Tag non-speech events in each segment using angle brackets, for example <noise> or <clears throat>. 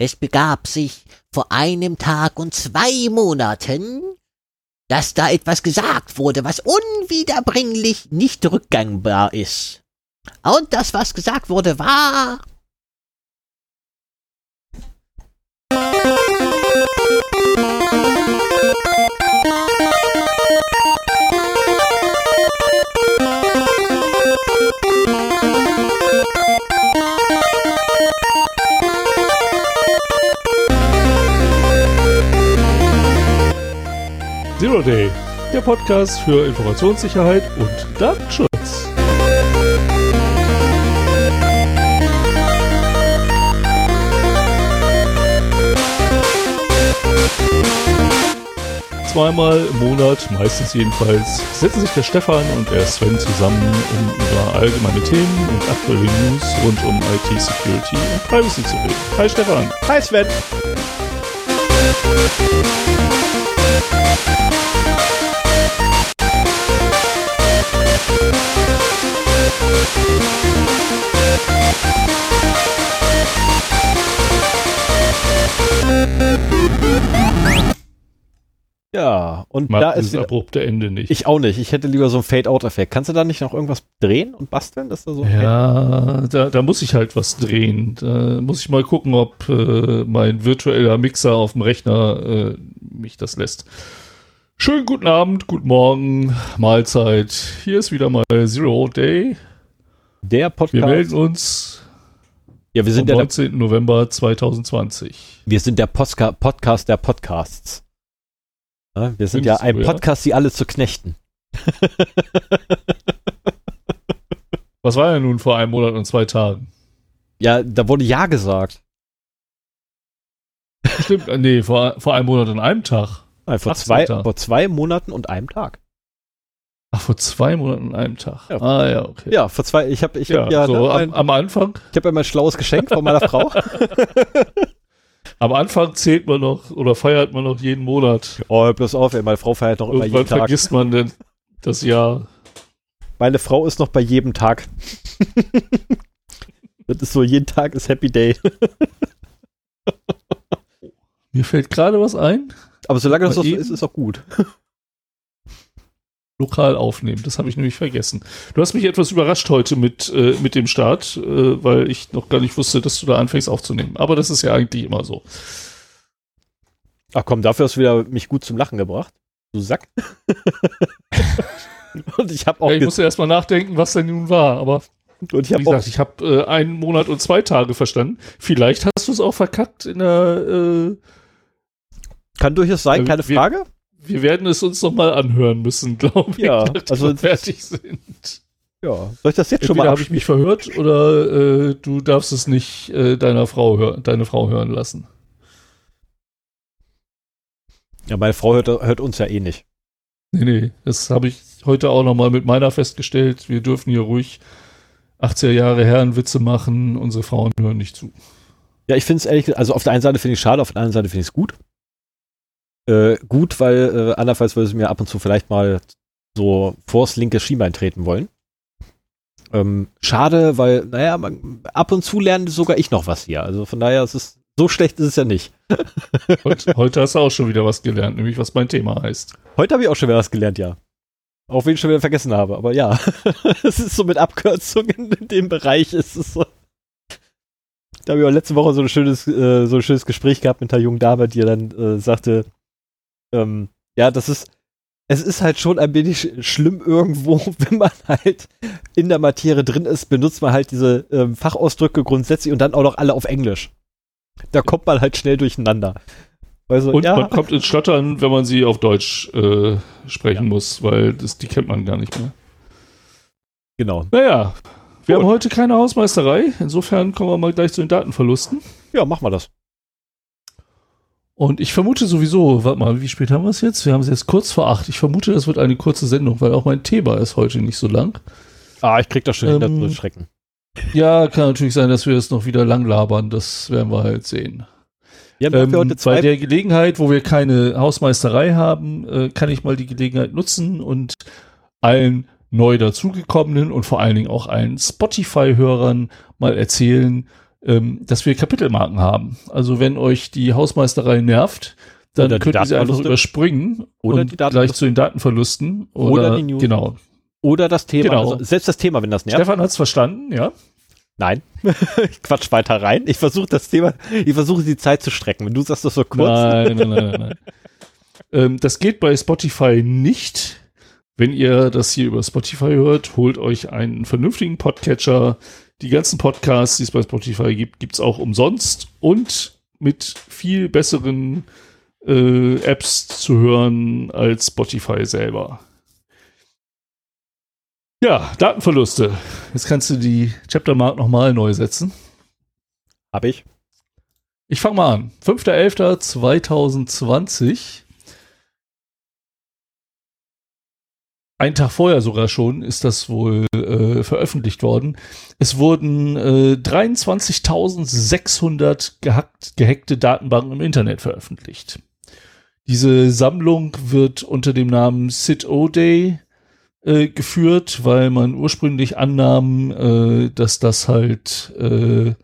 Es begab sich vor einem Tag und zwei Monaten, dass da etwas gesagt wurde, was unwiederbringlich nicht rückgangbar ist. Und das, was gesagt wurde, war. Zero Day, der Podcast für Informationssicherheit und Datenschutz. Zweimal im Monat, meistens jedenfalls, setzen sich der Stefan und der Sven zusammen, um über allgemeine Themen und aktuelle News rund um IT-Security und Privacy zu reden. Hi Stefan. Hi Sven. Ja, und Mag da ist wieder, abrupte Ende nicht. ich auch nicht. Ich hätte lieber so einen Fade-Out-Effekt. Kannst du da nicht noch irgendwas drehen und basteln, dass da so Ja, da, da muss ich halt was drehen. Da muss ich mal gucken, ob äh, mein virtueller Mixer auf dem Rechner äh, mich das lässt. Schönen guten Abend, guten Morgen, Mahlzeit. Hier ist wieder mal Zero Day. der Wir Podcast? melden uns ja, wir am sind, ja der, 19. November 2020. wir sind der Postka Podcast der Podcasts. Ja, wir sind Sind ja ein ja. Podcast, die alle zu knechten. <laughs> Was war ja nun vor einem Monat und zwei Tagen? Ja, da wurde Ja gesagt. Stimmt, äh, nee, vor, vor einem Monat und einem Tag. Nein, vor, 18. zwei, vor zwei Monaten und einem Tag. Ach, vor zwei Monaten und einem Tag. Ja. Ah ja, okay. Ja, vor zwei, ich habe ich Ja, hab ja, so ne, am, am Anfang ich hab ja mein schlaues Geschenk von meiner Frau. <laughs> Am Anfang zählt man noch oder feiert man noch jeden Monat. Oh, bloß auf, ey, meine Frau feiert noch immer Irgendwann jeden Tag. vergisst man denn das Jahr. Meine Frau ist noch bei jedem Tag. <laughs> das ist so, jeden Tag ist Happy Day. Mir fällt gerade was ein. Aber solange das so ist, ist auch gut. <laughs> Lokal aufnehmen. Das habe ich nämlich vergessen. Du hast mich etwas überrascht heute mit, äh, mit dem Start, äh, weil ich noch gar nicht wusste, dass du da anfängst aufzunehmen. Aber das ist ja eigentlich immer so. Ach komm, dafür hast du wieder mich gut zum Lachen gebracht. Du Sack. <laughs> und ich habe auch, Ja, ich musste erst mal nachdenken, was denn nun war. Aber und ich wie hab auch gesagt, ich habe äh, einen Monat und zwei Tage verstanden. Vielleicht hast du es auch verkackt in der. Äh, kann durchaus sein, Ja, keine wir- Frage. wir werden es uns noch mal anhören müssen, glaube ich. Ja, <laughs> also- wir fertig sind. Ja, soll ich das jetzt schon Entweder mal habe ich mich verhört oder äh, du darfst es nicht äh, deiner Frau hör deine Frau hören lassen. Ja, meine Frau hört, hört uns ja eh nicht. Nee, nee, das habe ich heute auch noch mal mit meiner festgestellt. Wir dürfen hier ruhig 80er Jahre Herrenwitze machen. Unsere Frauen hören nicht zu. Ja, ich finde es ehrlich, also auf der einen Seite finde ich es schade, auf der anderen Seite finde ich es gut. Äh, gut, weil äh, andernfalls würde sie mir ab und zu vielleicht mal so vors linke Schienbein treten wollen. Ähm, schade, weil, naja, man, ab und zu lerne sogar ich noch was hier. Also von daher ist es, so schlecht ist es ja nicht. <laughs> Heute, heute hast du auch schon wieder was gelernt, nämlich was mein Thema heißt. Heute habe ich auch schon wieder was gelernt, ja. Auch wenn ich schon wieder vergessen habe, aber ja. <laughs> Es ist so mit Abkürzungen in dem Bereich, ist es so. Da habe ich auch letzte Woche so ein schönes, äh, so ein schönes Gespräch gehabt mit einer jungen Dame, die dann äh, sagte, ähm, ja, das ist, es ist halt schon ein wenig sch- schlimm irgendwo, <laughs> wenn man halt in der Materie drin ist, benutzt man halt diese ähm, Fachausdrücke grundsätzlich und dann auch noch alle auf Englisch. Da kommt man halt schnell durcheinander. Also, Und ja, man kommt ins Stottern, wenn man sie auf Deutsch äh, sprechen Ja. muss, weil das, die kennt man gar nicht mehr. genau. Naja, wir Gut. haben heute keine Hausmeisterei. Insofern kommen wir mal gleich zu den Datenverlusten. Ja, machen wir das. Und ich vermute sowieso, warte mal, wie spät haben wir es jetzt? Wir haben es jetzt kurz vor acht. Ich vermute, das wird eine kurze Sendung, weil auch mein Thema ist heute nicht so lang. Ah, ich krieg das schon hin, Ähm, das zu schrecken. Ja, kann natürlich sein, dass wir es noch wieder lang labern. Das werden wir halt sehen. Wir haben Ähm, dafür heute bei zwei. der Gelegenheit, wo wir keine Hausmeisterei haben, äh, kann ich mal die Gelegenheit nutzen und allen neu dazugekommenen und vor allen Dingen auch allen Spotify-Hörern mal erzählen, ähm, dass wir Kapitelmarken haben. Also wenn euch die Hausmeisterei nervt, dann könnt ihr sie einfach überspringen Oder und gleich zu den Datenverlusten. Oder, Oder die News. Genau. Oder das Thema. Genau. Also selbst das Thema, wenn das nervt. Stefan hat's verstanden, ja. Nein. <laughs> ich quatsch weiter rein. Ich versuche das Thema, ich versuche die Zeit zu strecken. Wenn du sagst, das so kurz. Nein, nein, nein, nein. nein. <laughs> ähm, das geht bei Spotify nicht. Wenn ihr das hier über Spotify hört, holt euch einen vernünftigen Podcatcher. Die ganzen Podcasts, die es bei Spotify gibt, gibt's auch umsonst und mit viel besseren äh, Apps zu hören als Spotify selber. Ja, Datenverluste. Jetzt kannst du die Chaptermark nochmal neu setzen. Hab ich. Ich fange mal an. 5.11.2020. Ein Tag vorher sogar schon ist das wohl äh, veröffentlicht worden. Es wurden äh, 23.600 gehackt, gehackte Datenbanken im Internet veröffentlicht. Diese Sammlung wird unter dem Namen SID-O-Day äh, geführt, weil man ursprünglich annahm, äh, dass das halt äh,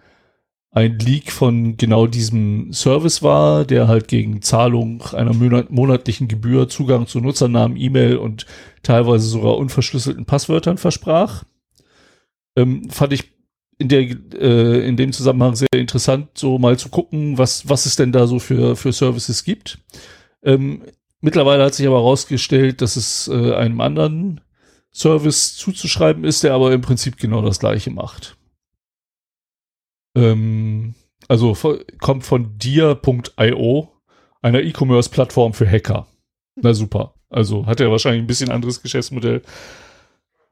ein Leak von genau diesem Service war, der halt gegen Zahlung einer monat monatlichen Gebühr Zugang zu Nutzernamen, E-Mail und teilweise sogar unverschlüsselten Passwörtern versprach. Ähm, fand ich in, der, äh, in dem Zusammenhang sehr interessant, so mal zu gucken, was, was es denn da so für, für Services gibt. Ähm, mittlerweile hat sich aber herausgestellt, dass es äh, einem anderen Service zuzuschreiben ist, der aber im Prinzip genau das gleiche macht. Ähm, also kommt von dir.io, einer E-Commerce-Plattform für Hacker. Na super. Also hat er wahrscheinlich ein bisschen anderes Geschäftsmodell.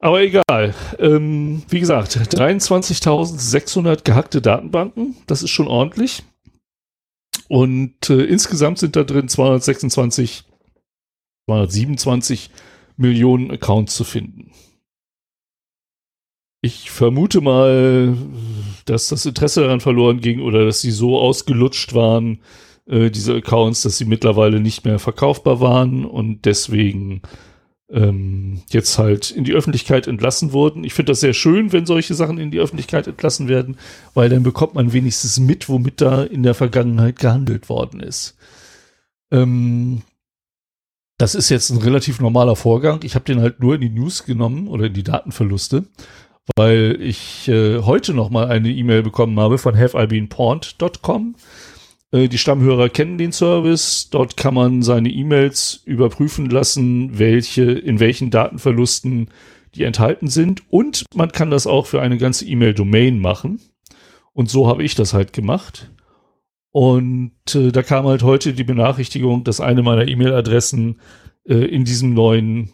Aber egal. Ähm, wie gesagt, 23.600 gehackte Datenbanken. Das ist schon ordentlich. Und äh, insgesamt sind da drin 226, 227 Millionen Accounts zu finden. Ich vermute mal, dass das Interesse daran verloren ging oder dass sie so ausgelutscht waren, äh, diese Accounts, dass sie mittlerweile nicht mehr verkaufbar waren und deswegen ähm, jetzt halt in die Öffentlichkeit entlassen wurden. Ich finde das sehr schön, wenn solche Sachen in die Öffentlichkeit entlassen werden, weil dann bekommt man wenigstens mit, womit da in der Vergangenheit gehandelt worden ist. Ähm, das ist jetzt ein relativ normaler Vorgang. Ich habe den halt nur in die News genommen oder in die Datenverluste, weil ich äh, heute noch mal eine E-Mail bekommen habe von haveibeenpawned.com. Äh, die Stammhörer kennen den Service. Dort kann man seine E-Mails überprüfen lassen, welche in welchen Datenverlusten die enthalten sind. Und man kann das auch für eine ganze E-Mail-Domain machen. Und so habe ich das halt gemacht. Und äh, da kam halt heute die Benachrichtigung, dass eine meiner E-Mail-Adressen äh, in diesem neuen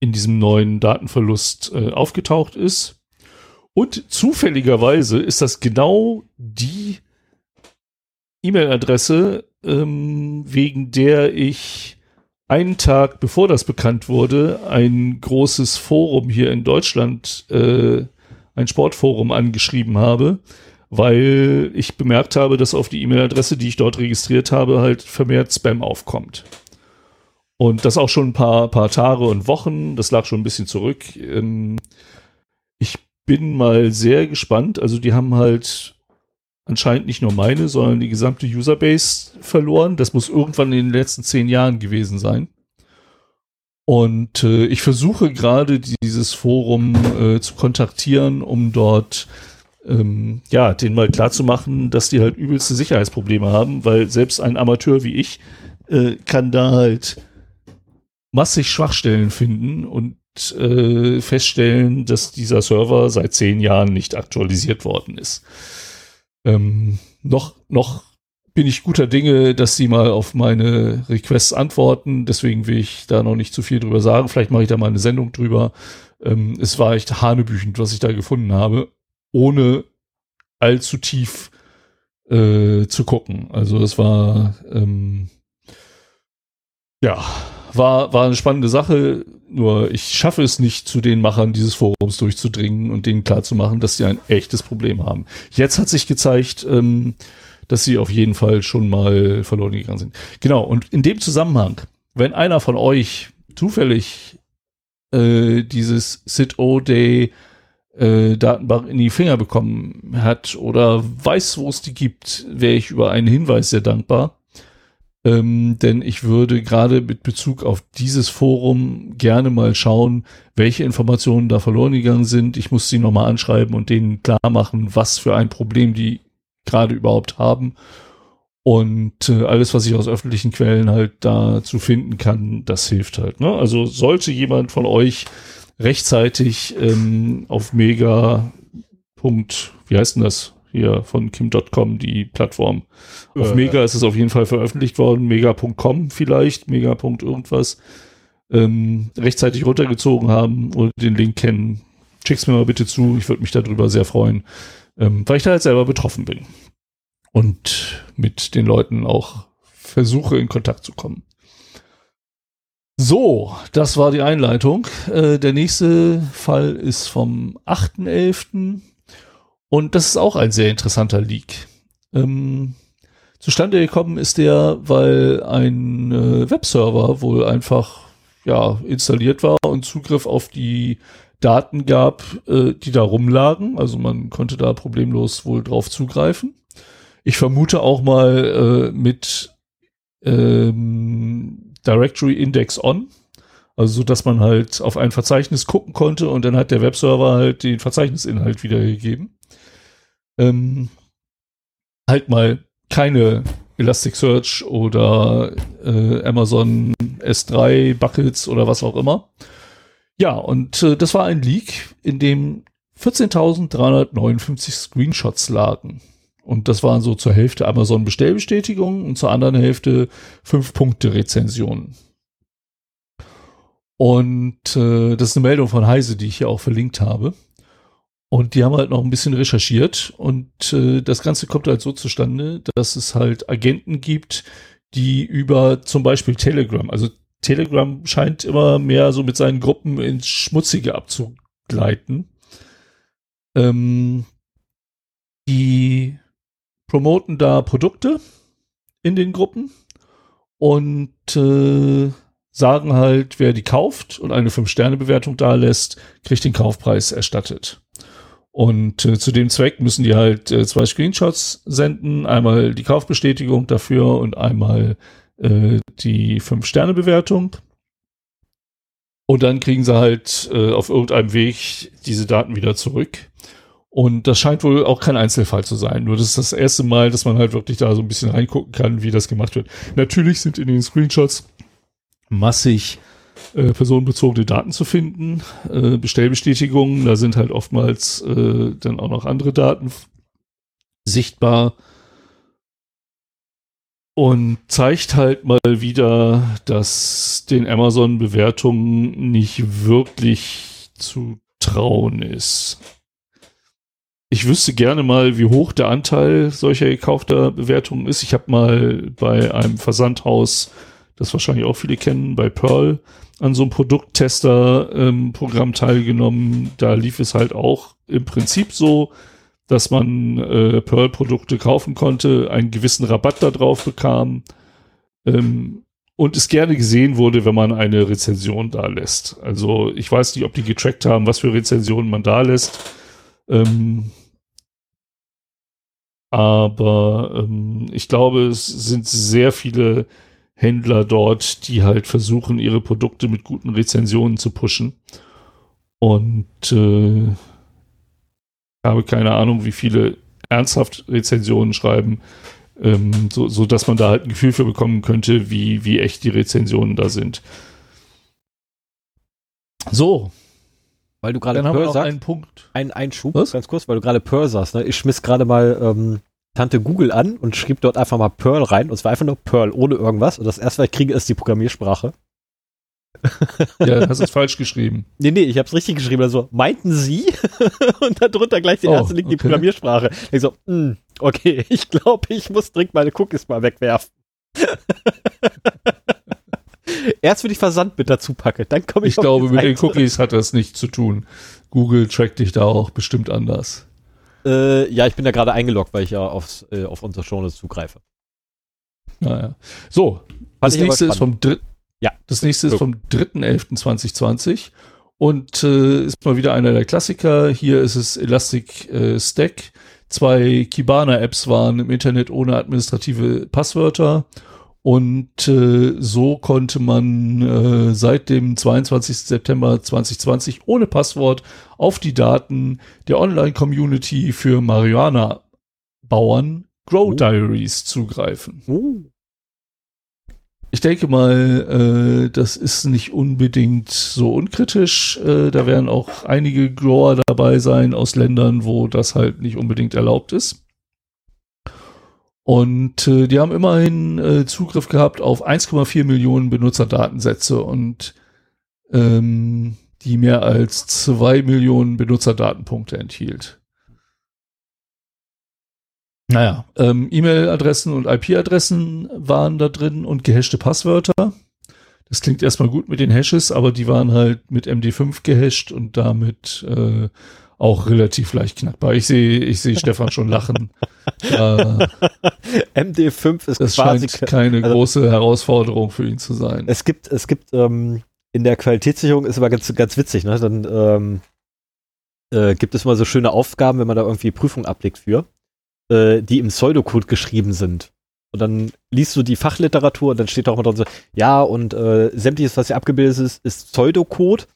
in diesem neuen Datenverlust äh, aufgetaucht ist. Und zufälligerweise ist das genau die E-Mail-Adresse, ähm, wegen der ich einen Tag bevor das bekannt wurde, ein großes Forum hier in Deutschland, äh, ein Sportforum angeschrieben habe, weil ich bemerkt habe, dass auf die E-Mail-Adresse, die ich dort registriert habe, halt vermehrt Spam aufkommt. Und das auch schon ein paar, paar Tage und Wochen, das lag schon ein bisschen zurück. Ähm, ich bin mal sehr gespannt. Also die haben halt anscheinend nicht nur meine, sondern die gesamte Userbase verloren. Das muss irgendwann in den letzten zehn Jahren gewesen sein. Und äh, ich versuche gerade dieses Forum äh, zu kontaktieren, um dort ähm, ja, denen mal klarzumachen, dass die halt übelste Sicherheitsprobleme haben, weil selbst ein Amateur wie ich äh, kann da halt massig Schwachstellen finden und äh, feststellen, dass dieser Server seit zehn Jahren nicht aktualisiert worden ist. Ähm, noch, noch bin ich guter Dinge, dass sie mal auf meine Requests antworten. Deswegen will ich da noch nicht zu viel drüber sagen. Vielleicht mache ich da mal eine Sendung drüber. Ähm, es war echt hanebüchend, was ich da gefunden habe, ohne allzu tief äh, zu gucken. Also es war ähm, ja war war eine spannende Sache. Nur ich schaffe es nicht, zu den Machern dieses Forums durchzudringen und denen klarzumachen, dass sie ein echtes Problem haben. Jetzt hat sich gezeigt, ähm, dass sie auf jeden Fall schon mal verloren gegangen sind. Genau, und in dem Zusammenhang, wenn einer von euch zufällig äh, dieses Sit-O-Day äh, Datenbank in die Finger bekommen hat oder weiß, wo es die gibt, wäre ich über einen Hinweis sehr dankbar. Ähm, denn ich würde gerade mit Bezug auf dieses Forum gerne mal schauen, welche Informationen da verloren gegangen sind. Ich muss sie nochmal anschreiben und denen klar machen, was für ein Problem die gerade überhaupt haben. Und äh, alles, was ich aus öffentlichen Quellen halt dazu finden kann, das hilft halt. Ne? Also sollte jemand von euch rechtzeitig ähm, auf Mega. Punkt, wie heißt denn das? Hier von Kim.com, die Plattform. Auf Äh, Mega ist es auf jeden Fall veröffentlicht worden. Mega.com vielleicht, Mega. irgendwas. Ähm, rechtzeitig runtergezogen haben und den Link kennen. Schick's mir mal bitte zu. Ich würde mich darüber sehr freuen, ähm, weil ich da jetzt selber betroffen bin. Und mit den Leuten auch versuche in Kontakt zu kommen. So, das war die Einleitung. Äh, der nächste Fall ist vom 8.11. Und das ist auch ein sehr interessanter Leak. Ähm, zustande gekommen ist der, weil ein äh, Webserver wohl einfach ja, installiert war und Zugriff auf die Daten gab, äh, die da rumlagen. Also man konnte da problemlos wohl drauf zugreifen. Ich vermute auch mal äh, mit ähm, Directory Index On. Also so, dass man halt auf ein Verzeichnis gucken konnte und dann hat der Webserver halt den Verzeichnisinhalt wiedergegeben. Ähm, halt mal keine Elasticsearch oder äh, Amazon S3 Buckets oder was auch immer. Ja, und äh, das war ein Leak, in dem 14.359 Screenshots lagen. Und das waren so zur Hälfte Amazon Bestellbestätigungen und zur anderen Hälfte 5-Punkte-Rezensionen. Und äh, das ist eine Meldung von Heise, die ich hier auch verlinkt habe. Und die haben halt noch ein bisschen recherchiert und äh, das Ganze kommt halt so zustande, dass es halt Agenten gibt, die über zum Beispiel Telegram, also Telegram scheint immer mehr so mit seinen Gruppen ins Schmutzige abzugleiten. Ähm, die promoten da Produkte in den Gruppen und äh, sagen halt, wer die kauft und eine 5-Sterne-Bewertung da lässt, kriegt den Kaufpreis erstattet. Und äh, zu dem Zweck müssen die halt äh, zwei Screenshots senden, einmal die Kaufbestätigung dafür und einmal äh, die 5-Sterne-Bewertung. Und dann kriegen sie halt äh, auf irgendeinem Weg diese Daten wieder zurück. Und das scheint wohl auch kein Einzelfall zu sein. Nur das ist das erste Mal, dass man halt wirklich da so ein bisschen reingucken kann, wie das gemacht wird. Natürlich sind in den Screenshots massig äh, personenbezogene Daten zu finden, äh, Bestellbestätigungen, da sind halt oftmals äh, dann auch noch andere Daten sichtbar und zeigt halt mal wieder, dass den Amazon-Bewertungen nicht wirklich zu trauen ist. Ich wüsste gerne mal, wie hoch der Anteil solcher gekaufter Bewertungen ist. Ich habe mal bei einem Versandhaus, das wahrscheinlich auch viele kennen, bei Pearl, an so einem Produkttester-Programm ähm, teilgenommen. Da lief es halt auch im Prinzip so, dass man äh, Pearl-Produkte kaufen konnte, einen gewissen Rabatt da drauf bekam ähm, und es gerne gesehen wurde, wenn man eine Rezension da lässt. Also ich weiß nicht, ob die getrackt haben, was für Rezensionen man da lässt. Ähm, aber ähm, ich glaube, es sind sehr viele Händler dort, die halt versuchen, ihre Produkte mit guten Rezensionen zu pushen. Und äh, habe keine Ahnung, wie viele ernsthaft Rezensionen schreiben, ähm, so, so dass man da halt ein Gefühl für bekommen könnte, wie, wie echt die Rezensionen da sind. So, Weil du gerade Pearl sagst, einen Punkt. ein, ein Schub, Was? ganz kurz, weil du gerade Pearl sagst. Ne? Ich schmiss gerade mal ähm, Tante Google an und schrieb dort einfach mal Pearl rein. Und zwar einfach nur Pearl, ohne irgendwas. Und das erste, was ich kriege, ist die Programmiersprache. <laughs> Ja, hast es falsch geschrieben. Nee, nee, ich hab's richtig geschrieben. Also, meinten Sie? <laughs> und darunter gleich die Oh, erste liegt die okay. Programmiersprache. Ich so, hm, okay, <laughs> ich glaube, ich muss dringend meine Cookies mal wegwerfen. Erst wenn ich Versand mit dazu packe, dann komme ich Ich glaube, die mit den. Cookies hat das nichts zu tun. Google trackt dich da auch bestimmt anders. Äh, ja, ich bin da gerade eingeloggt, weil ich ja aufs, äh, auf unsere Shownotes zugreife. Naja. So, Fand das nächste ist vom dritten. Ja. Das nächste ist So. vom 3.11.2020 Und äh, ist mal wieder einer der Klassiker. Hier ist es Elastic äh, Stack. Zwei Kibana-Apps waren im Internet ohne administrative Passwörter. Und äh, so konnte man äh, seit dem 22. September 2020 ohne Passwort auf die Daten der Online-Community für Marihuana-Bauern Grow Diaries zugreifen. Uh. Ich denke mal, äh, das ist nicht unbedingt so unkritisch. Äh, da werden auch einige Grower dabei sein aus Ländern, wo das halt nicht unbedingt erlaubt ist. Und äh, die haben immerhin äh, Zugriff gehabt auf 1,4 Millionen Benutzerdatensätze und ähm, die mehr als 2 Millionen Benutzerdatenpunkte enthielt. Naja, ähm, E-Mail-Adressen und IP-Adressen waren da drin und gehashte Passwörter. Das klingt erstmal gut mit den Hashes, aber die waren halt mit MD5 gehasht und damit äh, auch relativ leicht knackbar. Ich sehe, ich sehe Stefan schon lachen. <laughs> Äh, MD5 ist das quasi scheint keine also- große Herausforderung für ihn zu sein. Es gibt, es gibt ähm, in der Qualitätssicherung ist aber ganz, ganz witzig, ne? Dann ähm, äh, gibt es mal so schöne Aufgaben, wenn man da irgendwie Prüfung ablegt für, äh, die im Pseudocode geschrieben sind. Und dann liest du die Fachliteratur und dann steht auch mal drin so, ja, und äh, sämtliches, was hier abgebildet ist, ist Pseudocode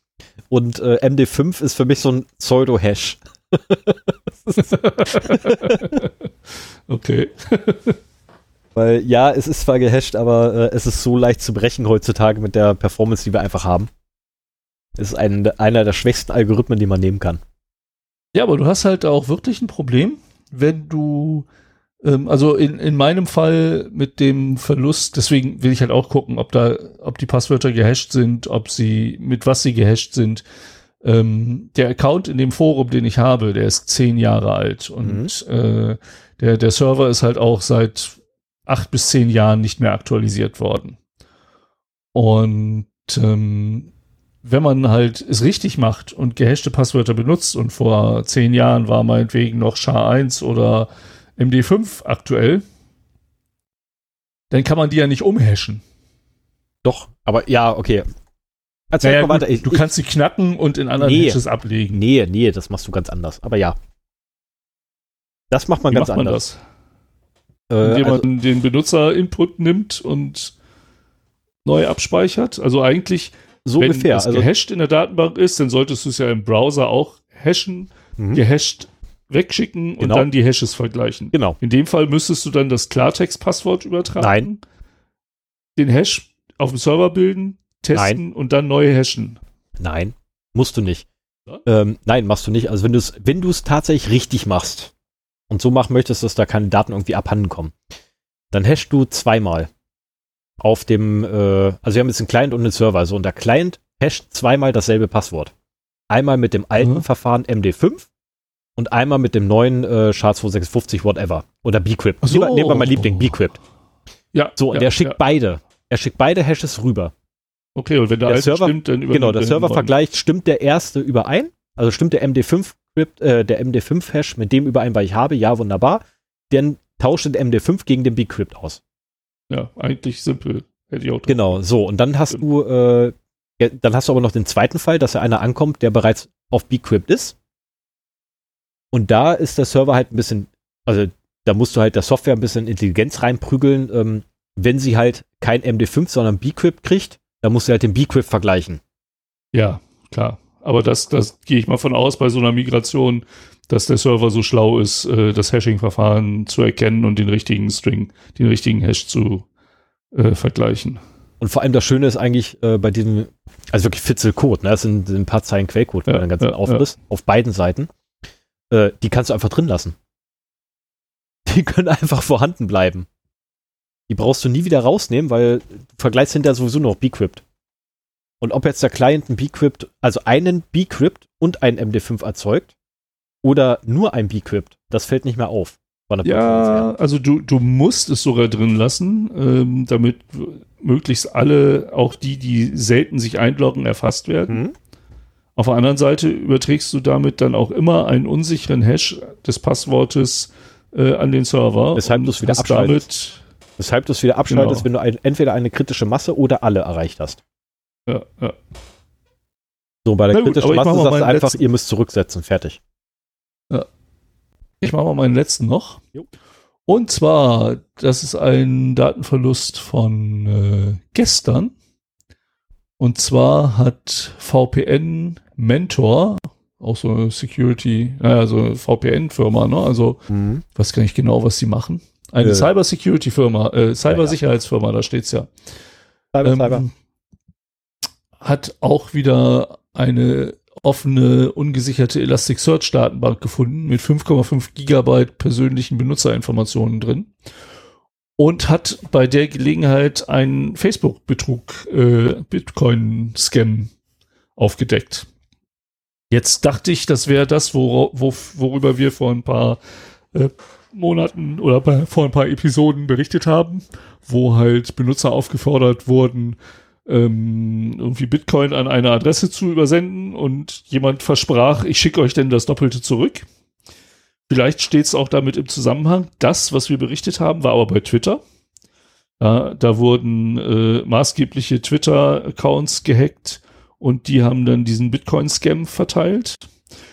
und äh, MD5 ist für mich so ein Pseudo-Hash. <laughs> okay. <laughs> Weil ja, es ist zwar gehasht, aber äh, es ist so leicht zu brechen heutzutage mit der Performance, die wir einfach haben. Es ist ein, einer der schwächsten Algorithmen, die man nehmen kann. Ja, aber du hast halt auch wirklich ein Problem, wenn du, ähm, also in, in meinem Fall mit dem Verlust, deswegen will ich halt auch gucken, ob da, ob die Passwörter gehasht sind, ob sie, mit was sie gehasht sind. Ähm, der Account in dem Forum, den ich habe, der ist zehn Jahre alt und äh, der, der Server ist halt auch seit acht bis zehn Jahren nicht mehr aktualisiert worden. Und ähm, wenn man halt es richtig macht und gehashte Passwörter benutzt und vor zehn Jahren war meinetwegen noch SHA-1 oder MD5 aktuell, dann kann man die ja nicht umhashen. Doch, aber ja, okay. Erzähl Naja, mal weiter. Ich, du kannst sie knacken und in anderen Nee. Hashes ablegen. ich, nee, nee, das machst du ganz anders. Aber ja. Das macht man Wie ganz macht man anders. Äh, Indem also, man den Benutzer-Input nimmt und neu abspeichert? Also eigentlich, so wenn ungefähr. es Also, gehasht in der Datenbank ist, dann solltest du es ja im Browser auch hashen, mhm. gehasht wegschicken Genau. und dann die Hashes vergleichen. Genau. In dem Fall müsstest du dann das Klartext-Passwort übertragen. Nein. Den Hash auf dem Server bilden, testen und dann neu hashen. Nein, musst du nicht. Ja? Ähm, nein, machst du nicht. Also wenn du es, wenn tatsächlich richtig machst und so machen möchtest, dass da keine Daten irgendwie abhanden kommen, dann hashst du zweimal auf dem, äh, also wir haben jetzt einen Client und einen Server, so und der Client hasht zweimal dasselbe Passwort. Einmal mit dem alten Mhm. Verfahren MD5 und einmal mit dem neuen äh, SHA-256 whatever oder Bcrypt. So. Lieber- Nehmen wir mal Liebling, Bcrypt. Ja. So, und ja, der schickt ja. beide. Er schickt beide Hashes rüber. Okay, und wenn der, der Server- stimmt, dann Genau, der Server vergleicht, stimmt der erste überein? Also stimmt der MD5 Crypt, äh, der MD5 Hash mit dem überein, was ich habe? Ja, wunderbar. Dann tauscht der MD5 gegen den Bcrypt aus. Ja, eigentlich simpel. Hätte ich auch drauf. Genau, so. Und dann hast du, äh, dann hast du aber noch den zweiten Fall, dass ja einer ankommt, der bereits auf Bcrypt ist. Und da ist der Server halt ein bisschen, also da musst du halt der Software ein bisschen Intelligenz reinprügeln. Ähm, wenn sie halt kein MD5, sondern Bcrypt kriegt, dann musst du halt den Bcrypt vergleichen. Ja, klar. Aber das, das gehe ich mal von aus bei so einer Migration, dass der Server so schlau ist, äh, das Hashing-Verfahren zu erkennen und den richtigen String, den richtigen Hash zu äh, vergleichen. Und vor allem das Schöne ist eigentlich äh, bei diesem, also wirklich Fitzel Code, ne? das sind, sind ein paar Zeilen Quellcode, wenn Ja, man den ganzen ja, aufriss, auf beiden Seiten. Äh, die kannst du einfach drin lassen. Die <laughs> können einfach vorhanden bleiben. Die brauchst du nie wieder rausnehmen, weil du vergleichst hinterher sowieso noch Bcrypt. Und ob jetzt der Client ein Bcrypt, also einen Bcrypt und einen MD5 erzeugt oder nur ein Bcrypt, das fällt nicht mehr auf. Ja, also du, du musst es sogar drin lassen, ähm, damit möglichst alle, auch die, die selten sich einloggen, erfasst werden. Mhm. Auf der anderen Seite überträgst du damit dann auch immer einen unsicheren Hash des Passwortes äh, an den Server. Weshalb und du's wieder abschaltest. Weshalb du es wieder abschaltest, Genau. wenn du ein, entweder eine kritische Masse oder alle erreicht hast. Ja, ja. So, bei der gut, kritischen Masse sagst du einfach, letzten. ihr müsst zurücksetzen. Fertig. Ich mache mal meinen letzten noch. Jo. Und zwar, das ist ein Datenverlust von äh, gestern. Und zwar hat VPN Mentor, auch so eine Security, naja, so eine VPN-Firma, ne? Also, Mhm. ich weiß gar nicht genau, was sie machen. Eine Äh. Cyber-Security-Firma, äh, Cybersicherheitsfirma, da steht's ja. Cyber, Ähm, Cyber. hat auch wieder eine offene, ungesicherte Elasticsearch-Datenbank gefunden mit 5,5 Gigabyte persönlichen Benutzerinformationen drin und hat bei der Gelegenheit einen Facebook-Betrug, äh, Bitcoin-Scam aufgedeckt. Jetzt dachte ich, das wäre das, wor wo, worüber wir vor ein paar äh, Monaten oder bei, vor ein paar Episoden berichtet haben, wo halt Benutzer aufgefordert wurden, ähm, irgendwie Bitcoin an eine Adresse zu übersenden und jemand versprach, ich schicke euch denn das Doppelte zurück. Vielleicht steht es auch damit im Zusammenhang. Das, was wir berichtet haben, war aber bei Twitter. Ja, da wurden äh, maßgebliche Twitter-Accounts gehackt und die haben dann diesen Bitcoin-Scam verteilt.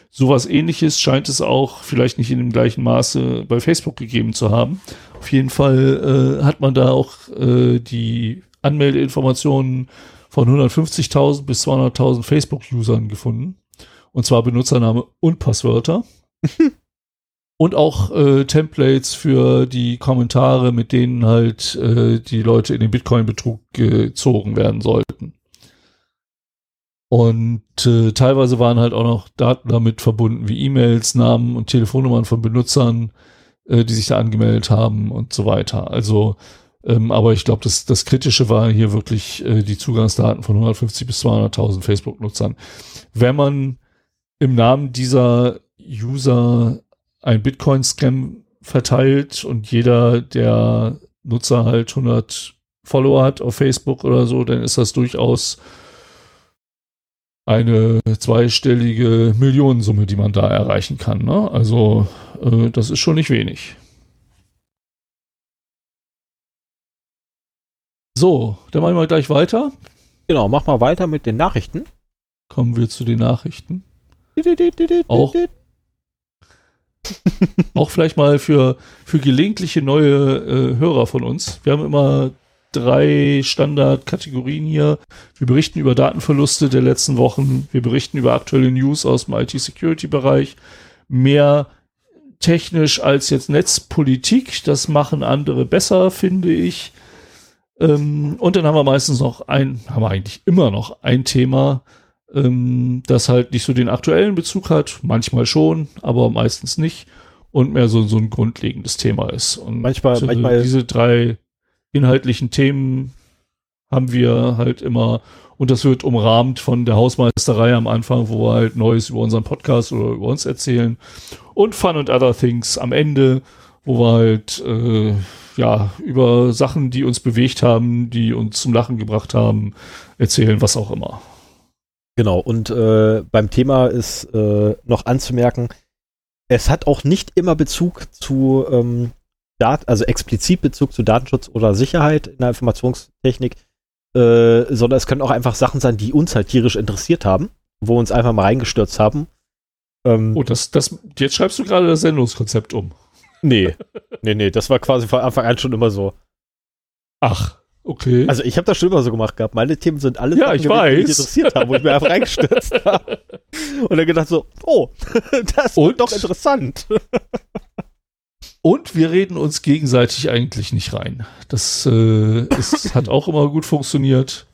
Sowas ähnliches scheint es auch vielleicht nicht in dem gleichen Maße bei Facebook gegeben zu haben. Auf jeden Fall äh, hat man da auch äh, die Anmeldeinformationen von 150.000 bis 200.000 Facebook-Usern gefunden. Und zwar Benutzername und Passwörter. <laughs> und auch äh, Templates für die Kommentare, mit denen halt äh, die Leute in den Bitcoin-Betrug gezogen werden sollten. Und äh, teilweise waren halt auch noch Daten damit verbunden, wie E-Mails, Namen und Telefonnummern von Benutzern, äh, die sich da angemeldet haben und so weiter. Also, ähm, aber ich glaube, das, das Kritische war hier wirklich äh, die Zugangsdaten von 150 bis 200.000 Facebook-Nutzern. Wenn man im Namen dieser User ein Bitcoin-Scam verteilt und jeder der Nutzer halt 100 Follower hat auf Facebook oder so, dann ist das durchaus eine zweistellige Millionensumme, die man da erreichen kann. Ne? Also äh, das ist schon nicht wenig. So, dann machen wir gleich weiter. Genau, mach mal weiter mit den Nachrichten. Kommen wir zu den Nachrichten. Auch- <laughs> Auch vielleicht mal für, für gelegentliche neue äh, Hörer von uns. Wir haben immer drei Standardkategorien hier. Wir berichten über Datenverluste der letzten Wochen. Wir berichten über aktuelle News aus dem IT-Security-Bereich. Mehr technisch als jetzt Netzpolitik. Das machen andere besser, finde ich. Ähm, und dann haben wir meistens noch ein, haben wir eigentlich immer noch ein Thema, ähm, das halt nicht so den aktuellen Bezug hat, manchmal schon, aber meistens nicht und mehr so, so ein grundlegendes Thema ist. Und Manchmal- so manchmal- diese drei inhaltlichen Themen haben wir halt immer und das wird umrahmt von der Hausmeisterei am Anfang, wo wir halt Neues über unseren Podcast oder über uns erzählen und Fun and Other Things am Ende, wo wir halt äh, ja über Sachen, die uns bewegt haben, die uns zum Lachen gebracht haben, erzählen, was auch immer. Genau, und äh, beim Thema ist äh, noch anzumerken, es hat auch nicht immer Bezug zu ähm, Dat also explizit Bezug zu Datenschutz oder Sicherheit in der Informationstechnik, äh, sondern es können auch einfach Sachen sein, die uns halt tierisch interessiert haben, wo wir uns einfach mal reingestürzt haben. Ähm, Oh, das, das, jetzt schreibst du gerade das Sendungskonzept um. nee, nee, nee, das war quasi von Anfang an schon immer so. Ach, okay. Also ich habe das schon immer so gemacht gehabt. Meine Themen sind alle Ja, Sachen ich gewesen, die mich interessiert haben, wo ich mir einfach reingestürzt <laughs> habe. Und dann gedacht so, oh, <laughs> das wird doch interessant. Und wir reden uns gegenseitig eigentlich nicht rein. Das äh, ist, <laughs> hat auch immer gut funktioniert.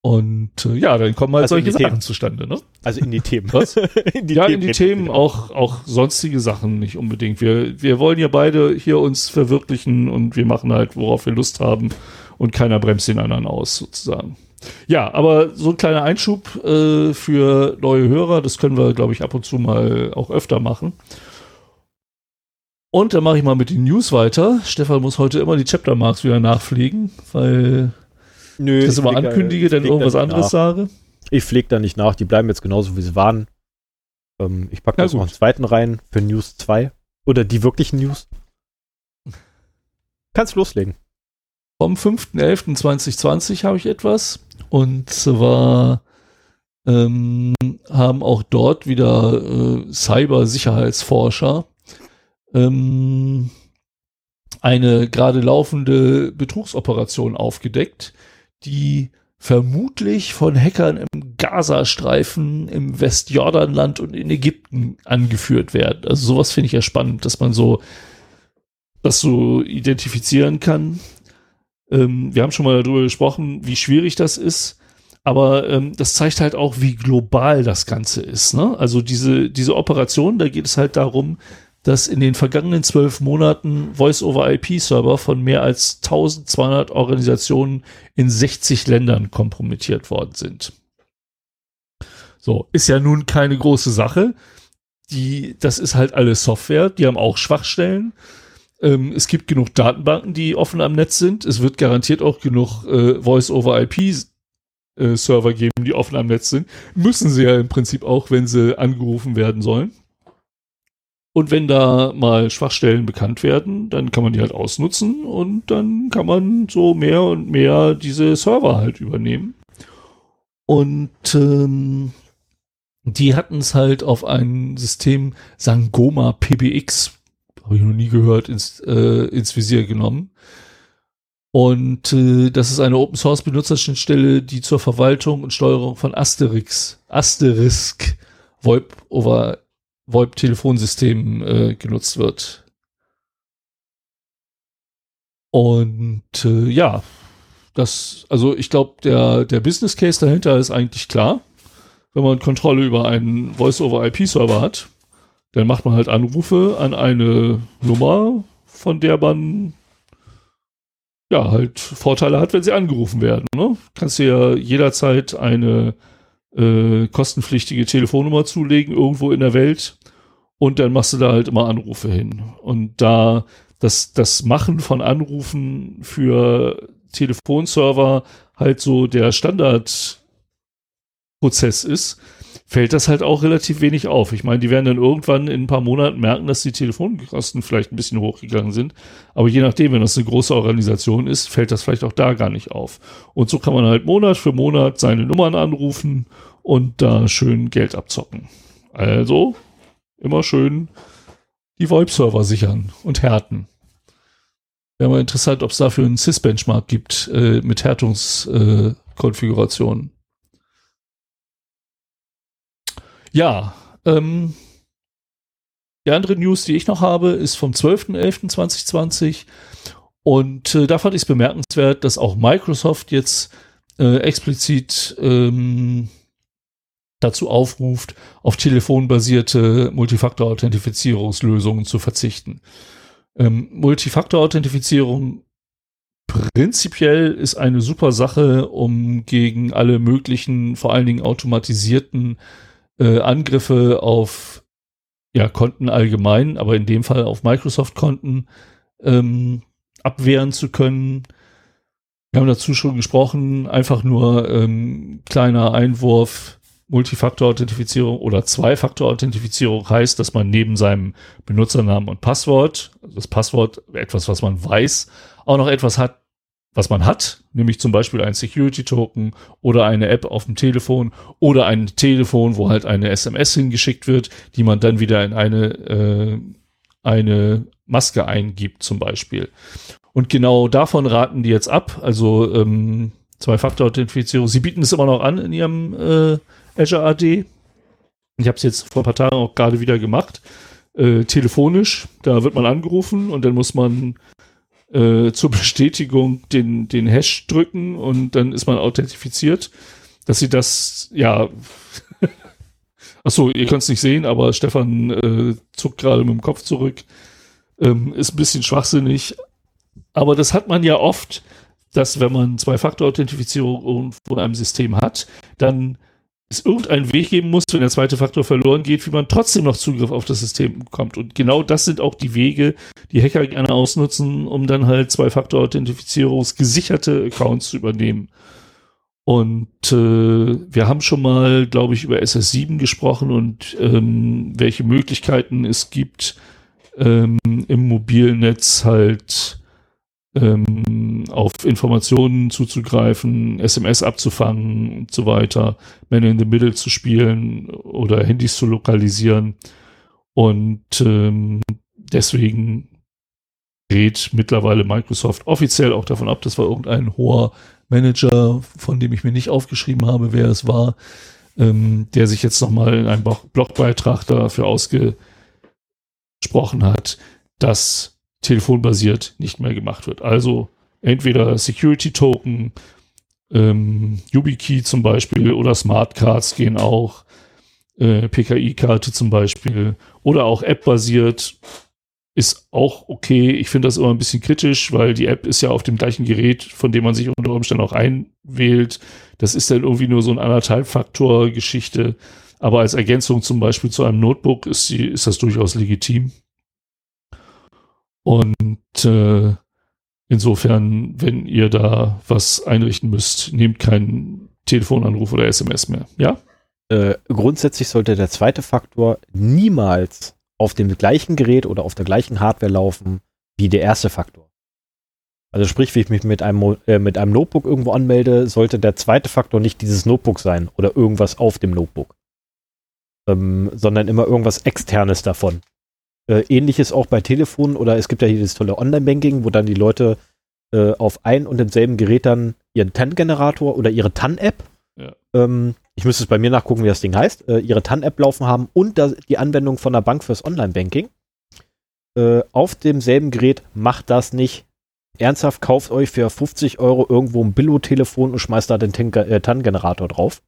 Und äh, ja, dann kommen halt Also solche Sachen Themen. zustande, ne? Also in die Themen. Was? <laughs> in die ja, in die Themen auch, auch sonstige Sachen nicht unbedingt. Wir, wir wollen ja beide hier uns verwirklichen und wir machen halt, worauf wir Lust haben und keiner bremst den anderen aus, sozusagen. Ja, aber so ein kleiner Einschub äh, für neue Hörer, das können wir, glaube ich, ab und zu mal auch öfter machen. Und dann mache ich mal mit den News weiter. Stefan muss heute immer die Chaptermarks wieder nachpflegen, weil Nö, ich das immer da- ankündige, dann da irgendwas nicht anderes nach. sage. Ich pflege da nicht nach, die bleiben jetzt genauso, wie sie waren. Ähm, ich packe jetzt noch gut. einen zweiten rein für News 2. Oder die wirklichen News. Kannst loslegen. Vom 5.11.2020 habe ich etwas. Und zwar ähm, haben auch dort wieder äh, Cybersicherheitsforscher ähm, eine gerade laufende Betrugsoperation aufgedeckt, die vermutlich von Hackern im Gazastreifen, im Westjordanland und in Ägypten angeführt werden. Also sowas finde ich ja spannend, dass man so das so identifizieren kann. Ähm, wir haben schon mal darüber gesprochen, wie schwierig das ist. Aber ähm, das zeigt halt auch, wie global das Ganze ist. Ne? Also diese, diese Operation, da geht es halt darum, dass in den vergangenen zwölf Monaten Voice-over-IP-Server von mehr als 1200 Organisationen in 60 Ländern kompromittiert worden sind. So, ist ja nun keine große Sache. Die, das ist halt alles Software, die haben auch Schwachstellen. Ähm, es gibt genug Datenbanken, die offen am Netz sind. Es wird garantiert auch genug äh, Voice-over-IP-Server äh, geben, die offen am Netz sind. Müssen sie ja im Prinzip auch, wenn sie angerufen werden sollen. Und wenn da mal Schwachstellen bekannt werden, dann kann man die halt ausnutzen und dann kann man so mehr und mehr diese Server halt übernehmen. Und ähm, die hatten es halt auf ein System Sangoma PBX, habe ich noch nie gehört, ins, äh, ins Visier genommen. Und äh, das ist eine Open Source Benutzerschnittstelle, die zur Verwaltung und Steuerung von Asterix, Asterisk VoIP over VoIP-Telefonsystem äh, genutzt wird. Und äh, ja, das, also ich glaube, der, der Business Case dahinter ist eigentlich klar. Wenn man Kontrolle über einen Voice-over-IP-Server hat, dann macht man halt Anrufe an eine Nummer, von der man ja halt Vorteile hat, wenn sie angerufen werden. Ne? Kannst du ja jederzeit eine äh, kostenpflichtige Telefonnummer zulegen, irgendwo in der Welt. Und dann machst du da halt immer Anrufe hin. Und da das, das Machen von Anrufen für Telefonserver halt so der Standardprozess ist, fällt das halt auch relativ wenig auf. Ich meine, die werden dann irgendwann in ein paar Monaten merken, dass die Telefonkosten vielleicht ein bisschen hochgegangen sind. Aber je nachdem, wenn das eine große Organisation ist, fällt das vielleicht auch da gar nicht auf. Und so kann man halt Monat für Monat seine Nummern anrufen und da schön Geld abzocken. Also immer schön die VoIP-Server sichern und härten. Wäre mal interessant, ob es dafür einen Sys-Benchmark gibt äh, mit Härtungskonfigurationen. Äh, ja, ähm, die andere News, die ich noch habe, ist vom 12.11.2020 und äh, da fand ich es bemerkenswert, dass auch Microsoft jetzt äh, explizit ähm, dazu aufruft, auf telefonbasierte Multifaktor-Authentifizierungslösungen zu verzichten. Ähm, Multifaktor-Authentifizierung prinzipiell ist eine super Sache, um gegen alle möglichen, vor allen Dingen automatisierten äh, Angriffe auf ja, Konten allgemein, aber in dem Fall auf Microsoft-Konten ähm, abwehren zu können. Wir haben dazu schon gesprochen, einfach nur ähm, kleiner Einwurf. Multifaktor-Authentifizierung oder Zwei-Faktor-Authentifizierung heißt, dass man neben seinem Benutzernamen und Passwort, also das Passwort, etwas, was man weiß, auch noch etwas hat, was man hat, nämlich zum Beispiel ein Security-Token oder eine App auf dem Telefon oder ein Telefon, wo halt eine SMS hingeschickt wird, die man dann wieder in eine, äh, eine Maske eingibt zum Beispiel. Und genau davon raten die jetzt ab. Also ähm, Zwei-Faktor-Authentifizierung. Sie bieten es immer noch an in ihrem äh, Azure AD. Ich habe es jetzt vor ein paar Tagen auch gerade wieder gemacht. Äh, telefonisch, da wird man angerufen und dann muss man äh, zur Bestätigung den, den Hash drücken und dann ist man authentifiziert. Dass sie das, ja, <laughs> achso, ihr könnt es nicht sehen, aber Stefan äh, zuckt gerade mit dem Kopf zurück. Ähm, ist ein bisschen schwachsinnig. Aber das hat man ja oft, dass wenn man Zwei-Faktor-Authentifizierung von einem System hat, dann es irgendeinen Weg geben muss, wenn der zweite Faktor verloren geht, wie man trotzdem noch Zugriff auf das System bekommt. Und genau das sind auch die Wege, die Hacker gerne ausnutzen, um dann halt Zwei-Faktor-Authentifizierungsgesicherte Accounts zu übernehmen. Und äh, wir haben schon mal, glaube ich, über SS7 gesprochen und ähm, welche Möglichkeiten es gibt, ähm, im mobilen Netz halt ähm, auf Informationen zuzugreifen, SMS abzufangen und so weiter, Man in the Middle zu spielen oder Handys zu lokalisieren. Und ähm, deswegen rät mittlerweile Microsoft offiziell auch davon ab, das war irgendein hoher Manager, von dem ich mir nicht aufgeschrieben habe, wer es war, ähm, der sich jetzt nochmal in einem Blogbeitrag dafür ausgesprochen hat, dass telefonbasiert nicht mehr gemacht wird. Also entweder Security Token, ähm, YubiKey zum Beispiel oder Smart Cards gehen auch, äh, PKI-Karte zum Beispiel oder auch App-basiert ist auch okay. Ich finde das immer ein bisschen kritisch, weil die App ist ja auf dem gleichen Gerät, von dem man sich unter Umständen auch einwählt. Das ist dann irgendwie nur so ein anderthalb Faktor Geschichte. Aber als Ergänzung zum Beispiel zu einem Notebook ist, die, ist das durchaus legitim. Und äh, insofern, wenn ihr da was einrichten müsst, nehmt keinen Telefonanruf oder SMS mehr. Ja? Äh, grundsätzlich sollte der zweite Faktor niemals auf dem gleichen Gerät oder auf der gleichen Hardware laufen wie der erste Faktor. Also sprich, wie ich mich mit einem, äh, mit einem Notebook irgendwo anmelde, sollte der zweite Faktor nicht dieses Notebook sein oder irgendwas auf dem Notebook, ähm, sondern immer irgendwas externes davon. Äh, ähnliches auch bei Telefonen oder es gibt ja hier dieses tolle Online-Banking, wo dann die Leute äh, auf ein und demselben Gerät dann ihren TAN-Generator oder ihre TAN-App ja. ähm, ich müsste es bei mir nachgucken, wie das Ding heißt, äh, ihre TAN-App laufen haben und das, die Anwendung von der Bank fürs Online-Banking. Äh, auf demselben Gerät macht das nicht. Ernsthaft kauft euch für 50 Euro irgendwo ein Billo-Telefon und schmeißt da den äh, TAN-Generator drauf.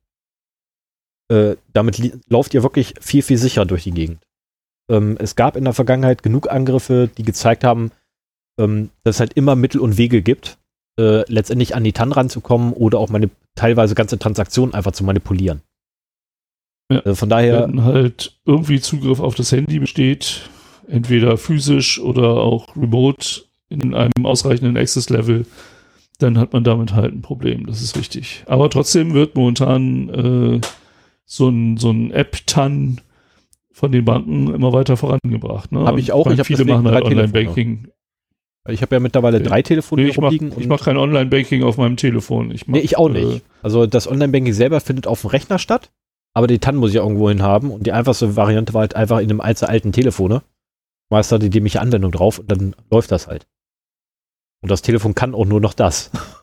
Äh, damit lauft ihr wirklich viel, viel sicherer durch die Gegend. Ähm, es gab in der Vergangenheit genug Angriffe, die gezeigt haben, ähm, dass es halt immer Mittel und Wege gibt, äh, letztendlich an die TAN ranzukommen oder auch meine teilweise ganze Transaktionen einfach zu manipulieren. Ja, also von daher. Wenn halt irgendwie Zugriff auf das Handy besteht, entweder physisch oder auch remote in einem ausreichenden Access-Level, dann hat man damit halt ein Problem. Das ist richtig. Aber trotzdem wird momentan äh, so ein, so ein App-TAN von den Banken immer weiter vorangebracht. Ne? Habe ich auch. Ich, ich viele machen halt Online-Banking ich habe ja mittlerweile drei Telefone nee, ich. Mach, ich mache kein Online-Banking auf meinem Telefon. Ich mach, nee, ich auch nicht. Äh, also das Online-Banking selber findet auf dem Rechner statt, aber die TAN muss ich irgendwo hin haben und die einfachste Variante war halt einfach in einem alten Telefone. Meist da die dämliche Anwendung drauf und dann läuft das halt. Und das Telefon kann auch nur noch das. <laughs>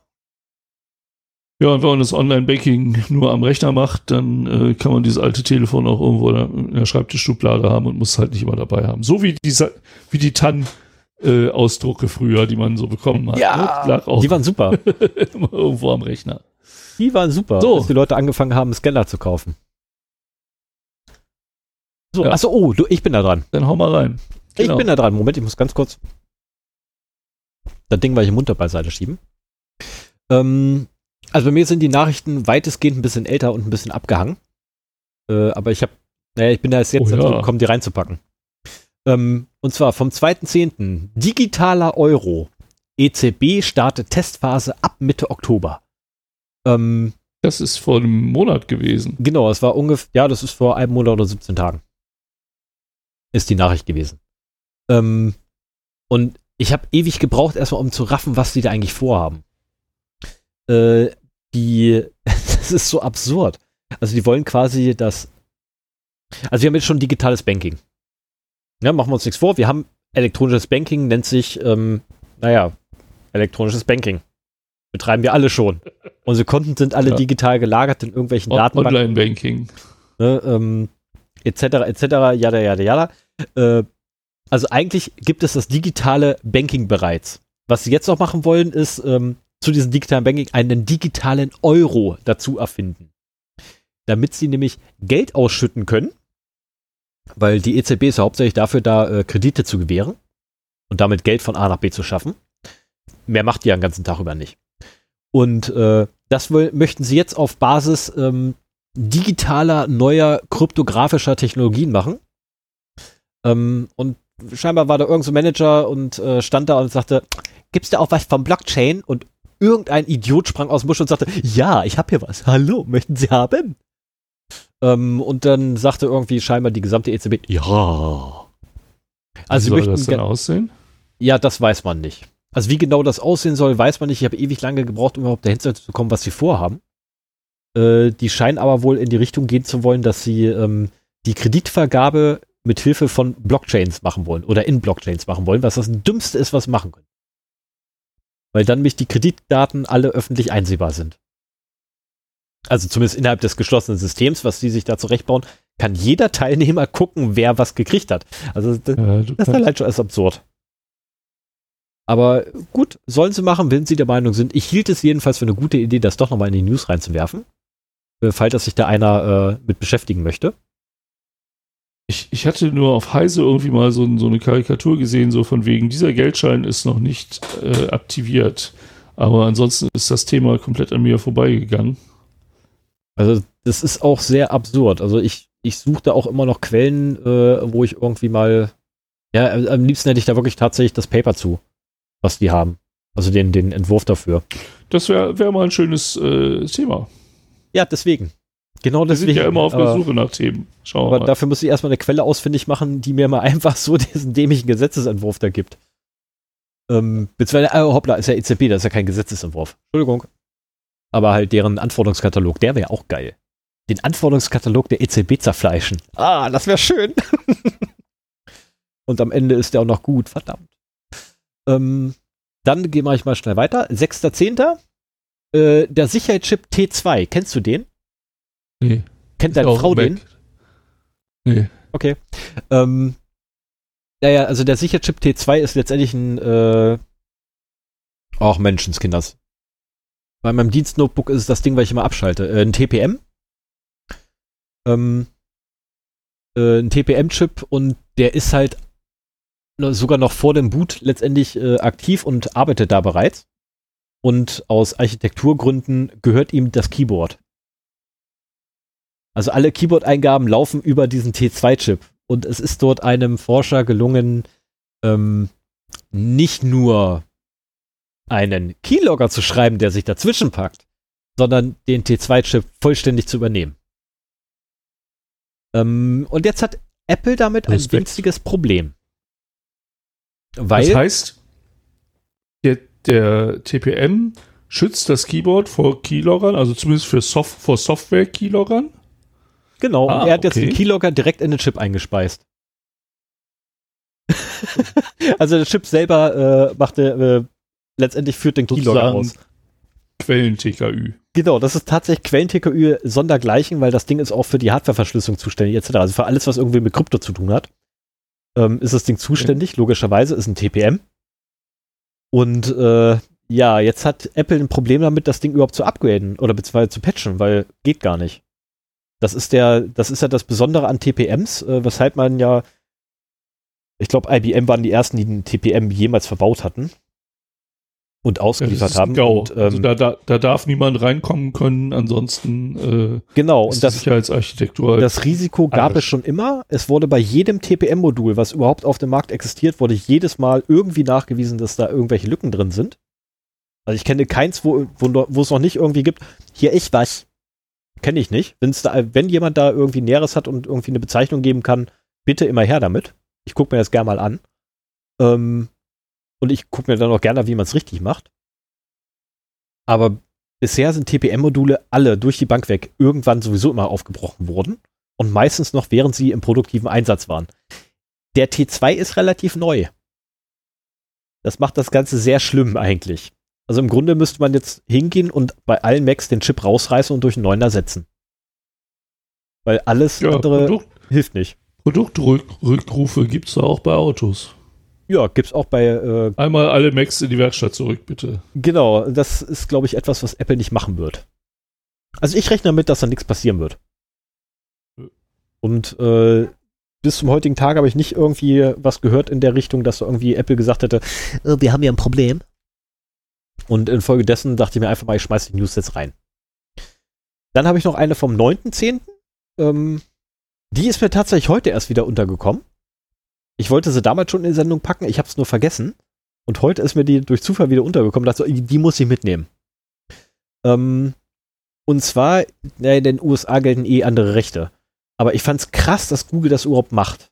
Ja, und wenn man das Online-Banking <laughs> nur am Rechner macht, dann äh, kann man dieses alte Telefon auch irgendwo in der Schreibtischschublade haben und muss es halt nicht immer dabei haben. So wie die, wie die TAN äh, Ausdrucke früher, die man so bekommen hat. Ja, ne? die waren super. <laughs> irgendwo am Rechner. Die waren super, so. als die Leute angefangen haben, Scanner zu kaufen. So, ja. achso, oh, du, ich bin da dran. Dann hau mal rein. Genau. Ich bin da dran. Moment, ich muss ganz kurz das Ding, weil ich im Mund beiseite schieben. Ähm, also bei mir sind die Nachrichten weitestgehend ein bisschen älter und ein bisschen abgehangen. Äh, aber ich habe, naja, ich bin da jetzt, jetzt oh, ja. gekommen, die reinzupacken. Ähm, und zwar vom 2.10. Digitaler Euro. EZB startet Testphase ab Mitte Oktober. Ähm, das ist vor einem Monat gewesen. Genau, es war ungefähr, ja, das ist vor einem Monat oder 17 Tagen. Ist die Nachricht gewesen. Ähm, und ich habe ewig gebraucht, erstmal um zu raffen, was die da eigentlich vorhaben. Äh, die, <laughs> das ist so absurd. Also die wollen quasi das, also wir haben jetzt schon digitales Banking. Ja, machen wir uns nichts vor. Wir haben elektronisches Banking, nennt sich, ähm, naja, elektronisches Banking. Betreiben wir alle schon. <laughs> Unsere Konten sind alle ja. digital gelagert in irgendwelchen On Datenbanken. Online-Banking. Ne, ähm, etc., etc., jada, jada, jada. Äh, also eigentlich gibt es das digitale Banking bereits. Was sie jetzt noch machen wollen, ist ähm, zu diesem digitalen Banking einen digitalen Euro dazu erfinden. Damit sie nämlich Geld ausschütten können weil die EZB ist ja hauptsächlich dafür da, äh, Kredite zu gewähren und damit Geld von A nach B zu schaffen. Mehr macht die ja den ganzen Tag über nicht. Und äh, das möchten sie jetzt auf Basis ähm, digitaler, neuer, kryptografischer Technologien machen. Ähm, und scheinbar war da irgendein so Manager und äh, stand da und sagte, gibt's da auch was vom Blockchain? Und irgendein Idiot sprang aus dem Busch und sagte, ja, ich hab hier was. Hallo, möchten Sie haben? Ähm, und dann sagte irgendwie scheinbar die gesamte EZB, ja. Also Wie soll das denn aussehen? Ja, das weiß man nicht. Also wie genau das aussehen soll, weiß man nicht. Ich habe ewig lange gebraucht, um überhaupt dahinter zu kommen, was sie vorhaben. Äh, die scheinen aber wohl in die Richtung gehen zu wollen, dass sie ähm, die Kreditvergabe mit Hilfe von Blockchains machen wollen oder in Blockchains machen wollen, was das Dümmste ist, was machen können. Weil dann nämlich die Kreditdaten alle öffentlich einsehbar sind. Also zumindest innerhalb des geschlossenen Systems, was die sich da zurechtbauen, kann jeder Teilnehmer gucken, wer was gekriegt hat. Also das, Ja, das ist allein schon als absurd. Aber gut, sollen sie machen, wenn sie der Meinung sind. Ich hielt es jedenfalls für eine gute Idee, das doch nochmal in die News reinzuwerfen. Äh, Falls sich da einer äh, mit beschäftigen möchte. Ich, ich hatte nur auf Heise irgendwie mal so, so eine Karikatur gesehen, so von wegen, dieser Geldschein ist noch nicht äh, aktiviert. Aber ansonsten ist das Thema komplett an mir vorbeigegangen. Also das ist auch sehr absurd. Also ich, ich suche da auch immer noch Quellen, äh, wo ich irgendwie mal, ja, am liebsten hätte ich da wirklich tatsächlich das Paper zu, was die haben. Also den, den Entwurf dafür. Das wäre wär mal ein schönes äh, Thema. Ja, deswegen. Genau Wir deswegen. sind ja immer auf der Suche nach Themen. Schauen wir aber mal. dafür muss ich erstmal eine Quelle ausfindig machen, die mir mal <laughs> einfach so diesen dämlichen Gesetzesentwurf da gibt. Ähm, beziehungsweise, äh, hoppla, ist ja EZB, das ist ja kein Gesetzesentwurf. Entschuldigung. Aber halt deren Anforderungskatalog, der wäre auch geil. Den Anforderungskatalog der EZB zerfleischen. Ah, das wäre schön. <laughs> Und am Ende ist der auch noch gut, verdammt. Ähm, dann gehen wir mal schnell weiter. 6.10. Äh, der Sicherheitschip T2, kennst du den? Nee. Kennt deine auch Frau den? Nee. Okay. Ähm, ja, ja, also der Sicherchip T2 ist letztendlich ein, äh, ach Menschenskinders. Bei meinem Dienstnotebook ist es das Ding, was ich immer abschalte. Äh, ein TPM. Ähm, äh, ein TPM-Chip und der ist halt sogar noch vor dem Boot letztendlich äh, aktiv und arbeitet da bereits. Und aus Architekturgründen gehört ihm das Keyboard. Also alle Keyboard-Eingaben laufen über diesen T2-Chip. Und es ist dort einem Forscher gelungen, ähm, nicht nur einen Keylogger zu schreiben, der sich dazwischen packt, sondern den T2-Chip vollständig zu übernehmen. Ähm, und jetzt hat Apple damit ein Respekt. winziges Problem. Weil, das heißt, der, der TPM schützt das Keyboard vor Keyloggern, also zumindest für Soft vor Software-Keyloggern. Genau, Ah, und er hat jetzt okay. den Keylogger direkt in den Chip eingespeist. <laughs> also der Chip selber äh, macht äh, letztendlich führt den Keylogger aus. Quellen-TKÜ. Genau, das ist tatsächlich Quellen-TKÜ sondergleichen, weil das Ding ist auch für die Hardwareverschlüsselung zuständig, etc. Also für alles, was irgendwie mit Krypto zu tun hat, ähm, ist das Ding zuständig. Logischerweise ist ein TPM. Und äh, ja, jetzt hat Apple ein Problem damit, das Ding überhaupt zu upgraden oder beziehungsweise zu patchen, weil geht gar nicht. Das ist der, das ist ja das Besondere an TPMs, äh, weshalb man ja, ich glaube, IBM waren die ersten, die einen TPM jemals verbaut hatten und Ja, ausgeliefert ein haben. GAU. Und, ähm, also da, da, da darf niemand reinkommen können, ansonsten äh, genau, ist und das, Sicherheitsarchitektur halt Das Risiko gab Arsch. es schon immer. Es wurde bei jedem TPM-Modul, was überhaupt auf dem Markt existiert, wurde jedes Mal irgendwie nachgewiesen, dass da irgendwelche Lücken drin sind. Also ich kenne keins, wo, wo, wo es noch nicht irgendwie gibt, hier ich was. Kenne ich nicht. Wenn's da, wenn jemand da irgendwie Näheres hat und irgendwie eine Bezeichnung geben kann, bitte immer her damit. Ich gucke mir das gerne mal an. Ähm, und ich gucke mir dann auch gerne, wie man es richtig macht. Aber bisher sind TPM-Module alle durch die Bank weg irgendwann sowieso immer aufgebrochen worden und meistens noch während sie im produktiven Einsatz waren. Der T2 ist relativ neu. Das macht das Ganze sehr schlimm eigentlich. Also im Grunde müsste man jetzt hingehen und bei allen Macs den Chip rausreißen und durch einen neuen ersetzen. Weil alles ja, andere Produkt, hilft nicht. Produktrückrufe gibt es da auch bei Autos. Ja, gibt's auch bei, äh, Einmal alle Macs in die Werkstatt zurück, bitte. genau, das ist, glaube ich, etwas, was Apple nicht machen wird. Also ich rechne damit, dass da nichts passieren wird. Ja. Und äh, bis zum heutigen Tag habe ich nicht irgendwie was gehört in der Richtung, dass da irgendwie Apple gesagt hätte, äh, wir haben hier ein Problem. Und infolgedessen dachte ich mir einfach mal, ich schmeiße die News jetzt rein. Dann habe ich noch eine vom 9.10. Ähm, die ist mir tatsächlich heute erst wieder untergekommen. Ich wollte sie damals schon in die Sendung packen, ich habe es nur vergessen. Und heute ist mir die durch Zufall wieder untergekommen. Dachte, die muss ich mitnehmen. Ähm, und zwar, in den USA gelten eh andere Rechte. Aber ich fand's krass, dass Google das überhaupt macht.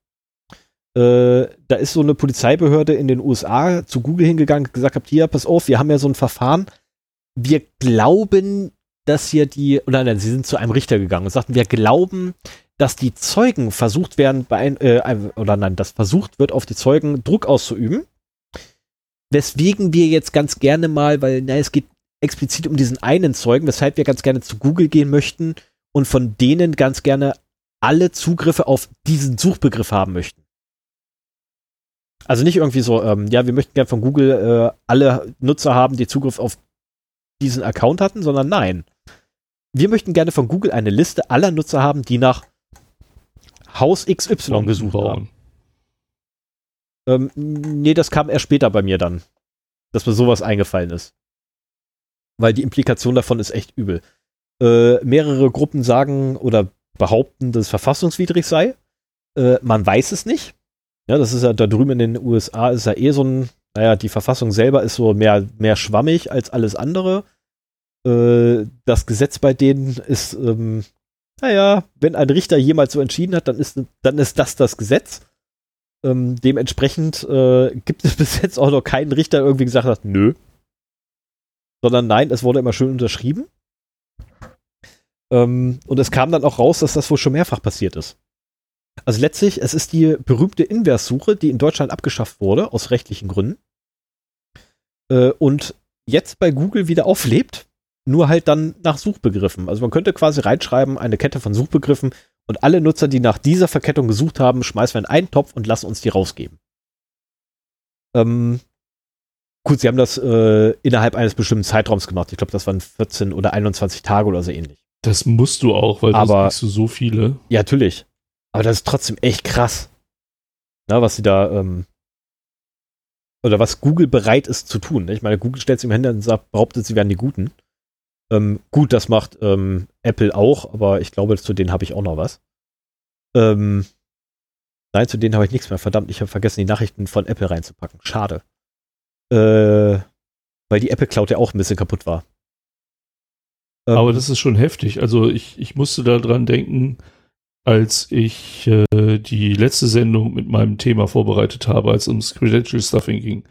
Äh, da ist so eine Polizeibehörde in den USA zu Google hingegangen, gesagt hat, hier, pass auf, wir haben ja so ein Verfahren. Wir glauben, dass hier die, oder nein, sie sind zu einem Richter gegangen und sagten, wir glauben, dass die Zeugen versucht werden, bei ein, äh, oder nein, dass versucht wird, auf die Zeugen Druck auszuüben. Weswegen wir jetzt ganz gerne mal, weil na, es geht explizit um diesen einen Zeugen, weshalb wir ganz gerne zu Google gehen möchten und von denen ganz gerne alle Zugriffe auf diesen Suchbegriff haben möchten. Also nicht irgendwie so, ähm, ja, wir möchten gerne von Google äh, alle Nutzer haben, die Zugriff auf diesen Account hatten, sondern nein. Wir möchten gerne von Google eine Liste aller Nutzer haben, die nach Haus XY gesucht haben. Ähm, nee, das kam erst später bei mir dann, dass mir sowas eingefallen ist. Weil die Implikation davon ist echt übel. Äh, mehrere Gruppen sagen oder behaupten, dass es verfassungswidrig sei. Äh, man weiß es nicht. Ja, das ist ja da drüben in den USA ist ja eh so ein, naja, die Verfassung selber ist so mehr, mehr schwammig als alles andere. Äh, das Gesetz bei denen ist, ähm, naja, wenn ein Richter jemals so entschieden hat, dann ist, dann ist das das Gesetz. Ähm, dementsprechend äh, gibt es <laughs> bis jetzt auch noch keinen Richter, der irgendwie gesagt hat, nö. Sondern nein, es wurde immer schön unterschrieben. Ähm, und es kam dann auch raus, dass das wohl schon mehrfach passiert ist. Also letztlich, es ist die berühmte Inverssuche, die in Deutschland abgeschafft wurde, aus rechtlichen Gründen. Äh, und jetzt bei Google wieder auflebt, nur halt dann nach Suchbegriffen. Also man könnte quasi reinschreiben, eine Kette von Suchbegriffen und alle Nutzer, die nach dieser Verkettung gesucht haben, schmeißen wir in einen Topf und lassen uns die rausgeben. Ähm, gut, sie haben das äh, innerhalb eines bestimmten Zeitraums gemacht. Ich glaube, das waren 14 oder 21 Tage oder so ähnlich. Das musst du auch, weil Aber, du so viele. Ja, natürlich. Aber das ist trotzdem echt krass. Na, was sie da, ähm, oder was Google bereit ist zu tun. Ne? Ich meine, Google stellt sich im Händen und sagt, behauptet, sie wären die Guten. Ähm, gut, das macht ähm, Apple auch, aber ich glaube, zu denen habe ich auch noch was. Ähm, nein, zu denen habe ich nichts mehr. Verdammt, ich habe vergessen, die Nachrichten von Apple reinzupacken. Schade. Äh, weil die Apple Cloud ja auch ein bisschen kaputt war. aber ähm, das ist schon heftig. Also ich, ich musste da dran denken, als ich äh, die letzte Sendung mit meinem Thema vorbereitet habe, als es ums Credential Stuffing ging.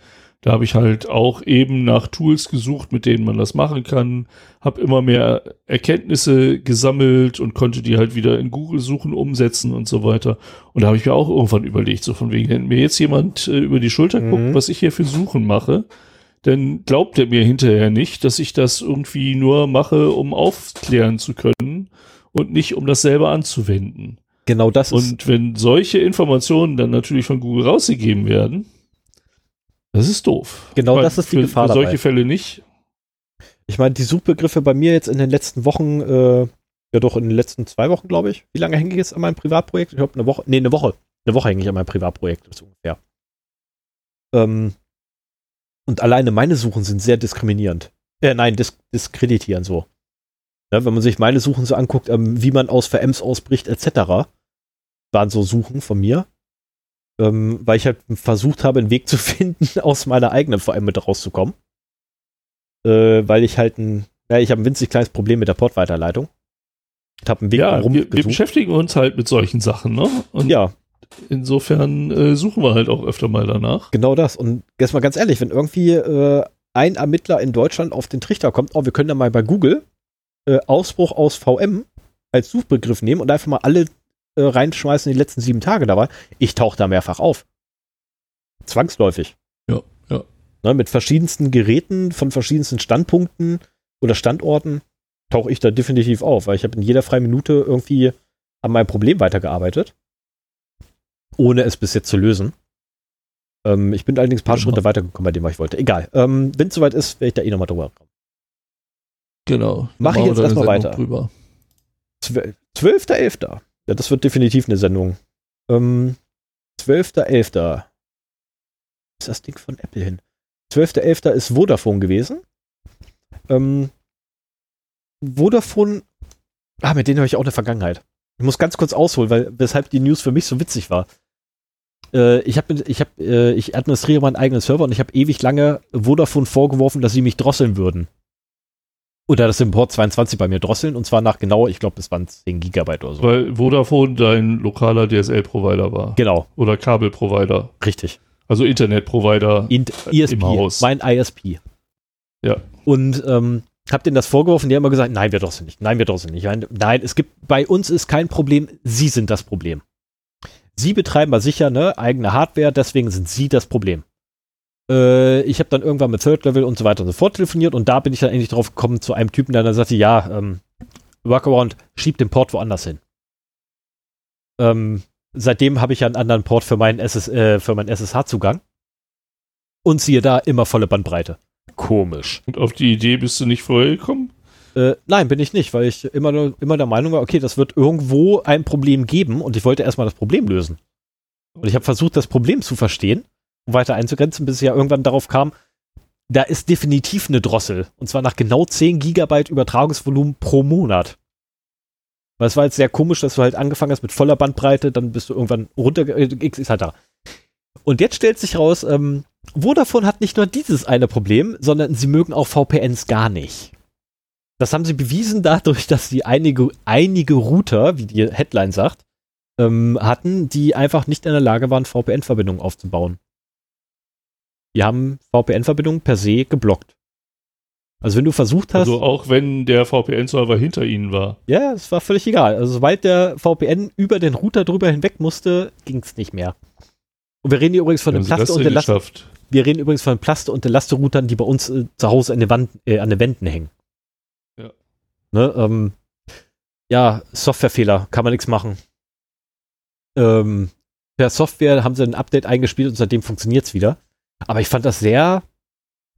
Da habe ich halt auch eben nach Tools gesucht, mit denen man das machen kann, habe immer mehr Erkenntnisse gesammelt und konnte die halt wieder in Google suchen, umsetzen und so weiter. Und da habe ich mir auch irgendwann überlegt, so von wegen, wenn mir jetzt jemand äh, über die Schulter mhm. guckt, was ich hier für Suchen mache, dann glaubt er mir hinterher nicht, dass ich das irgendwie nur mache, um aufklären zu können und nicht um das selber anzuwenden. Genau das ist. Und wenn solche Informationen dann natürlich von Google rausgegeben werden, das ist doof. Genau meine, das ist die für, Gefahr. Für solche dabei. Fälle nicht. Ich meine, die Suchbegriffe bei mir jetzt in den letzten Wochen, äh, ja doch in den letzten zwei Wochen, glaube ich. Wie lange hänge ich jetzt an meinem Privatprojekt? Ich glaube eine Woche, nee, eine Woche. Eine Woche hänge ich an meinem Privatprojekt, ist ungefähr. Ähm, und alleine meine Suchen sind sehr diskriminierend. Äh, nein, dis diskreditieren so. Ja, wenn man sich meine Suchen so anguckt, ähm, wie man aus VMs ausbricht, etc., waren so Suchen von mir. Ähm, weil ich halt versucht habe, einen Weg zu <laughs> finden, aus meiner eigenen VM mit rauszukommen. Äh, weil ich halt ein, ja, ich habe ein winzig kleines Problem mit der Portweiterleitung. Ich habe einen Weg ja, wir, wir, beschäftigen uns halt mit solchen Sachen, ne? Und ja. Insofern äh, suchen wir halt auch öfter mal danach. Genau das. Und jetzt mal ganz ehrlich, wenn irgendwie äh, ein Ermittler in Deutschland auf den Trichter kommt, oh, wir können da mal bei Google äh, Ausbruch aus VM als Suchbegriff nehmen und einfach mal alle äh, reinschmeißen, die letzten sieben Tage da war. Ich tauche da mehrfach auf. Zwangsläufig. Ja, ja. Ne, mit verschiedensten Geräten von verschiedensten Standpunkten oder Standorten tauche ich da definitiv auf, weil ich habe in jeder freien Minute irgendwie an meinem Problem weitergearbeitet, ohne es bis jetzt zu lösen. Ähm, ich bin allerdings ein paar genau. Schritte weitergekommen bei dem, was ich wollte. Egal. Ähm, Wenn es soweit ist, werde ich da eh nochmal drüber kommen. Genau. Mache ich jetzt erstmal weiter. Drüber. 12.11. Ja, das wird definitiv eine Sendung. Ähm, 12.11. Ist das Ding von Apple hin? 12.11. ist Vodafone gewesen. Ähm, Vodafone, ah, mit denen habe ich auch eine Vergangenheit. Ich muss ganz kurz ausholen, weil weshalb die News für mich so witzig war. Äh, ich habe, ich habe, äh, ich administriere meinen eigenen Server und ich habe ewig lange Vodafone vorgeworfen, dass sie mich drosseln würden. Oder das im Port 22 bei mir drosseln und zwar nach genau, ich glaube, es waren 10 Gigabyte oder so. Weil Vodafone dein lokaler DSL-Provider war. Genau, Oder Kabelprovider. richtig. Also Internetprovider. Int ISP, im Haus. mein ISP. Ja. Und ähm, hab denen das vorgeworfen, die haben immer gesagt, nein, wir drosseln nicht, nein, wir drosseln nicht. Nein, nein, es gibt, bei uns ist kein Problem, sie sind das Problem. Sie betreiben mal sicher, ne, eigene Hardware, deswegen sind sie das Problem. Äh, ich habe dann irgendwann mit Third Level und so weiter und so fort telefoniert und da bin ich dann endlich drauf gekommen zu einem Typen, der dann sagte, ja, ähm, Workaround, schieb den Port woanders hin. Ähm, seitdem habe ich ja einen anderen Port für meinen, SS, äh, für meinen SSH-Zugang. Und siehe da, immer volle Bandbreite. Komisch. Und auf die Idee bist du nicht vorher gekommen? Äh, nein, bin ich nicht, weil ich immer, nur- immer der Meinung war, okay, das wird irgendwo ein Problem geben und ich wollte erstmal das Problem lösen. Und ich habe versucht, das Problem zu verstehen weiter einzugrenzen, bis ich ja irgendwann darauf kam, da ist definitiv eine Drossel. Und zwar nach genau 10 Gigabyte Übertragungsvolumen pro Monat. Weil es war jetzt sehr komisch, dass du halt angefangen hast mit voller Bandbreite, dann bist du irgendwann runter, äh, X ist halt da. Und jetzt stellt sich raus, ähm, Vodafone hat nicht nur dieses eine Problem, sondern sie mögen auch VPNs gar nicht. Das haben sie bewiesen dadurch, dass sie einige, einige Router, wie die Headline sagt, ähm, hatten, die einfach nicht in der Lage waren, VPN-Verbindungen aufzubauen. Die haben VPN-Verbindungen per se geblockt. Also wenn du versucht hast, Also auch wenn der VPN-Server hinter ihnen war. ja, es war völlig egal. Also sobald der VPN über den Router drüber hinweg musste, ging es nicht mehr. Und wir reden hier übrigens von Wie den Plaste- und Elaste, wir reden übrigens von Plaste- und Elaste-Routern, die bei uns äh, zu Hause an den, Wand, äh, an den Wänden hängen. Ja. Ne, ähm, ja, Softwarefehler, kann man nichts machen. Ähm, per Software haben sie ein Update eingespielt und seitdem funktioniert es wieder. Aber ich fand das sehr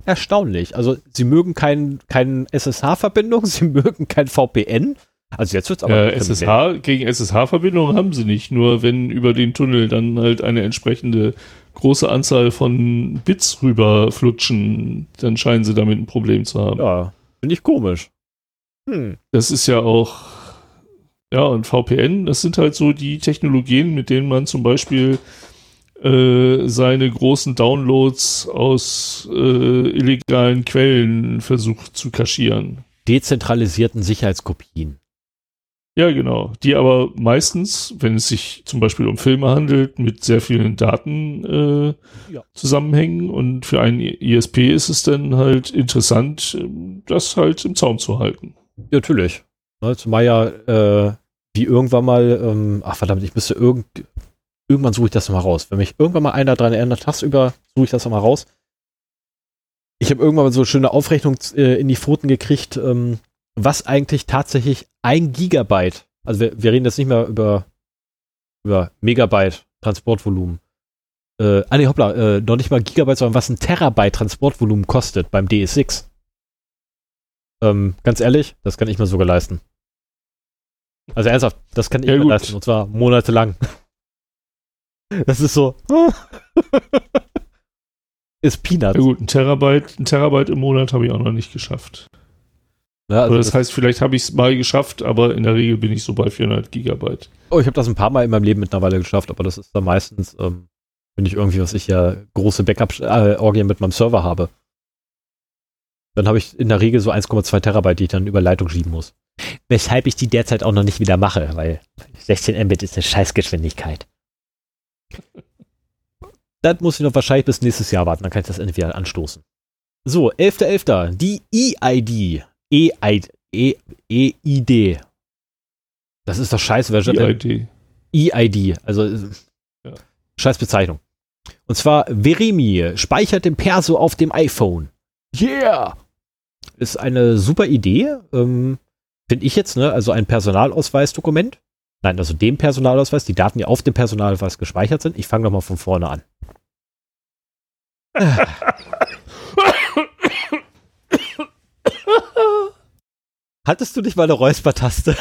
erstaunlich. Also, sie mögen kein, kein SSH-Verbindung, <laughs> sie mögen kein VPN. Also jetzt wird's aber Äh, SSH, gegen SSH-Verbindungen haben sie nicht, nur wenn über den Tunnel dann halt eine entsprechende große Anzahl von Bits rüberflutschen, dann scheinen sie damit ein Problem zu haben. Ja, finde ich komisch. Hm. Das ist ja auch, ja, und VPN, das sind halt so die Technologien, mit denen man zum Beispiel äh, seine großen Downloads aus äh, illegalen Quellen versucht zu kaschieren. Dezentralisierten Sicherheitskopien. Ja, genau. Die aber meistens, wenn es sich zum Beispiel um Filme handelt, mit sehr vielen Daten äh, Ja. zusammenhängen. Und für einen ISP ist es dann halt interessant, das halt im Zaum zu halten. Ja, natürlich. Zumal ja, äh, wie irgendwann mal, ähm, ach verdammt, ich müsste irgend, irgendwann suche ich das nochmal raus. Wenn mich irgendwann mal einer daran erinnert, tagsüber suche ich das nochmal raus. Ich habe irgendwann mal so eine schöne Aufrechnung äh, in die Pfoten gekriegt, ähm, was eigentlich tatsächlich ein Gigabyte, also wir, wir reden jetzt nicht mehr über, über Megabyte Transportvolumen. Äh, ah nee, hoppla, äh, noch nicht mal Gigabyte, sondern was ein Terabyte Transportvolumen kostet beim DS6. Ähm, ganz ehrlich, das kann ich mir sogar leisten. Also ernsthaft, das kann ich Ja, mir gut. leisten. Und zwar monatelang. <laughs> Das ist so. <laughs> ist Peanuts. Ja gut, ein Terabyte, ein Terabyte im Monat habe ich auch noch nicht geschafft. Ne, also Oder das das- heißt, vielleicht habe ich es mal geschafft, aber in der Regel bin ich so bei 400 Gigabyte. oh, ich habe das ein paar Mal in meinem Leben mittlerweile geschafft, aber das ist dann meistens, ähm, wenn ich irgendwie, was ich ja, große Backup-Orgien mit meinem Server habe. Dann habe ich in der Regel so 1,2 Terabyte, die ich dann über Leitung schieben muss. Weshalb ich die derzeit auch noch nicht wieder mache, weil 16 Mbit ist eine Scheißgeschwindigkeit. Das muss ich noch wahrscheinlich bis nächstes Jahr warten, dann kann ich das endlich wieder anstoßen. So, 11.11. Die EID. EID. E- EID. Das ist doch scheiße, der Idee. EID, also äh, Ja. scheiß Bezeichnung. Und zwar Veremi speichert den Perso auf dem iPhone. Yeah! Ist eine super Idee, ähm, finde ich jetzt, ne? Also ein Personalausweisdokument. Nein, also dem Personalausweis, die Daten, die auf dem Personalausweis gespeichert sind. Ich fange doch mal von vorne an. <coughs> Hattest du nicht mal eine Räuspertaste?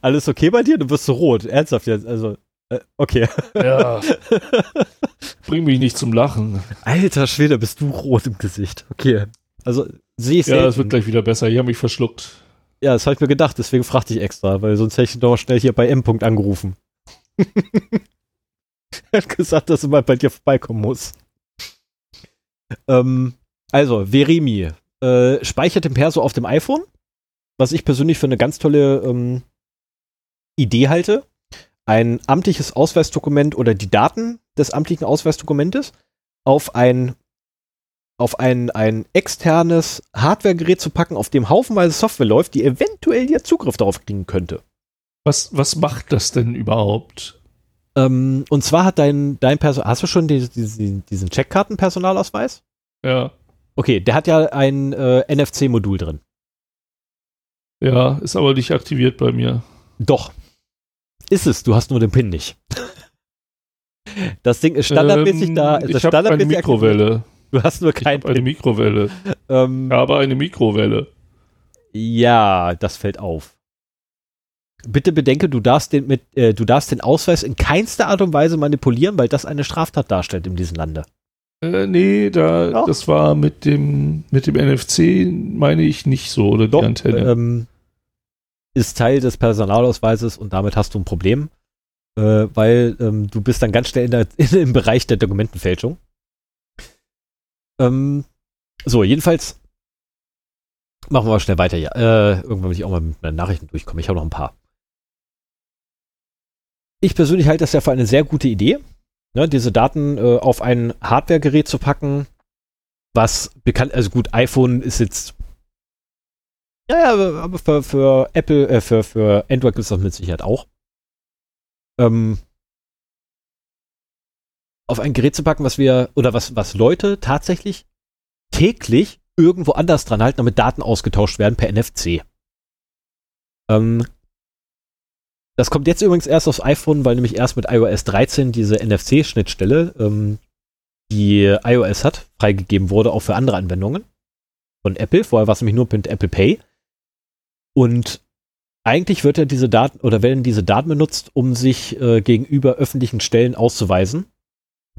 Alles okay bei dir? Du wirst so rot. Ernsthaft jetzt? Also, äh, okay. Ja. <laughs> Bring mich nicht zum Lachen. Alter Schwede, bist du rot im Gesicht. Okay. Also, sehe ich Ja, es wird gleich wieder besser. Ich habe mich verschluckt. Ja, das habe ich mir gedacht, deswegen fragte ich extra, weil sonst hätte ich doch schnell hier bei M. angerufen. <laughs> er hat gesagt, dass er mal bei dir vorbeikommen muss. Ähm, Also, Verimi äh, speichert den Perso auf dem iPhone, was ich persönlich für eine ganz tolle ähm, Idee halte. Ein amtliches Ausweisdokument oder die Daten des amtlichen Ausweisdokumentes auf ein auf ein, ein externes Hardwaregerät zu packen, auf dem haufenweise Software läuft, die eventuell ja Zugriff darauf kriegen könnte. Was, was macht das denn überhaupt? Ähm, und zwar hat dein, dein Person, hast du schon die, die, diesen Checkkarten-Personalausweis? Ja. Okay, der hat ja ein äh, NFC-Modul drin. Ja, ist aber nicht aktiviert bei mir. Doch. Ist es, du hast nur den PIN nicht. <laughs> Das Ding ist standardmäßig ähm, da. Ich habe eine Mikrowelle. Aktiviert. Du hast nur kein ich eine Mikrowelle. Ähm, aber eine Mikrowelle. Ja, das fällt auf. Bitte bedenke, du darfst den mit, äh, du darfst den Ausweis in keinster Art und Weise manipulieren, weil das eine Straftat darstellt in diesem Lande. Äh, nee, da, das war mit dem, mit dem NFC, meine ich nicht so, oder Doch, die Antenne. Ähm, ist Teil des Personalausweises und damit hast du ein Problem, äh, weil ähm, du bist dann ganz schnell in der, in, <laughs> im Bereich der Dokumentenfälschung. Ähm, so, jedenfalls machen wir mal schnell weiter. Ja, äh, irgendwann will ich auch mal mit meinen Nachrichten durchkommen. Ich habe noch ein paar. Ich persönlich halte das ja für eine sehr gute Idee, ne, diese Daten äh, auf ein Hardwaregerät zu packen, was bekannt, also gut, iPhone ist jetzt ja, ja, aber für, für Apple, äh, für, für Android gibt es das mit Sicherheit auch. Ähm, auf ein Gerät zu packen, was wir, oder was, was Leute tatsächlich täglich irgendwo anders dran halten, damit Daten ausgetauscht werden per NFC. Ähm, das kommt jetzt übrigens erst aufs iPhone, weil nämlich erst mit iOS 13 diese NFC-Schnittstelle, ähm, die iOS hat, freigegeben wurde, auch für andere Anwendungen von Apple. Vorher war es nämlich nur mit Apple Pay. Und eigentlich wird ja diese Daten oder werden diese Daten benutzt, um sich äh, gegenüber öffentlichen Stellen auszuweisen.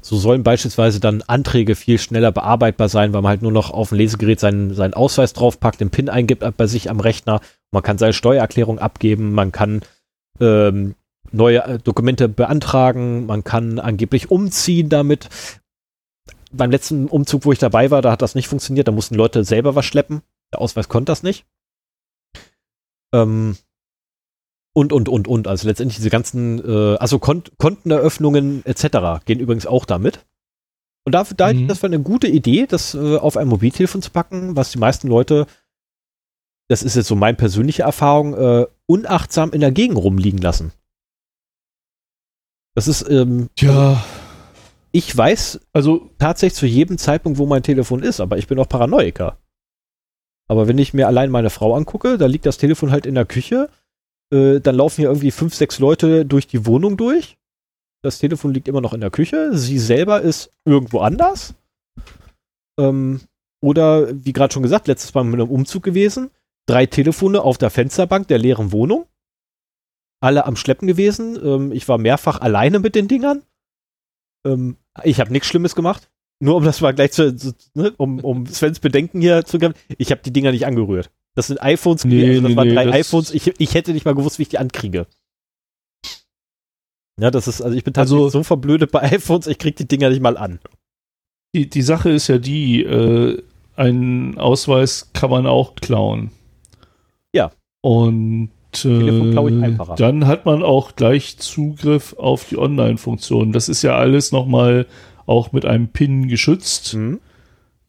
So sollen beispielsweise dann Anträge viel schneller bearbeitbar sein, weil man halt nur noch auf dem Lesegerät seinen, seinen Ausweis draufpackt, den PIN eingibt bei sich am Rechner. Man kann seine Steuererklärung abgeben, man kann ähm, neue äh, Dokumente beantragen, man kann angeblich umziehen damit. Beim letzten Umzug, wo ich dabei war, da hat das nicht funktioniert, da mussten Leute selber was schleppen. Der Ausweis konnte das nicht. Ähm, und, und, und, und. Also letztendlich diese ganzen, äh, also Kont Konteneröffnungen etc. gehen übrigens auch damit. Und dafür, da Mhm. das war eine gute Idee, das äh, auf ein Mobiltelefon zu packen, was die meisten Leute, das ist jetzt so meine persönliche Erfahrung, äh, unachtsam in der Gegend rumliegen lassen. Das ist, ähm, Tja, ich weiß also tatsächlich zu jedem Zeitpunkt, wo mein Telefon ist, aber ich bin auch Paranoiker. Aber wenn ich mir allein meine Frau angucke, da liegt das Telefon halt in der Küche, äh, dann laufen hier irgendwie fünf, sechs Leute durch die Wohnung durch. Das Telefon liegt immer noch in der Küche. Sie selber ist irgendwo anders. Ähm, oder, wie gerade schon gesagt, letztes Mal mit einem Umzug gewesen. Drei Telefone auf der Fensterbank der leeren Wohnung. Alle am Schleppen gewesen. Ähm, ich war mehrfach alleine mit den Dingern. Ähm, ich habe nichts Schlimmes gemacht. Nur um das mal gleich zu, zu ne, um, um Svens Bedenken hier zu geben. Ich habe die Dinger nicht angerührt. Das sind iPhones, Nee, gewesen, das nee, waren nee, drei das- iPhones. Ich, ich hätte nicht mal gewusst, wie ich die ankriege. Ja, das ist, also ich bin tatsächlich Also- so verblödet bei <laughs> iPhones, ich krieg die Dinger nicht mal an. die, die Sache ist ja die, äh, einen Ausweis kann man auch klauen. Ja. Und äh, dann hat man auch gleich Zugriff auf die Online-Funktion. Das ist ja alles nochmal auch mit einem PIN geschützt. Hm?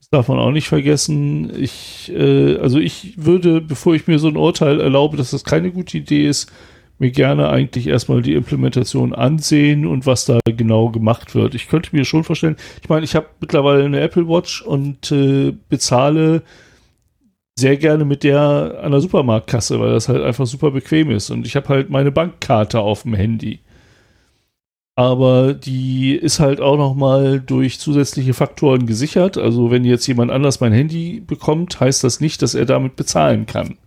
Das darf man auch nicht vergessen. Ich, äh, also ich würde, bevor ich mir so ein Urteil erlaube, dass das keine gute Idee ist, mir gerne eigentlich erstmal die Implementation ansehen und was da genau gemacht wird. Ich könnte mir schon vorstellen, ich meine, ich habe mittlerweile eine Apple Watch und äh, bezahle sehr gerne mit der an der Supermarktkasse, weil das halt einfach super bequem ist. Und ich habe halt meine Bankkarte auf dem Handy. Aber die ist halt auch noch mal durch zusätzliche Faktoren gesichert. Also wenn jetzt jemand anders mein Handy bekommt, heißt das nicht, dass er damit bezahlen kann.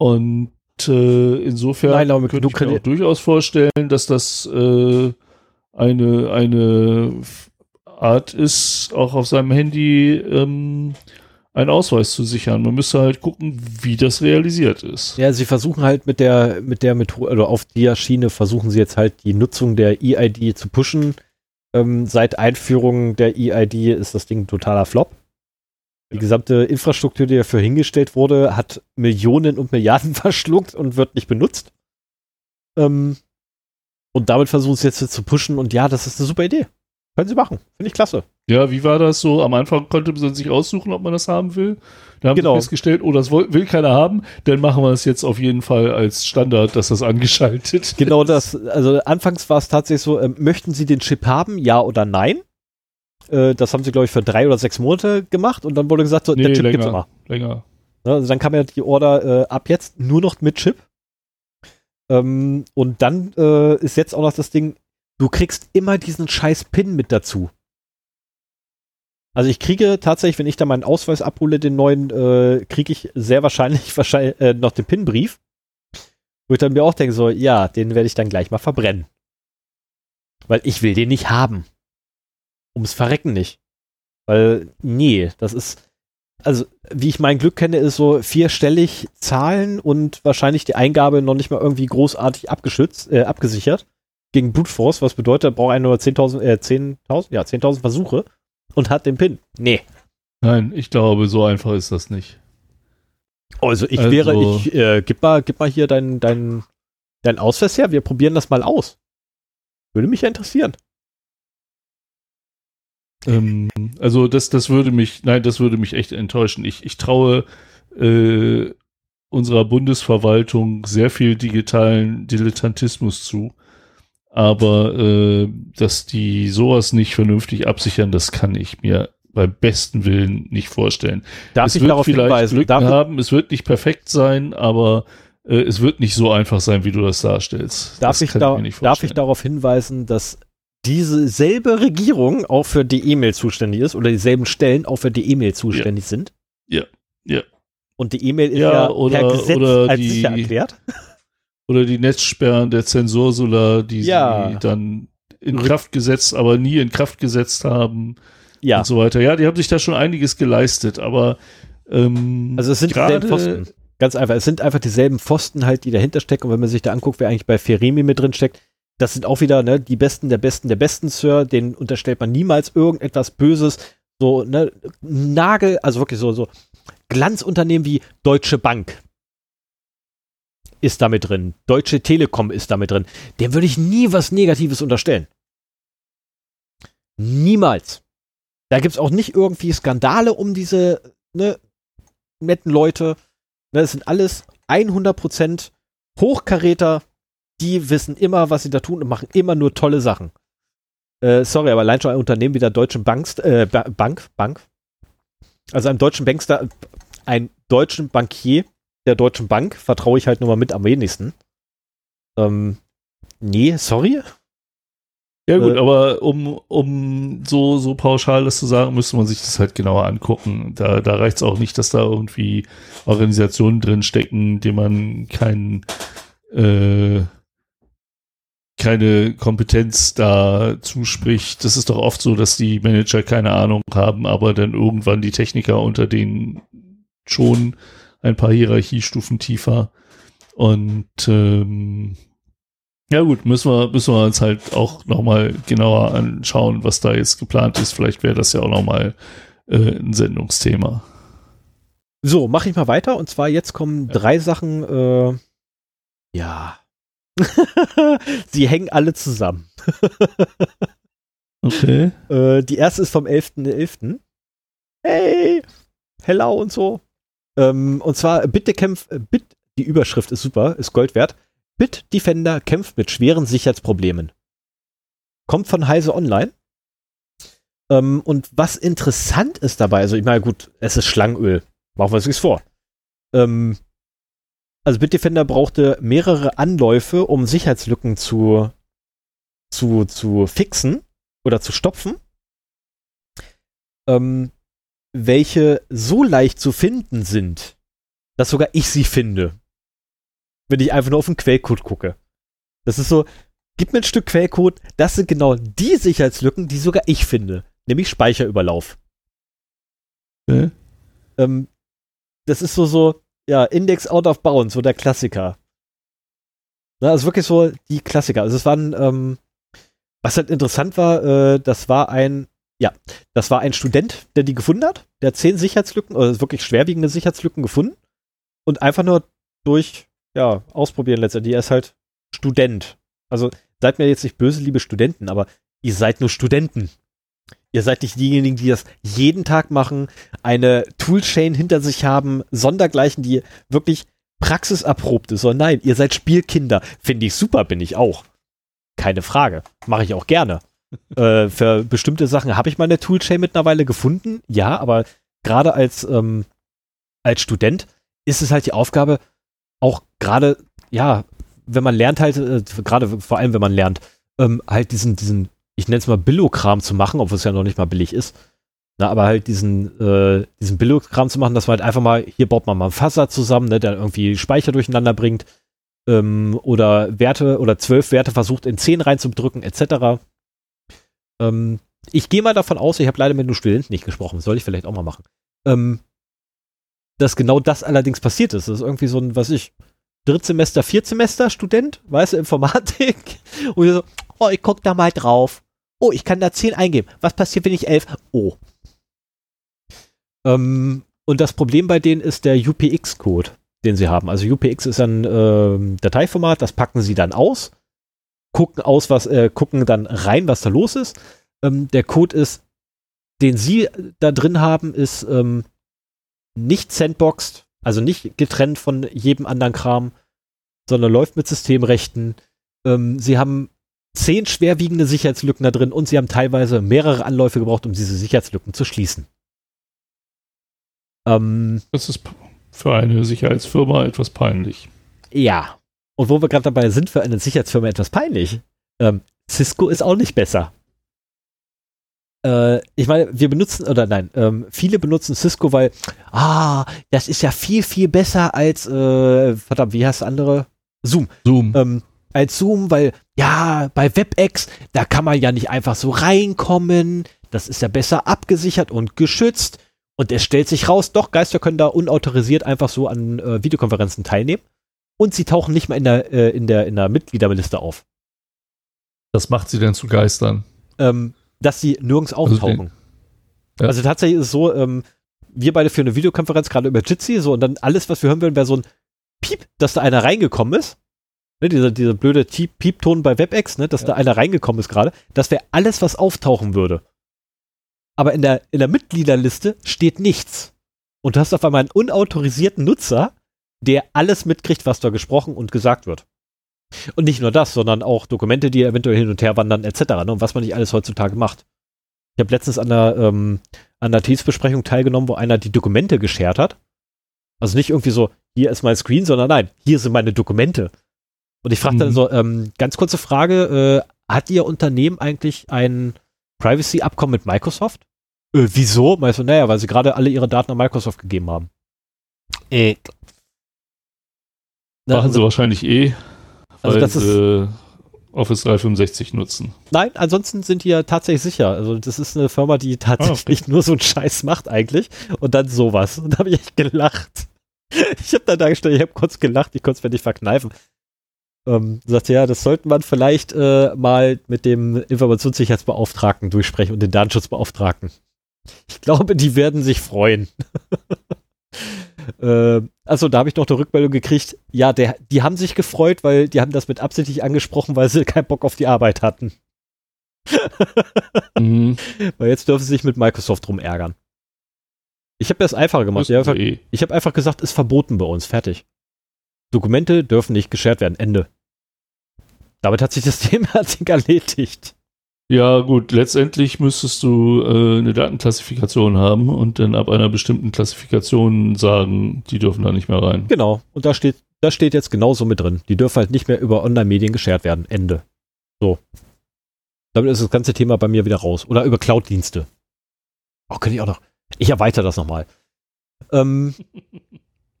Und äh, insofern Nein, aber könnte ich mir auch durchaus vorstellen, dass das äh, eine, eine Art ist, auch auf seinem Handy ähm, einen Ausweis zu sichern. Man müsste halt gucken, wie das realisiert ist. Ja, sie versuchen halt mit der, mit der Methode, oder auf der Schiene versuchen sie jetzt halt die Nutzung der EID zu pushen. Ähm, seit Einführung der EID ist das Ding ein totaler Flop. Die gesamte Infrastruktur, die dafür hingestellt wurde, hat Millionen und Milliarden <laughs> verschluckt und wird nicht benutzt. Ähm, und damit versuchen sie jetzt zu pushen und ja, das ist eine super Idee. Können sie machen. Finde ich klasse. Ja, wie war das so? Am Anfang konnte man sich aussuchen, ob man das haben will. Da haben Genau. wir festgestellt, oh, das will, will keiner haben. Dann machen wir es jetzt auf jeden Fall als Standard, dass das angeschaltet <laughs> Genau das. Also anfangs war es tatsächlich so, ähm, möchten Sie den Chip haben, ja oder nein? Äh, das haben sie, glaube ich, für drei oder sechs Monate gemacht und dann wurde gesagt, so, Nee, der Chip gibt's länger. immer. länger. Ne, Also dann kam ja die Order äh, ab jetzt nur noch mit Chip. Ähm, und dann äh, ist jetzt auch noch das Ding, du kriegst immer diesen scheiß Pin mit dazu. Also ich kriege tatsächlich, wenn ich da meinen Ausweis abhole, den neuen, äh, kriege ich sehr wahrscheinlich, <laughs> wahrscheinlich äh, noch den Pinbrief. Wo ich dann mir auch denke, so, ja, den werde ich dann gleich mal verbrennen. Weil ich will den nicht haben. Ums Verrecken nicht. Weil, nee, das ist, also wie ich mein Glück kenne, ist so vierstellig Zahlen und wahrscheinlich die Eingabe noch nicht mal irgendwie großartig abgeschützt, äh, abgesichert gegen Brute Force, was bedeutet, er braucht einen nur 10.000, äh, 10.000, ja, 10.000 Versuche und hat den Pin. Nee. Nein, ich glaube, so einfach ist das nicht. Also ich Also- wäre, ich, äh, gib mal, gib mal hier deinen, deinen, deinen Ausweis her, wir probieren das mal aus. Würde mich ja interessieren. Ähm, also das, das würde mich, nein, das würde mich echt enttäuschen. Ich, ich traue äh, unserer Bundesverwaltung sehr viel digitalen Dilettantismus zu. Aber äh, dass die sowas nicht vernünftig absichern, das kann ich mir beim besten Willen nicht vorstellen. Darf es ich wird darauf vielleicht hinweisen? Glück haben, es wird nicht perfekt sein, aber äh, es wird nicht so einfach sein, wie du das darstellst. darf, das ich, da, nicht darf ich darauf hinweisen, dass diese selbe Regierung auch für die E-Mail zuständig ist oder dieselben Stellen auch für die E-Mail zuständig sind? Ja, ja. Und die E-Mail ist Ja, ja, oder- per Gesetz als die- sicher erklärt. Oder die Netzsperren der Zensursula, die Ja. sie dann in Kraft gesetzt, aber nie in Kraft gesetzt haben Ja, und so weiter. Ja, die haben sich da schon einiges geleistet, aber ähm, also es sind dieselben Pfosten. Ganz einfach. Es sind einfach dieselben Pfosten halt, die dahinter stecken. Und wenn man sich da anguckt, wer eigentlich bei Feremi mit drin steckt, das sind auch wieder ne, die Besten der Besten der Besten, Sir. Den unterstellt man niemals irgendetwas Böses. So, ne, Nagel, also wirklich so, so Glanzunternehmen wie Deutsche Bank ist damit drin. Deutsche Telekom ist damit drin. Dem würde ich nie was Negatives unterstellen. Niemals. Da gibt es auch nicht irgendwie Skandale um diese ne, netten Leute. Ne, das sind alles 100% Hochkaräter, die wissen immer, was sie da tun und machen immer nur tolle Sachen. Äh, sorry, aber allein schon ein Unternehmen wie der Deutschen Bankst, äh, Ba- Bank, Bank, also einem deutschen Bankster, einen deutschen Bankier der Deutschen Bank vertraue ich halt nur mal mit am wenigsten. Ähm, nee, sorry. ja gut, äh, aber um, um so, so pauschal das zu sagen, müsste man sich das halt genauer angucken. Da, da reicht es auch nicht, dass da irgendwie Organisationen drin stecken, denen man keinen äh, keine Kompetenz da zuspricht. Das ist doch oft so, dass die Manager keine Ahnung haben, aber dann irgendwann die Techniker unter denen schon ein paar Hierarchiestufen tiefer. Und ähm, ja gut, müssen wir, müssen wir uns halt auch nochmal genauer anschauen, was da jetzt geplant ist. Vielleicht wäre das ja auch nochmal äh, ein Sendungsthema. So, mache ich mal weiter. Und zwar jetzt kommen Ja. drei Sachen. Äh, ja. <laughs> Sie hängen alle zusammen. <laughs> Okay. Äh, die erste ist vom 11.11. Hey, hello und so. Ähm, und zwar Bitte kämpft, äh, Bit, die Überschrift ist super, ist Gold wert. Bitdefender kämpft mit schweren Sicherheitsproblemen. Kommt von Heise Online. Ähm, und was interessant ist dabei, also ich meine, gut, es ist Schlangenöl. Machen wir uns nichts vor. Ähm, also Bitdefender brauchte mehrere Anläufe, um Sicherheitslücken zu, zu, zu fixen oder zu stopfen, ähm, welche so leicht zu finden sind, dass sogar ich sie finde, wenn ich einfach nur auf den Quellcode gucke. Das ist so, gib mir ein Stück Quellcode, das sind genau die Sicherheitslücken, die sogar ich finde, nämlich Speicherüberlauf. okay. Ähm, das ist so, so, ja, Index out of bounds, so der Klassiker. Na, also wirklich so die Klassiker. Also es waren, ähm, was halt interessant war, äh, das war ein, ja, das war ein Student, der die gefunden hat. Der hat zehn Sicherheitslücken, oder wirklich schwerwiegende Sicherheitslücken gefunden. Und einfach nur durch, ja, ausprobieren letztendlich. Er ist halt Student. Also seid mir jetzt nicht böse, liebe Studenten, aber ihr seid nur Studenten. Ihr seid nicht diejenigen, die das jeden Tag machen, eine Toolchain hinter sich haben, Sondergleichen, die wirklich praxiserprobt ist. Sondern nein, ihr seid Spielkinder. Finde ich super, bin ich auch. Keine Frage. Mache ich auch gerne. Äh, für bestimmte Sachen habe ich meine Toolchain mittlerweile gefunden. Ja, aber gerade als, ähm, als Student ist es halt die Aufgabe, auch gerade, ja, wenn man lernt halt, äh, gerade vor allem, wenn man lernt, ähm, halt diesen, diesen, ich nenne es mal Billo-Kram zu machen, obwohl es ja noch nicht mal billig ist. Na, aber halt diesen, äh, diesen Billo-Kram zu machen, dass man halt einfach mal, hier baut man mal einen Fuzzer zusammen, ne, der irgendwie Speicher durcheinander bringt, ähm, oder Werte oder zwölf Werte versucht in zehn reinzudrücken, etc. Ähm, ich gehe mal davon aus, ich habe leider mit einem Studenten nicht gesprochen, soll ich vielleicht auch mal machen. Ähm, dass genau das allerdings passiert ist. Das ist irgendwie so ein, was ich, Drittsemester, Viertsemester Student, weißt du, Informatik. <laughs> Und so, oh, ich guck da mal drauf. Oh, ich kann da 10 eingeben. Was passiert, wenn ich 11? Oh. Ähm, und das Problem bei denen ist der UPX-Code, den sie haben. Also UPX ist ein äh, Dateiformat, das packen sie dann aus, gucken aus, was, äh, gucken dann rein, was da los ist. Ähm, der Code ist, den sie da drin haben, ist ähm, nicht sandboxed, also nicht getrennt von jedem anderen Kram, sondern läuft mit Systemrechten. Ähm, sie haben zehn schwerwiegende Sicherheitslücken da drin und sie haben teilweise mehrere Anläufe gebraucht, um diese Sicherheitslücken zu schließen. Ähm, das ist für eine Sicherheitsfirma etwas peinlich. Ja. Und wo wir gerade dabei sind, für eine Sicherheitsfirma etwas peinlich. Ähm, Cisco ist auch nicht besser. Äh, ich meine, wir benutzen, oder nein, ähm, viele benutzen Cisco, weil, ah, das ist ja viel, viel besser als, äh, verdammt, wie heißt das andere? Zoom. Zoom. Ähm, als Zoom, weil, ja, bei WebEx, da kann man ja nicht einfach so reinkommen. Das ist ja besser abgesichert und geschützt. Und es stellt sich raus, doch, Geister können da unautorisiert einfach so an äh, Videokonferenzen teilnehmen. Und sie tauchen nicht mehr in der, äh, in der, in der Mitgliederliste auf. Was macht sie denn zu Geistern? Ähm, dass sie nirgends also auftauchen. Also, ja. also tatsächlich ist es so, ähm, wir beide für eine Videokonferenz gerade über Jitsi, so und dann alles, was wir hören würden, wäre so ein Piep, dass da einer reingekommen ist. Ne, dieser, dieser blöde Piepton bei WebEx, ne, dass ja. da einer reingekommen ist gerade. Das wäre alles, was auftauchen würde. Aber in der, in der Mitgliederliste steht nichts. Und du hast auf einmal einen unautorisierten Nutzer, der alles mitkriegt, was da gesprochen und gesagt wird. Und nicht nur das, sondern auch Dokumente, die eventuell hin und her wandern, etc. Ne, und was man nicht alles heutzutage macht. Ich habe letztens an der, ähm, an Teamsbesprechung teilgenommen, wo einer die Dokumente geshared hat. Also nicht irgendwie so, hier ist mein Screen, sondern nein, hier sind meine Dokumente. Und ich frage dann mhm. so, ähm, ganz kurze Frage, äh, hat Ihr Unternehmen eigentlich ein Privacy-Abkommen mit Microsoft? Äh, wieso? Meinst du, naja, weil sie gerade alle ihre Daten an Microsoft gegeben haben. Äh. Machen also, sie wahrscheinlich eh. Also das ist, äh, Office 365 nutzen. Nein, ansonsten sind die ja tatsächlich sicher. Also das ist eine Firma, die tatsächlich ah, okay. nur so einen Scheiß macht eigentlich und dann sowas. Und da habe ich echt gelacht. <laughs> Ich habe dann dargestellt, ich habe kurz gelacht, ich konnte es mir nicht verkneifen. Ähm, sagte, ja, das sollte man vielleicht äh, mal mit dem Informationssicherheitsbeauftragten durchsprechen und den Datenschutzbeauftragten. Ich glaube, die werden sich freuen. <laughs> Äh, also da habe ich noch eine Rückmeldung gekriegt. Ja, der, die haben sich gefreut, weil die haben das mit absichtlich angesprochen, weil sie keinen Bock auf die Arbeit hatten. mhm. <laughs> Weil jetzt dürfen sie sich mit Microsoft drum ärgern. Ich habe das einfacher gemacht. Ich habe eh. hab einfach gesagt, ist verboten bei uns. Fertig. Dokumente dürfen nicht geshared werden. Ende. Damit hat sich das <laughs> Thema erledigt. Ja, gut, letztendlich müsstest du äh, eine Datenklassifikation haben und dann ab einer bestimmten Klassifikation sagen, die dürfen da nicht mehr rein. Genau, und da steht, da steht jetzt genauso mit drin. Die dürfen halt nicht mehr über Online-Medien geshared werden. Ende. So. Damit ist das ganze Thema bei mir wieder raus. Oder über Cloud-Dienste. Oh, könnte ich auch noch. Ich erweitere das nochmal. Ähm,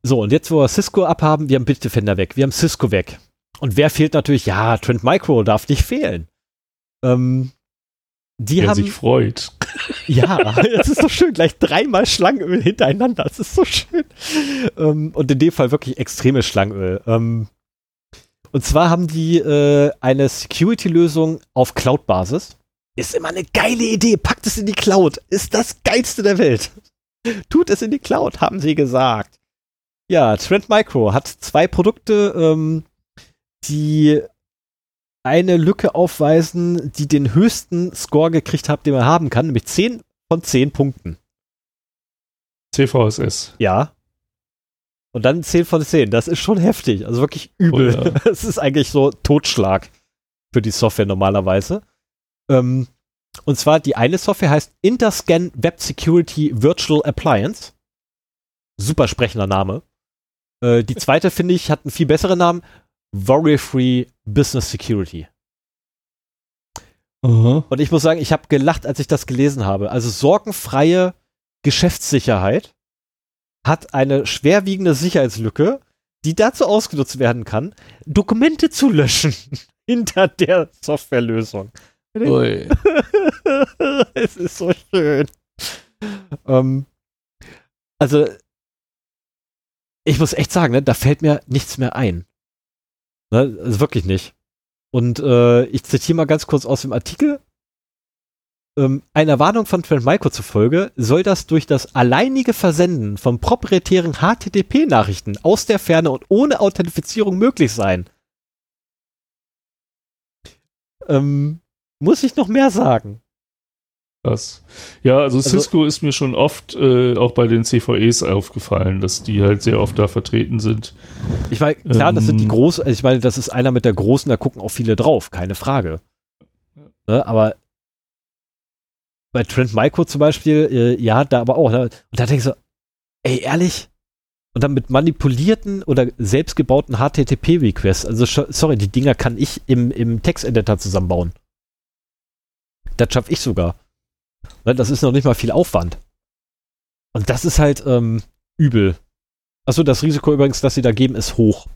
so, und jetzt, wo wir Cisco abhaben, wir haben Bitdefender weg, wir haben Cisco weg. Und wer fehlt natürlich? Ja, Trend Micro darf nicht fehlen. Ähm, die Wer haben, sich freut. Ja, <laughs> das ist so schön. Gleich dreimal Schlangenöl hintereinander. Das ist so schön. Ähm, und in dem Fall wirklich extremes Schlangenöl. Ähm, Und zwar haben die äh, eine Security-Lösung auf Cloud-Basis. Ist immer eine geile Idee. Packt es in die Cloud. Ist das geilste der Welt. Tut es in die Cloud, haben sie gesagt. Ja, Trend Micro hat zwei Produkte, ähm, die eine Lücke aufweisen, die den höchsten Score gekriegt hat, den man haben kann, nämlich 10 von 10 Punkten. CVSS. Ja. Und dann 10 von 10. Das ist schon heftig. Also wirklich übel. Oh ja. <laughs> Das ist eigentlich so Totschlag für die Software normalerweise. Ähm, und zwar die eine Software heißt Interscan Web Security Virtual Appliance. Super sprechender Name. Äh, die zweite, finde ich, hat einen viel besseren Namen. Worry-Free Business Security. Aha. Und ich muss sagen, ich habe gelacht, als ich das gelesen habe. Also sorgenfreie Geschäftssicherheit hat eine schwerwiegende Sicherheitslücke, die dazu ausgenutzt werden kann, Dokumente zu löschen <laughs> hinter der Softwarelösung. Ui. <laughs> es ist so schön. Ähm, also, ich muss echt sagen, ne, da fällt mir nichts mehr ein. Ne, also wirklich nicht. Und äh, ich zitiere mal ganz kurz aus dem Artikel. Ähm, einer Warnung von Trend Micro zufolge soll das durch das alleinige Versenden von proprietären HTTP-Nachrichten aus der Ferne und ohne Authentifizierung möglich sein. Ähm, muss ich noch mehr sagen? Krass. Ja, also Cisco ist mir schon oft äh, auch bei den CVEs aufgefallen, dass die halt sehr oft da vertreten sind. Ich meine, klar, das sind die Ähm. großen, also ich meine, das ist einer mit der großen, da gucken auch viele drauf, keine Frage. Ne, aber bei Trend Micro zum Beispiel, äh, ja, da aber auch. Ne, und da denke ich so, ey, ehrlich? Und dann mit manipulierten oder selbstgebauten HTTP-Requests, also sorry, die Dinger kann ich im, im Texteditor zusammenbauen. Das schaffe ich sogar. Ne, das ist noch nicht mal viel Aufwand. Und das ist halt ähm, übel. Achso, das Risiko übrigens, das sie da geben, ist hoch.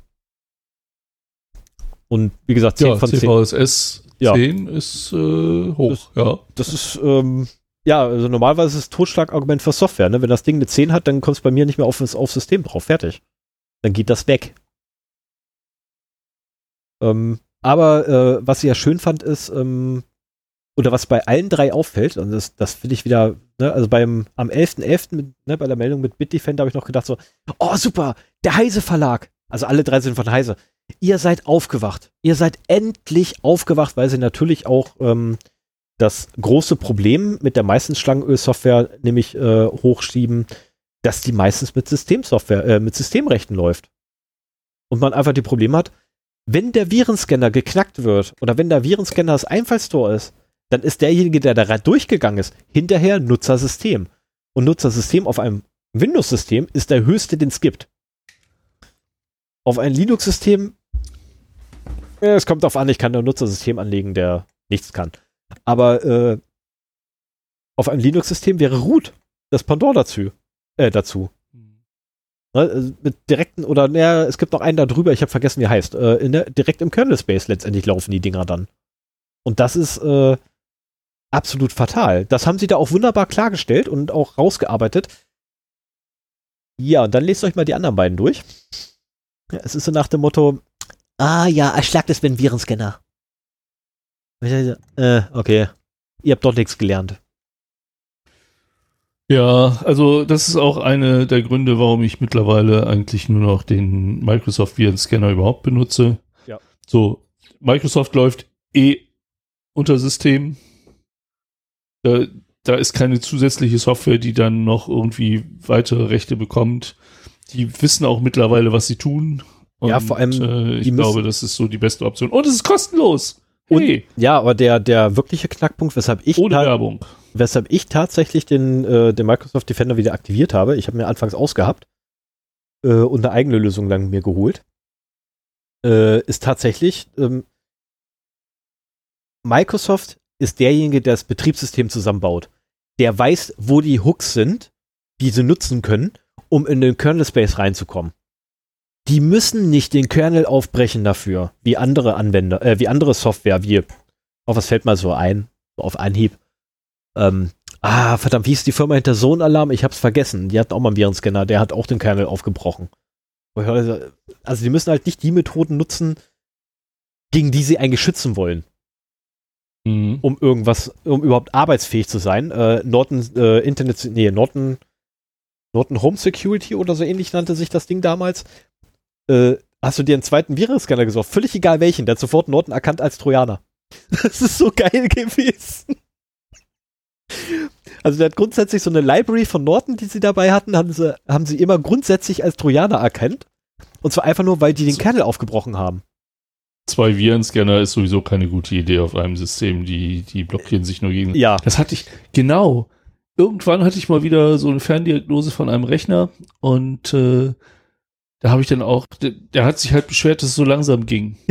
Und wie gesagt, 10 Ja, von 10. CVSS Ja. 10 ist äh, hoch, ja. Das ist, ähm, ja, also normalerweise ist es Totschlagargument für Software. Ne? Wenn das Ding eine 10 hat, dann kommt es bei mir nicht mehr auf das auf System drauf. Fertig. Dann geht das weg. Ähm, aber äh, was ich ja schön fand, ist, ähm, oder was bei allen drei auffällt, und das, das finde ich wieder, ne, also beim am 11.11. mit, ne, bei der Meldung mit Bitdefender habe ich noch gedacht so, oh super, der Heise Verlag, also alle drei sind von Heise, ihr seid aufgewacht, ihr seid endlich aufgewacht, weil sie natürlich auch ähm, das große Problem mit der meisten Schlangenöl-Software nämlich äh, hochschieben, dass die meistens mit Systemsoftware, äh, mit Systemrechten läuft. Und man einfach die Probleme hat, wenn der Virenscanner geknackt wird oder wenn der Virenscanner das Einfallstor ist, dann ist derjenige, der da durchgegangen ist, hinterher Nutzersystem. Und Nutzersystem auf einem Windows-System ist der höchste, den es gibt. Auf ein Linux-System, ja, es kommt darauf an, ich kann ein Nutzersystem anlegen, der nichts kann. Aber äh, auf einem Linux-System wäre Root das Pendant dazu. Äh, dazu. Ne, also mit direkten oder naja, es gibt noch einen da drüber, ich habe vergessen, wie er heißt. Äh, in der, direkt im Kernel Space letztendlich laufen die Dinger dann. Und das ist äh, absolut fatal. Das haben sie da auch wunderbar klargestellt und auch rausgearbeitet. Ja, und dann lest euch mal die anderen beiden durch. Ja, es ist so nach dem Motto, Ah ja, erschlagt es mit dem Virenscanner. äh, okay, ihr habt doch nichts gelernt. Ja, also das ist auch eine der Gründe, warum ich mittlerweile eigentlich nur noch den Microsoft Virenscanner überhaupt benutze. Ja. So, Microsoft läuft eh unter System. Da, da ist keine zusätzliche Software, die dann noch irgendwie weitere Rechte bekommt. Die wissen auch mittlerweile, was sie tun. Ja, vor allem, äh, ich glaube, das ist so die beste Option. Und es ist kostenlos. Und- Hey, Ja, aber der, der wirkliche Knackpunkt, weshalb ich, ohne Werbung. weshalb ich tatsächlich den, äh, den Microsoft Defender wieder aktiviert habe, ich habe mir anfangs ausgehabt äh, und eine eigene Lösung lang mir geholt, äh, ist tatsächlich, ähm, Microsoft ist derjenige, der das Betriebssystem zusammenbaut. Der weiß, wo die Hooks sind, die sie nutzen können, um in den Kernel Space reinzukommen. Die müssen nicht den Kernel aufbrechen dafür, wie andere Anwender, äh, wie andere Software, wie, auf was fällt mal so ein, auf Anhieb. Ähm, ah, verdammt, wie ist die Firma hinter Sohn-Alarm? Ich hab's vergessen. Die hatten auch mal einen Virenscanner, der hat auch den Kernel aufgebrochen. Also die müssen halt nicht die Methoden nutzen, gegen die sie eigentlich schützen wollen, Mhm. um irgendwas, um überhaupt arbeitsfähig zu sein. Äh, Norton äh, Internet, nee, Norton, Norton Home Security oder so ähnlich nannte sich das Ding damals. Äh, hast du dir einen zweiten Virenscanner gesucht? Völlig egal welchen, der hat sofort Norton erkannt als Trojaner. <laughs> Das ist so geil gewesen. Also der hat grundsätzlich so eine Library von Norton, die sie dabei hatten, haben sie, haben sie immer grundsätzlich als Trojaner erkannt. Und zwar einfach nur, weil die den So. Kernel aufgebrochen haben. Zwei Virenscanner ist sowieso keine gute Idee auf einem System, die, die blockieren sich nur gegen. Ja. Das hatte ich, genau. Irgendwann hatte ich mal wieder so eine Ferndiagnose von einem Rechner und äh, da habe ich dann auch, der, der hat sich halt beschwert, dass es so langsam ging. <laughs>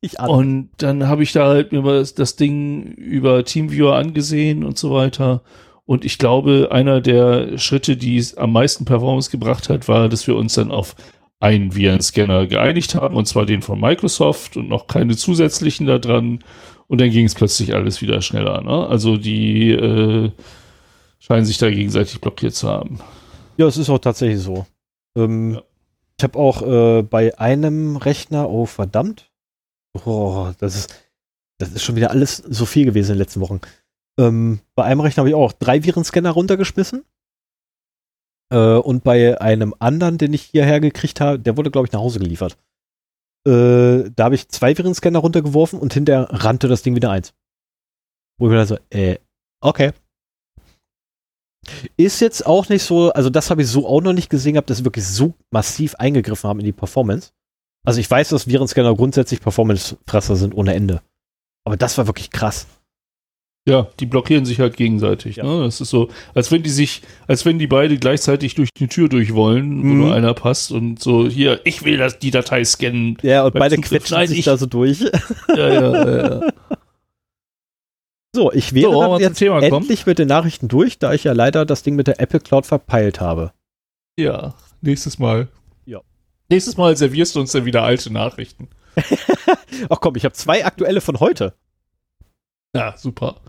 Ich an. Und dann habe ich da halt mir mal das, das Ding über Teamviewer angesehen und so weiter. Und ich glaube, einer der Schritte, die es am meisten Performance gebracht hat, war, dass wir uns dann auf einen Virenscanner geeinigt haben, und zwar den von Microsoft und noch keine zusätzlichen da dran. Und dann ging es plötzlich alles wieder schneller. Ne? Also die äh, scheinen sich da gegenseitig blockiert zu haben. Ja, es ist auch tatsächlich so. Ähm, Ja. Ich habe auch äh, bei einem Rechner, oh verdammt, oh, das ist, das ist schon wieder alles so viel gewesen in den letzten Wochen. Ähm, bei einem Rechner habe ich auch drei Virenscanner runtergeschmissen. Äh, und bei einem anderen, den ich hierher gekriegt habe, der wurde, glaube ich, nach Hause geliefert. Äh, da habe ich zwei Virenscanner runtergeworfen und hinterher rannte das Ding wieder eins. Wo ich mir dann so, äh, okay. Ist jetzt auch nicht so, also das habe ich so auch noch nicht gesehen gehabt, dass sie wirklich so massiv eingegriffen haben in die Performance. Also ich weiß, dass Virenscanner grundsätzlich Performance-Fresser sind ohne Ende. Aber das war wirklich krass. Ja, die blockieren sich halt gegenseitig. Ja. Ne? Das ist so, als wenn die sich, als wenn die beide gleichzeitig durch die Tür durch wollen, wo Mhm. nur einer passt und so, hier, ich will das, die Datei scannen. Ja, und Beim beide Zugriff quetschen schneide sich ich- da so durch. <laughs> Ja, ja, ja, ja. So, ich wäre So, dann zum jetzt Thema kommen? endlich mit den Nachrichten durch, da ich ja leider das Ding mit der Apple Cloud verpeilt habe. ja, nächstes Mal. Ja. Nächstes Mal servierst du uns dann wieder alte Nachrichten. <laughs> Ach komm, ich habe zwei aktuelle von heute. Ja, super.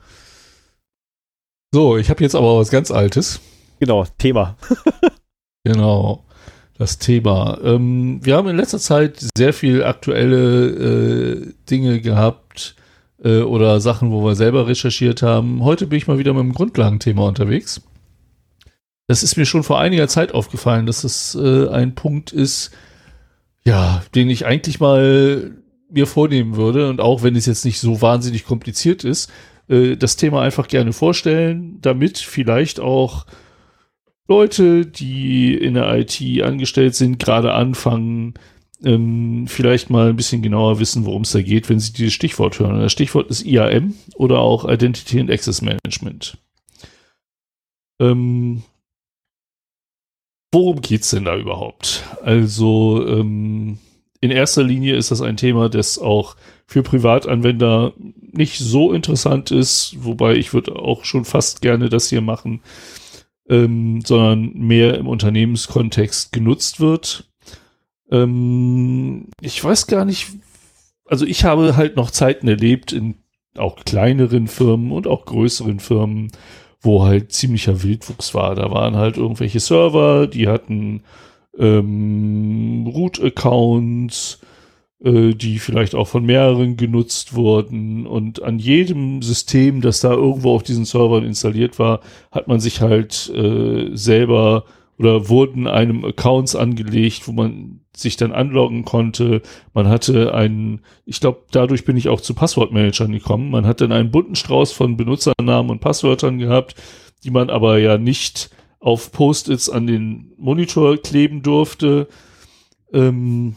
So, ich habe jetzt aber was ganz Altes. Genau, Thema. <laughs> Genau, das Thema. Ähm, wir haben in letzter Zeit sehr viel aktuelle äh, Dinge gehabt äh, oder Sachen, wo wir selber recherchiert haben. Heute bin ich mal wieder mit dem Grundlagenthema unterwegs. Das ist mir schon vor einiger Zeit aufgefallen, dass es äh, ein Punkt ist, ja, den ich eigentlich mal mir vornehmen würde und auch wenn es jetzt nicht so wahnsinnig kompliziert ist, äh, das Thema einfach gerne vorstellen, damit vielleicht auch Leute, die in der IT angestellt sind, gerade anfangen, ähm, vielleicht mal ein bisschen genauer wissen, worum es da geht, wenn sie dieses Stichwort hören. Das Stichwort ist IAM oder auch Identity and Access Management. Ähm, worum geht's denn da überhaupt? Also ähm, in erster Linie ist das ein Thema, das auch für Privatanwender nicht so interessant ist, wobei ich würde auch schon fast gerne das hier machen, ähm, sondern mehr im Unternehmenskontext genutzt wird. Ähm, ich weiß gar nicht, also ich habe halt noch Zeiten erlebt in auch kleineren Firmen und auch größeren Firmen, wo halt ziemlicher Wildwuchs war. Da waren halt irgendwelche Server, die hatten ähm, Root-Accounts, äh, die vielleicht auch von mehreren genutzt wurden. Und an jedem System, das da irgendwo auf diesen Servern installiert war, hat man sich halt äh, selber oder wurden einem Accounts angelegt, wo man sich dann anloggen konnte. Man hatte einen, ich glaube, dadurch bin ich auch zu Passwortmanagern gekommen. Man hat dann einen bunten Strauß von Benutzernamen und Passwörtern gehabt, die man aber ja nicht auf Post-its an den Monitor kleben durfte. Ähm,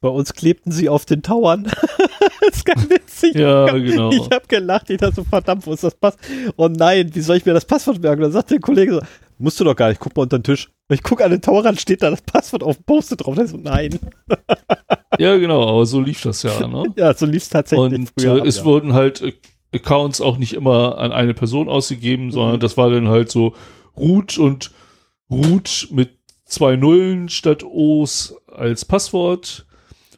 Bei uns klebten sie auf den Tauern. <laughs> das ist ganz witzig. ja, genau. Ich habe gelacht, ich dachte so, verdammt, wo ist das Pass? Oh nein, wie soll ich mir das Passwort merken? Dann sagt der Kollege so, musst du doch gar nicht, guck mal unter den Tisch. Ich gucke an den Tower steht da das Passwort auf dem Post drauf. So, nein. <laughs> Ja, genau, aber so lief das ja, ne? <laughs> Ja, so lief es tatsächlich Und früher äh, es ja. wurden halt äh, Accounts auch nicht immer an eine Person ausgegeben, sondern das war dann halt so Root und Root mit zwei Nullen statt O's als Passwort.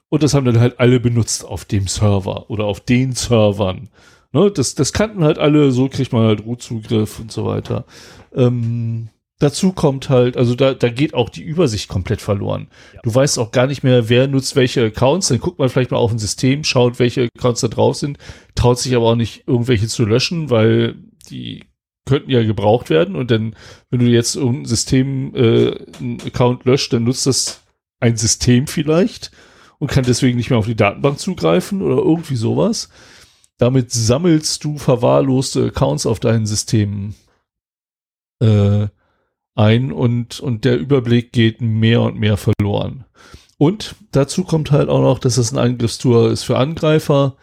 Und das haben dann halt alle benutzt auf dem Server oder auf den Servern. Ne, das, das kannten halt alle, so kriegt man halt Root-Zugriff und so weiter. Ähm, dazu kommt halt, also da, da geht auch die Übersicht komplett verloren. Ja. Du weißt auch gar nicht mehr, wer nutzt welche Accounts. Dann guckt man vielleicht mal auf ein System, schaut, welche Accounts da drauf sind, traut sich aber auch nicht, irgendwelche zu löschen, weil die könnten ja gebraucht werden. Und dann, wenn du jetzt irgendein System, äh, einen Account löscht, dann nutzt das ein System vielleicht und kann deswegen nicht mehr auf die Datenbank zugreifen oder irgendwie sowas. Damit sammelst du verwahrloste Accounts auf deinen Systemen äh, ein und, und der Überblick geht mehr und mehr verloren. Und dazu kommt halt auch noch, dass es ein Angriffstour ist für Angreifer.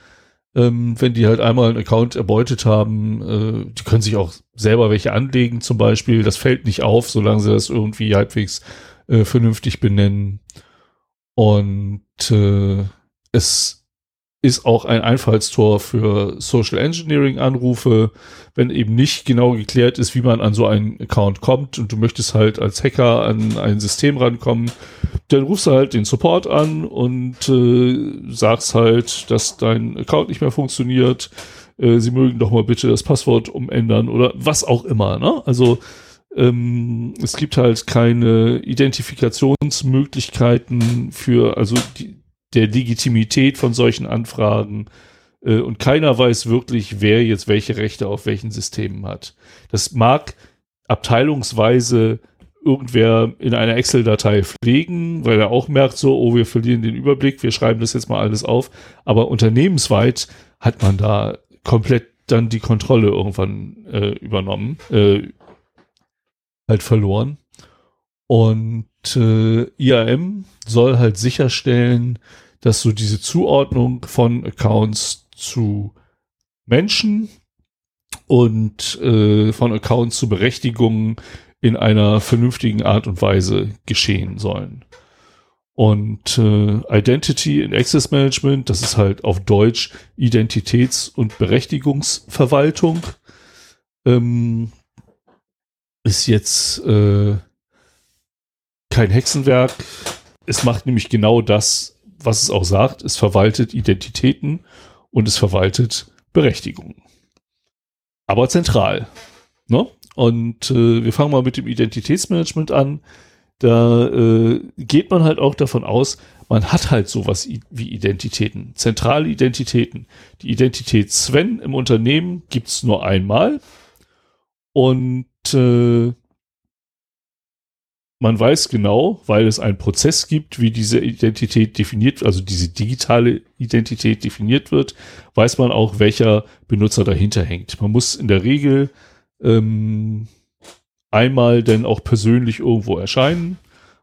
Ähm, wenn die halt einmal einen Account erbeutet haben, äh, die können sich auch selber welche anlegen zum Beispiel. Das fällt nicht auf, solange sie das irgendwie halbwegs äh, vernünftig benennen. Und äh, es ist auch ein Einfallstor für Social Engineering Anrufe, wenn eben nicht genau geklärt ist, wie man an so einen Account kommt und du möchtest halt als Hacker an ein System rankommen, dann rufst du halt den Support an und äh, sagst halt, dass dein Account nicht mehr funktioniert. Äh, sie mögen doch mal bitte das Passwort umändern oder was auch immer. Ne? Also ähm, es gibt halt keine Identifikationsmöglichkeiten für, also die, der Legitimität von solchen Anfragen äh, und keiner weiß wirklich, wer jetzt welche Rechte auf welchen Systemen hat. Das mag abteilungsweise irgendwer in einer Excel-Datei pflegen, weil er auch merkt so, oh, wir verlieren den Überblick, wir schreiben das jetzt mal alles auf. Aber unternehmensweit hat man da komplett dann die Kontrolle irgendwann äh, übernommen, äh, halt verloren. Und äh, IAM soll halt sicherstellen, dass so diese Zuordnung von Accounts zu Menschen und äh, von Accounts zu Berechtigungen in einer vernünftigen Art und Weise geschehen sollen. Und äh, Identity and Access Management, das ist halt auf Deutsch Identitäts- und Berechtigungsverwaltung, ähm, ist jetzt äh, kein Hexenwerk. Es macht nämlich genau das, was es auch sagt. Es verwaltet Identitäten und es verwaltet Berechtigungen. Aber zentral. Ne? Und äh, wir fangen mal mit dem Identitätsmanagement an. Da äh, geht man halt auch davon aus, man hat halt sowas wie Identitäten, zentrale Identitäten. Die Identität Sven im Unternehmen gibt's nur einmal. Und äh, man weiß genau, weil es einen Prozess gibt, wie diese Identität definiert, also diese digitale Identität definiert wird, weiß man auch, welcher Benutzer dahinter hängt. Man muss in der Regel ähm, einmal denn auch persönlich irgendwo erscheinen,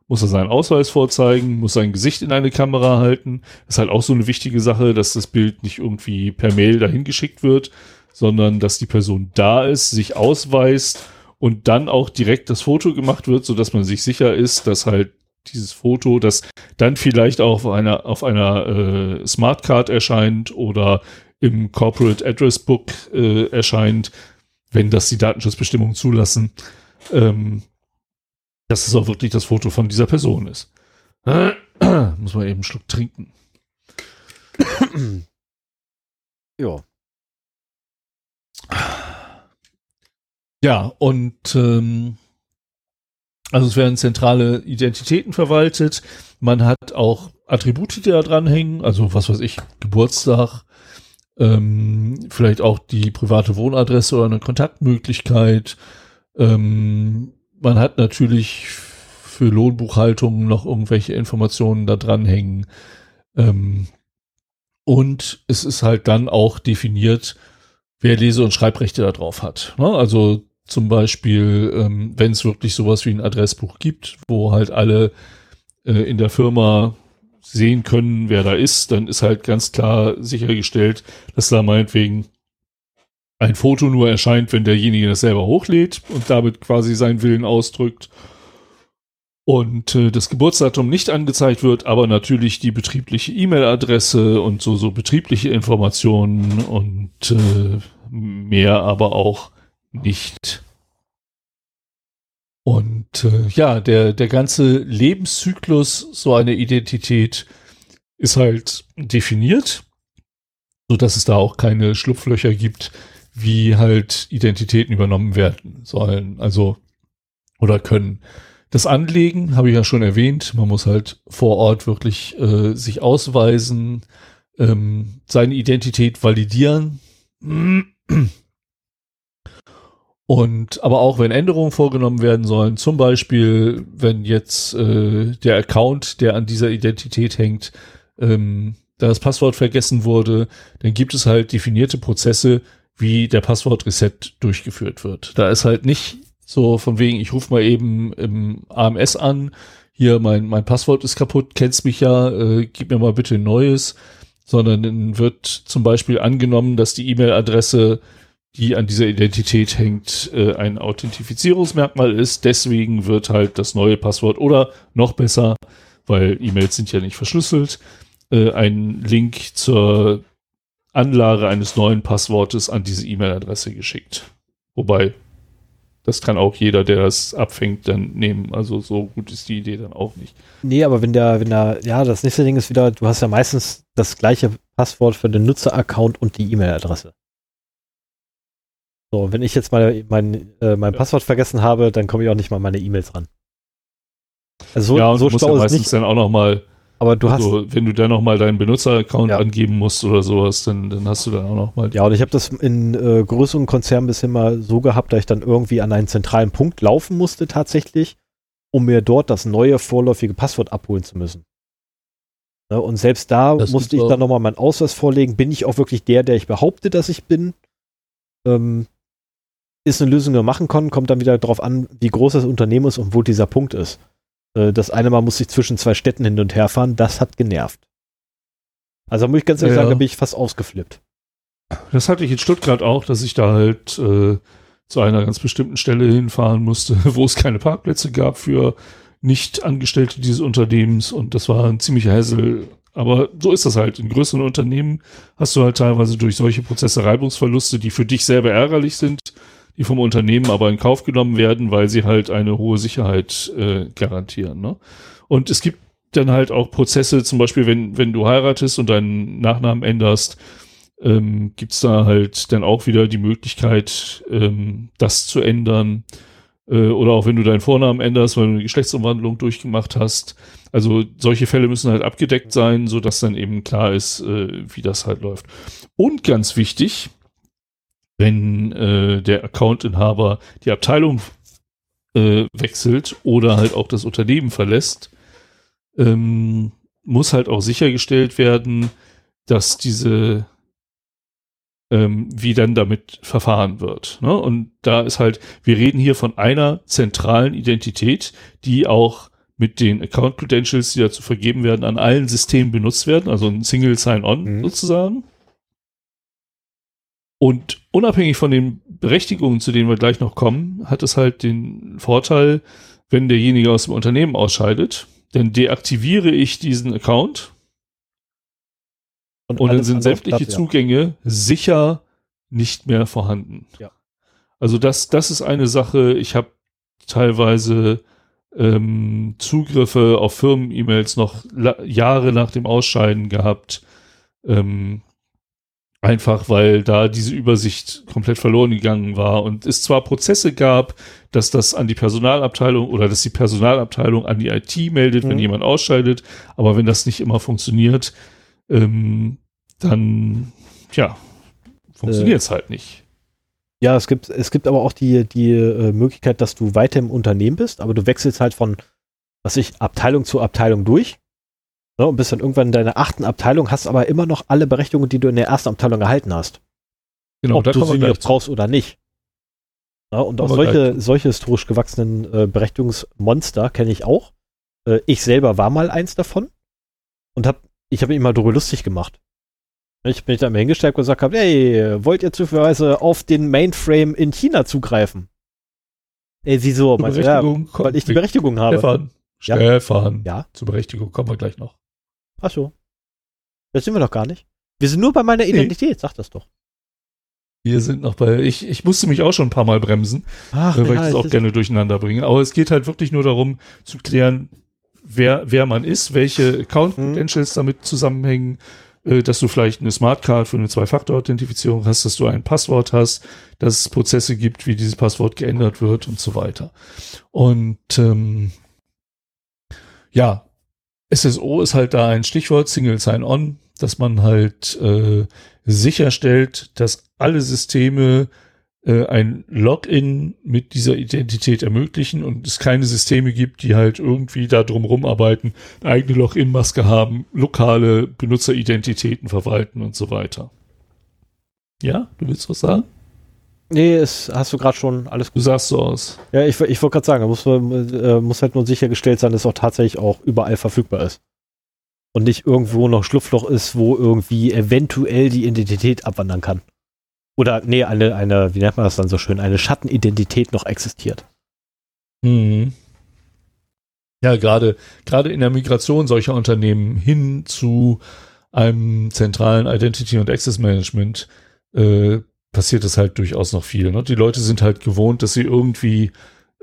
muss er seinen Ausweis vorzeigen, muss sein Gesicht in eine Kamera halten. Das ist halt auch so eine wichtige Sache, dass das Bild nicht irgendwie per Mail dahin geschickt wird, sondern dass die Person da ist, sich ausweist und dann auch direkt das Foto gemacht wird, so dass man sich sicher ist, dass halt dieses Foto, das dann vielleicht auch auf einer, auf einer äh, Smartcard erscheint oder im Corporate Address Book äh, erscheint, wenn das die Datenschutzbestimmungen zulassen, ähm, dass es auch wirklich das Foto von dieser Person ist. Muss man eben einen Schluck trinken. ja. Ja, und ähm, also es werden zentrale Identitäten verwaltet. Man hat auch Attribute, die da dranhängen, also was weiß ich, Geburtstag, ähm, vielleicht auch die private Wohnadresse oder eine Kontaktmöglichkeit. Ähm, man hat natürlich für Lohnbuchhaltung noch irgendwelche Informationen da dranhängen. Ähm, und es ist halt dann auch definiert, wer Lese- und Schreibrechte da drauf hat. Ne? Also zum Beispiel, ähm, wenn es wirklich sowas wie ein Adressbuch gibt, wo halt alle äh, in der Firma sehen können, wer da ist, dann ist halt ganz klar sichergestellt, dass da meinetwegen ein Foto nur erscheint, wenn derjenige das selber hochlädt und damit quasi seinen Willen ausdrückt. Und äh, das Geburtsdatum nicht angezeigt wird, aber natürlich die betriebliche E-Mail-Adresse und so, so betriebliche Informationen und äh, mehr aber auch nicht. Und äh, ja, der, der ganze Lebenszyklus so einer Identität ist halt definiert, so dass es da auch keine Schlupflöcher gibt, wie halt Identitäten übernommen werden sollen. Also oder können. Das Anlegen habe ich ja schon erwähnt. Man muss halt vor Ort wirklich äh, sich ausweisen, ähm, seine Identität validieren. Und aber auch wenn Änderungen vorgenommen werden sollen, zum Beispiel wenn jetzt äh, der Account, der an dieser Identität hängt, ähm, da das Passwort vergessen wurde, dann gibt es halt definierte Prozesse, wie der Passwort-Reset durchgeführt wird. Da ist halt nicht so von wegen, ich rufe mal eben im AMS an, hier mein, mein Passwort ist kaputt, kennst mich ja, äh, gib mir mal bitte ein neues, sondern wird zum Beispiel angenommen, dass die E-Mail-Adresse, die an dieser Identität hängt, äh, ein Authentifizierungsmerkmal ist. Deswegen wird halt das neue Passwort oder noch besser, weil E-Mails sind ja nicht verschlüsselt, äh, ein Link zur Anlage eines neuen Passwortes an diese E-Mail-Adresse geschickt. Wobei, das kann auch jeder, der das abfängt, dann nehmen. Also so gut ist die Idee dann auch nicht. Nee, aber wenn der, wenn der, ja, das nächste Ding ist wieder, du hast ja meistens das gleiche Passwort für den Nutzer-Account und die E-Mail-Adresse. So, wenn ich jetzt mal mein, äh, mein ja. Passwort vergessen habe, dann komme ich auch nicht mal meine E-Mails ran. Also so, ja, und so du musst ja meistens nicht. dann auch noch mal aber du hast. Also, wenn du dann nochmal deinen Benutzeraccount ja. angeben musst oder sowas, dann, dann hast du dann auch nochmal. Ja, und ich habe das in äh, größeren Konzernen bisher mal so gehabt, dass ich dann irgendwie an einen zentralen Punkt laufen musste tatsächlich, um mir dort das neue vorläufige Passwort abholen zu müssen. Ne, und selbst da das musste ich dann nochmal meinen Ausweis vorlegen. Bin ich auch wirklich der, der ich behaupte, dass ich bin? Ähm, ist eine Lösung, die wir machen können, kommt dann wieder darauf an, wie groß das Unternehmen ist und wo dieser Punkt ist. Äh, das eine Mal musste ich zwischen zwei Städten hin und her fahren, das hat genervt. Also muss ich ganz ehrlich ja. sagen, da bin ich fast ausgeflippt. Das hatte ich in Stuttgart auch, dass ich da halt äh, zu einer ganz bestimmten Stelle hinfahren musste, <laughs> wo es keine Parkplätze gab für Nicht-Angestellte dieses Unternehmens und das war ein ziemlicher Hassel. Aber so ist das halt. In größeren Unternehmen hast du halt teilweise durch solche Prozesse Reibungsverluste, die für dich selber ärgerlich sind, die vom Unternehmen aber in Kauf genommen werden, weil sie halt eine hohe Sicherheit äh, garantieren. Ne? Und es gibt dann halt auch Prozesse, zum Beispiel, wenn, wenn du heiratest und deinen Nachnamen änderst, ähm, gibt es da halt dann auch wieder die Möglichkeit, ähm, das zu ändern. Äh, oder auch wenn du deinen Vornamen änderst, weil du eine Geschlechtsumwandlung durchgemacht hast. Also solche Fälle müssen halt abgedeckt sein, so dass dann eben klar ist, äh, wie das halt läuft. Und ganz wichtig, wenn äh, der Accountinhaber die Abteilung äh, wechselt oder halt auch das Unternehmen verlässt, ähm, muss halt auch sichergestellt werden, dass diese ähm, wie dann damit verfahren wird. Ne? Und da ist halt, wir reden hier von einer zentralen Identität, die auch mit den Account Credentials, die dazu vergeben werden, an allen Systemen benutzt werden, also ein Single Sign-On mhm. sozusagen. Und unabhängig von den Berechtigungen, zu denen wir gleich noch kommen, hat es halt den Vorteil, wenn derjenige aus dem Unternehmen ausscheidet, dann deaktiviere ich diesen Account und, und dann sind sämtliche Platz, Zugänge ja. sicher nicht mehr vorhanden. Ja. Also das, das ist eine Sache. Ich habe teilweise ähm, Zugriffe auf Firmen-E-Mails noch Jahre nach dem Ausscheiden gehabt. Ähm, Einfach weil da diese Übersicht komplett verloren gegangen war und es zwar Prozesse gab, dass das an die Personalabteilung oder dass die Personalabteilung an die IT meldet, mhm. wenn jemand ausscheidet, aber wenn das nicht immer funktioniert, ähm, dann ja, funktioniert es äh, halt nicht. Ja, es gibt, es gibt aber auch die, die äh, Möglichkeit, dass du weiter im Unternehmen bist, aber du wechselst halt von, was ich, Abteilung zu Abteilung durch Ne, und bist dann irgendwann in deiner achten Abteilung, hast aber immer noch alle Berechtigungen, die du in der ersten Abteilung erhalten hast. Genau, Ob du sie jetzt brauchst oder nicht. Ja, und auch solche, solche historisch gewachsenen äh, Berechtigungsmonster kenne ich auch. Äh, ich selber war mal eins davon und hab, ich habe mich immer darüber lustig gemacht. Ich bin da immer hingestellt und gesagt habe, hey, wollt ihr zufälligerweise auf den Mainframe in China zugreifen? Ey, wieso? Ja, weil ich die Berechtigung habe. Stefan, ja? Stefan. Ja. Zur Berechtigung kommen wir gleich noch. Ach so. Das sind wir doch gar nicht. Wir sind nur bei meiner Identität, nee. sag das doch. Wir sind noch bei, ich, ich musste mich auch schon ein paar Mal bremsen, Ach, weil ja, ich das auch gerne durcheinander bringe. Aber es geht halt wirklich nur darum, zu klären, wer, wer man ist, welche Account-Credentials mhm. damit zusammenhängen, äh, dass du vielleicht eine Smartcard für eine Zwei-Faktor-Authentifizierung hast, dass du ein Passwort hast, dass es Prozesse gibt, wie dieses Passwort geändert wird und so weiter. Und ähm, ja, SSO ist halt da ein Stichwort, Single Sign-On, dass man halt äh, sicherstellt, dass alle Systeme äh, ein Login mit dieser Identität ermöglichen und es keine Systeme gibt, die halt irgendwie da drumrum arbeiten, eine eigene Login-Maske haben, lokale Benutzeridentitäten verwalten und so weiter. Ja, du willst was sagen? Nee, es hast du gerade schon alles Du sagst so aus. Ja, ich, ich wollte gerade sagen, da muss, äh, muss halt nur sichergestellt sein, dass es auch tatsächlich auch überall verfügbar ist. Und nicht irgendwo noch Schlupfloch ist, wo irgendwie eventuell die Identität abwandern kann. Oder, nee, eine, eine, wie nennt man das dann so schön, eine Schattenidentität noch existiert. Mhm. Ja, gerade, gerade in der Migration solcher Unternehmen hin zu einem zentralen Identity und Access Management äh, passiert es halt durchaus noch viel. Ne? Die Leute sind halt gewohnt, dass sie irgendwie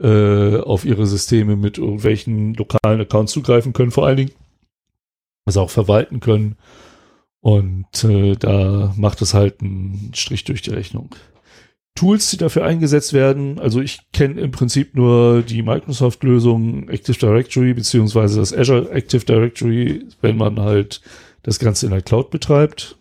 äh, auf ihre Systeme mit irgendwelchen lokalen Accounts zugreifen können, vor allen Dingen, was auch verwalten können. Und äh, da macht es halt einen Strich durch die Rechnung. Tools, die dafür eingesetzt werden, also ich kenne im Prinzip nur die Microsoft-Lösung Active Directory beziehungsweise das Azure Active Directory, wenn man halt das Ganze in der Cloud betreibt.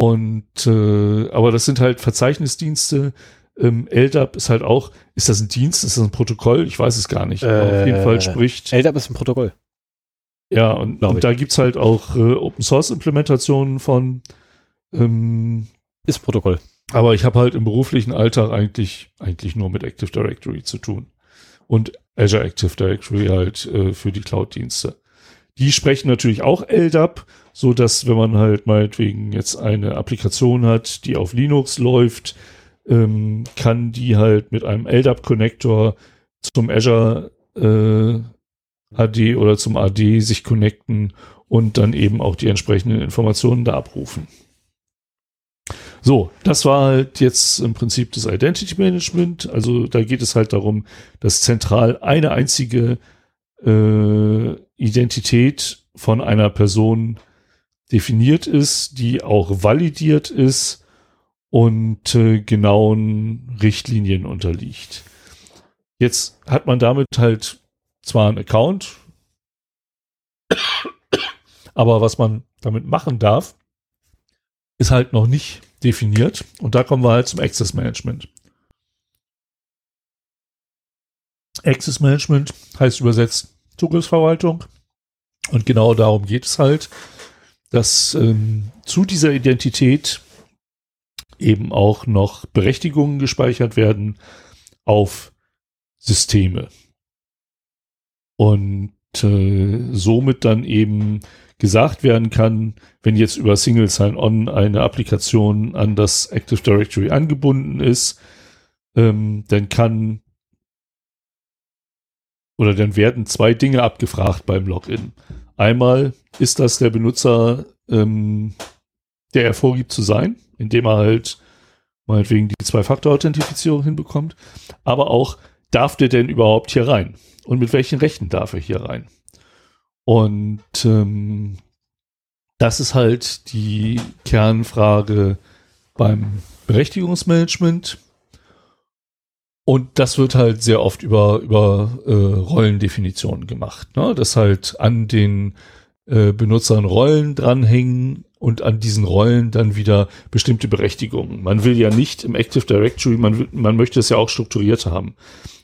Und äh, aber das sind halt Verzeichnisdienste. Ähm, LDAP ist halt auch, ist das ein Dienst, ist das ein Protokoll? Ich weiß es gar nicht. Äh, auf jeden Fall spricht. LDAP ist ein Protokoll. Ja, und, und da gibt's halt auch äh, Open Source Implementationen von. Ähm, ist Protokoll. aber ich habe halt im beruflichen Alltag eigentlich, eigentlich nur mit Active Directory zu tun. Und Azure Active Directory halt äh, für die Cloud-Dienste. Die sprechen natürlich auch LDAP, so dass wenn man halt meinetwegen jetzt eine Applikation hat, die auf Linux läuft, ähm, kann die halt mit einem LDAP-Connector zum Azure äh, AD oder zum AD sich connecten und dann eben auch die entsprechenden Informationen da abrufen. So, das war halt jetzt im Prinzip das Identity Management. Also da geht es halt darum, dass zentral eine einzige äh, Identität von einer Person definiert ist, die auch validiert ist und äh, genauen Richtlinien unterliegt. Jetzt hat man damit halt zwar einen Account, aber was man damit machen darf, ist halt noch nicht definiert. Und da kommen wir halt zum Access Management. Access Management heißt übersetzt Zugriffsverwaltung. Und genau darum geht es halt, dass ähm, zu dieser Identität eben auch noch Berechtigungen gespeichert werden auf Systeme. Und äh, somit dann eben gesagt werden kann, wenn jetzt über Single Sign-On eine Applikation an das Active Directory angebunden ist, ähm, dann kann oder dann werden zwei Dinge abgefragt beim Login. Einmal ist das der Benutzer, ähm, der er vorgibt zu sein, indem er halt meinetwegen die Zwei-Faktor-Authentifizierung hinbekommt, aber auch, darf der denn überhaupt hier rein? Und mit welchen Rechten darf er hier rein? Und ähm, das ist halt die Kernfrage beim Berechtigungsmanagement. Und das wird halt sehr oft über, über äh, Rollendefinitionen gemacht. Ne? Dass halt an den äh, Benutzern Rollen dranhängen und an diesen Rollen dann wieder bestimmte Berechtigungen. Man will ja nicht im Active Directory, man, will, man möchte es ja auch strukturiert haben.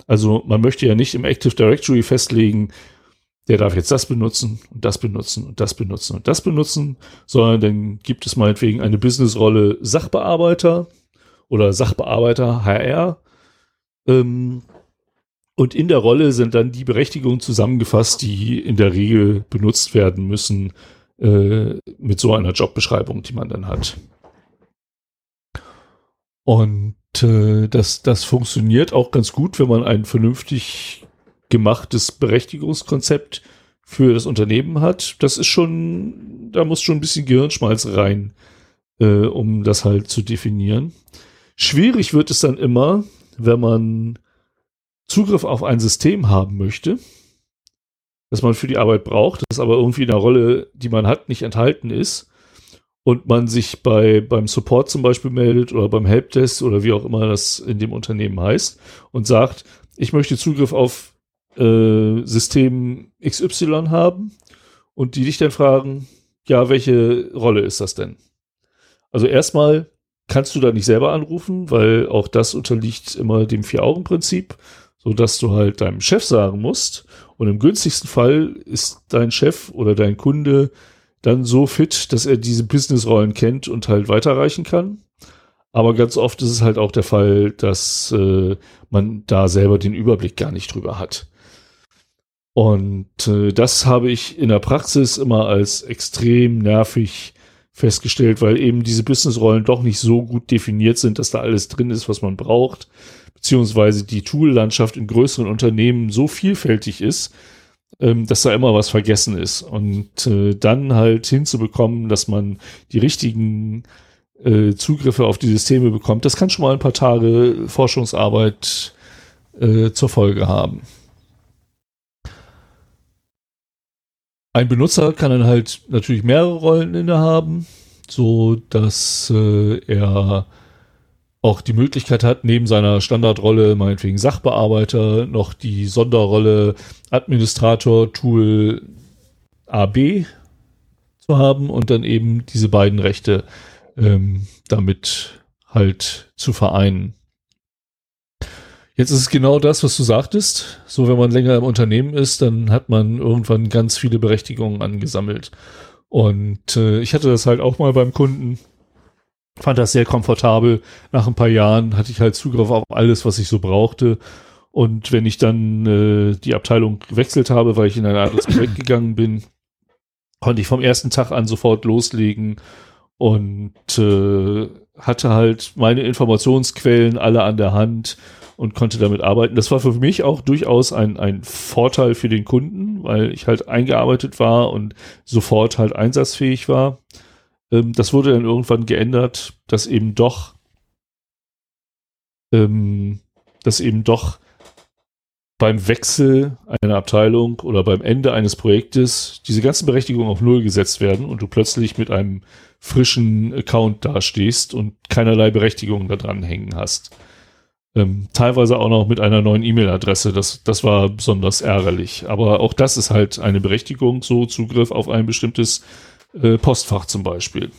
Also man möchte ja nicht im Active Directory festlegen, der darf jetzt das benutzen und das benutzen und das benutzen und das benutzen, sondern dann gibt es meinetwegen eine Businessrolle Sachbearbeiter oder Sachbearbeiter HR. Ähm, und in der Rolle sind dann die Berechtigungen zusammengefasst, die in der Regel benutzt werden müssen äh, mit so einer Jobbeschreibung, die man dann hat. Und äh, das, das funktioniert auch ganz gut, wenn man ein vernünftig gemachtes Berechtigungskonzept für das Unternehmen hat. Das ist schon, da muss schon ein bisschen Gehirnschmalz rein, äh, um das halt zu definieren. Schwierig wird es dann immer, wenn man Zugriff auf ein System haben möchte, das man für die Arbeit braucht, das aber irgendwie in der Rolle, die man hat, nicht enthalten ist und man sich bei, beim Support zum Beispiel meldet oder beim Helpdesk oder wie auch immer das in dem Unternehmen heißt und sagt, ich möchte Zugriff auf äh, System XY haben und die dich dann fragen, ja, welche Rolle ist das denn? Also erstmal kannst du da nicht selber anrufen, weil auch das unterliegt immer dem Vier-Augen-Prinzip, so dass du halt deinem Chef sagen musst. Und im günstigsten Fall ist dein Chef oder dein Kunde dann so fit, dass er diese Business-Rollen kennt und halt weiterreichen kann. Aber ganz oft ist es halt auch der Fall, dass äh, man da selber den Überblick gar nicht drüber hat. Und äh, das habe ich in der Praxis immer als extrem nervig festgestellt, weil eben diese Businessrollen doch nicht so gut definiert sind, dass da alles drin ist, was man braucht, beziehungsweise die Tool-Landschaft in größeren Unternehmen so vielfältig ist, ähm, dass da immer was vergessen ist. Und äh, dann halt hinzubekommen, dass man die richtigen äh, Zugriffe auf die Systeme bekommt, das kann schon mal ein paar Tage Forschungsarbeit äh, zur Folge haben. Ein Benutzer kann dann halt natürlich mehrere Rollen innehaben, so dass äh, er auch die Möglichkeit hat, neben seiner Standardrolle, meinetwegen Sachbearbeiter, noch die Sonderrolle Administrator Tool AB zu haben und dann eben diese beiden Rechte ähm, damit halt zu vereinen. Jetzt ist es genau das, was du sagtest. So, wenn man länger im Unternehmen ist, dann hat man irgendwann ganz viele Berechtigungen angesammelt. Und äh, ich hatte das halt auch mal beim Kunden, fand das sehr komfortabel. Nach ein paar Jahren hatte ich halt Zugriff auf alles, was ich so brauchte. Und wenn ich dann äh, die Abteilung gewechselt habe, weil ich in ein anderes Projekt <clears throat> gegangen bin, konnte ich vom ersten Tag an sofort loslegen und äh, hatte halt meine Informationsquellen alle an der Hand und konnte damit arbeiten. Das war für mich auch durchaus ein, ein Vorteil für den Kunden, weil ich halt eingearbeitet war und sofort halt einsatzfähig war. Ähm, das wurde dann irgendwann geändert, dass eben doch, ähm, dass eben doch beim Wechsel einer Abteilung oder beim Ende eines Projektes diese ganzen Berechtigungen auf Null gesetzt werden und du plötzlich mit einem frischen Account dastehst und keinerlei Berechtigungen da dran hängen hast. Ähm, teilweise auch noch mit einer neuen E-Mail-Adresse. Das, das war besonders ärgerlich. Aber auch das ist halt eine Berechtigung, so Zugriff auf ein bestimmtes äh, Postfach zum Beispiel.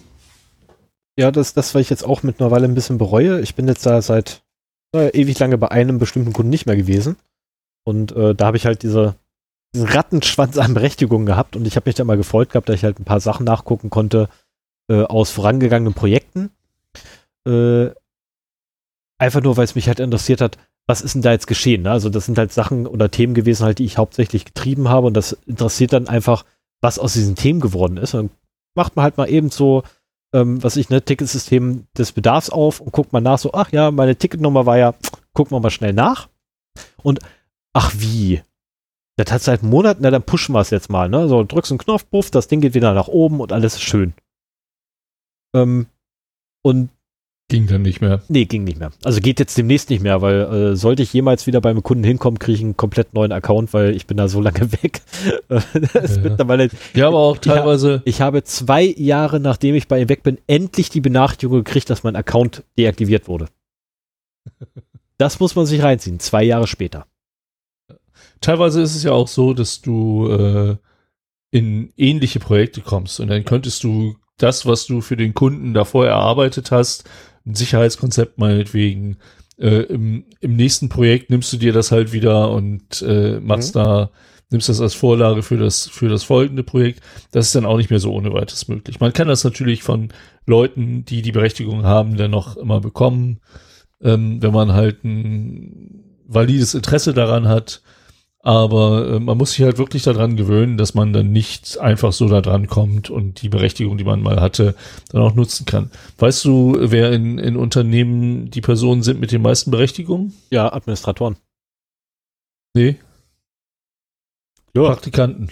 Ja, das, das, was ich jetzt auch mittlerweile ein bisschen bereue. Ich bin jetzt da seit äh, ewig lange bei einem bestimmten Kunden nicht mehr gewesen. Und äh, da habe ich halt diese, diesen Rattenschwanz an Berechtigungen gehabt und ich habe mich da mal gefreut gehabt, dass ich halt ein paar Sachen nachgucken konnte äh, aus vorangegangenen Projekten. Einfach nur, weil es mich halt interessiert hat, was ist denn da jetzt geschehen? Ne? Also das sind halt Sachen oder Themen gewesen, halt, die ich hauptsächlich getrieben habe und das interessiert dann einfach, was aus diesen Themen geworden ist. Und macht man halt mal eben so, ähm, was ich, ne, Ticketsystem des Bedarfs auf und guckt mal nach, so, ach ja, meine Ticketnummer war ja, gucken wir mal schnell nach. Und ach wie? Das hat seit Monaten, na dann pushen wir es jetzt mal, ne? So, drückst einen Knopf, puff, das Ding geht wieder nach oben und alles ist schön. Ähm, und Ging dann nicht mehr. Nee, ging nicht mehr. Also geht jetzt demnächst nicht mehr, weil äh, sollte ich jemals wieder beim Kunden hinkommen, kriege ich einen komplett neuen Account, weil ich bin da so lange <laughs> weg. das Ja. mittlerweile, Ja, aber auch teilweise. ich habe zwei Jahre, nachdem ich bei ihm weg bin, endlich die Benachrichtigung gekriegt, dass mein Account deaktiviert wurde. <laughs> Das muss man sich reinziehen, zwei Jahre später. Teilweise ist es ja auch so, dass du äh, in ähnliche Projekte kommst und dann könntest du das, was du für den Kunden davor erarbeitet hast, ein Sicherheitskonzept meinetwegen, äh, im, im nächsten Projekt nimmst du dir das halt wieder und äh, machst Mhm. da, nimmst das als Vorlage für das, für das folgende Projekt. Das ist dann auch nicht mehr so ohne weiteres möglich. Man kann das natürlich von Leuten, die die Berechtigung haben, dann noch immer bekommen, ähm, wenn man halt ein valides Interesse daran hat. Aber äh, man muss sich halt wirklich daran gewöhnen, dass man dann nicht einfach so da dran kommt und die Berechtigung, die man mal hatte, dann auch nutzen kann. Weißt du, wer in, in Unternehmen die Personen sind mit den meisten Berechtigungen? Ja, Administratoren. Nee, Ja. Praktikanten.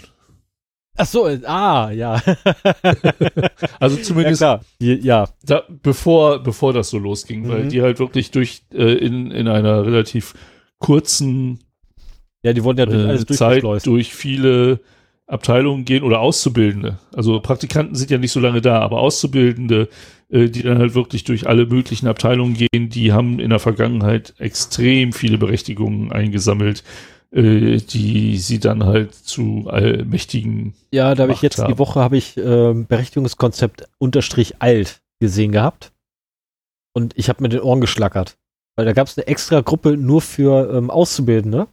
Ach so, ah, ja. <laughs> Also ja, zumindest. Die, ja, da, bevor, bevor das so losging, weil Mhm. die halt wirklich durch äh, in, in einer relativ kurzen Ja, die wurden ja durch alles Zeit durch viele Abteilungen gehen oder Auszubildende. Also Praktikanten sind ja nicht so lange da, aber Auszubildende, äh, die dann halt wirklich durch alle möglichen Abteilungen gehen, die haben in der Vergangenheit extrem viele Berechtigungen eingesammelt, äh, die sie dann halt zu allmächtigen Ja, da habe ich jetzt haben. die Woche habe ich ähm, Berechtigungskonzept unterstrich alt gesehen gehabt. Und ich habe mir den Ohren geschlackert. Weil da gab es eine extra Gruppe nur für ähm, Auszubildende.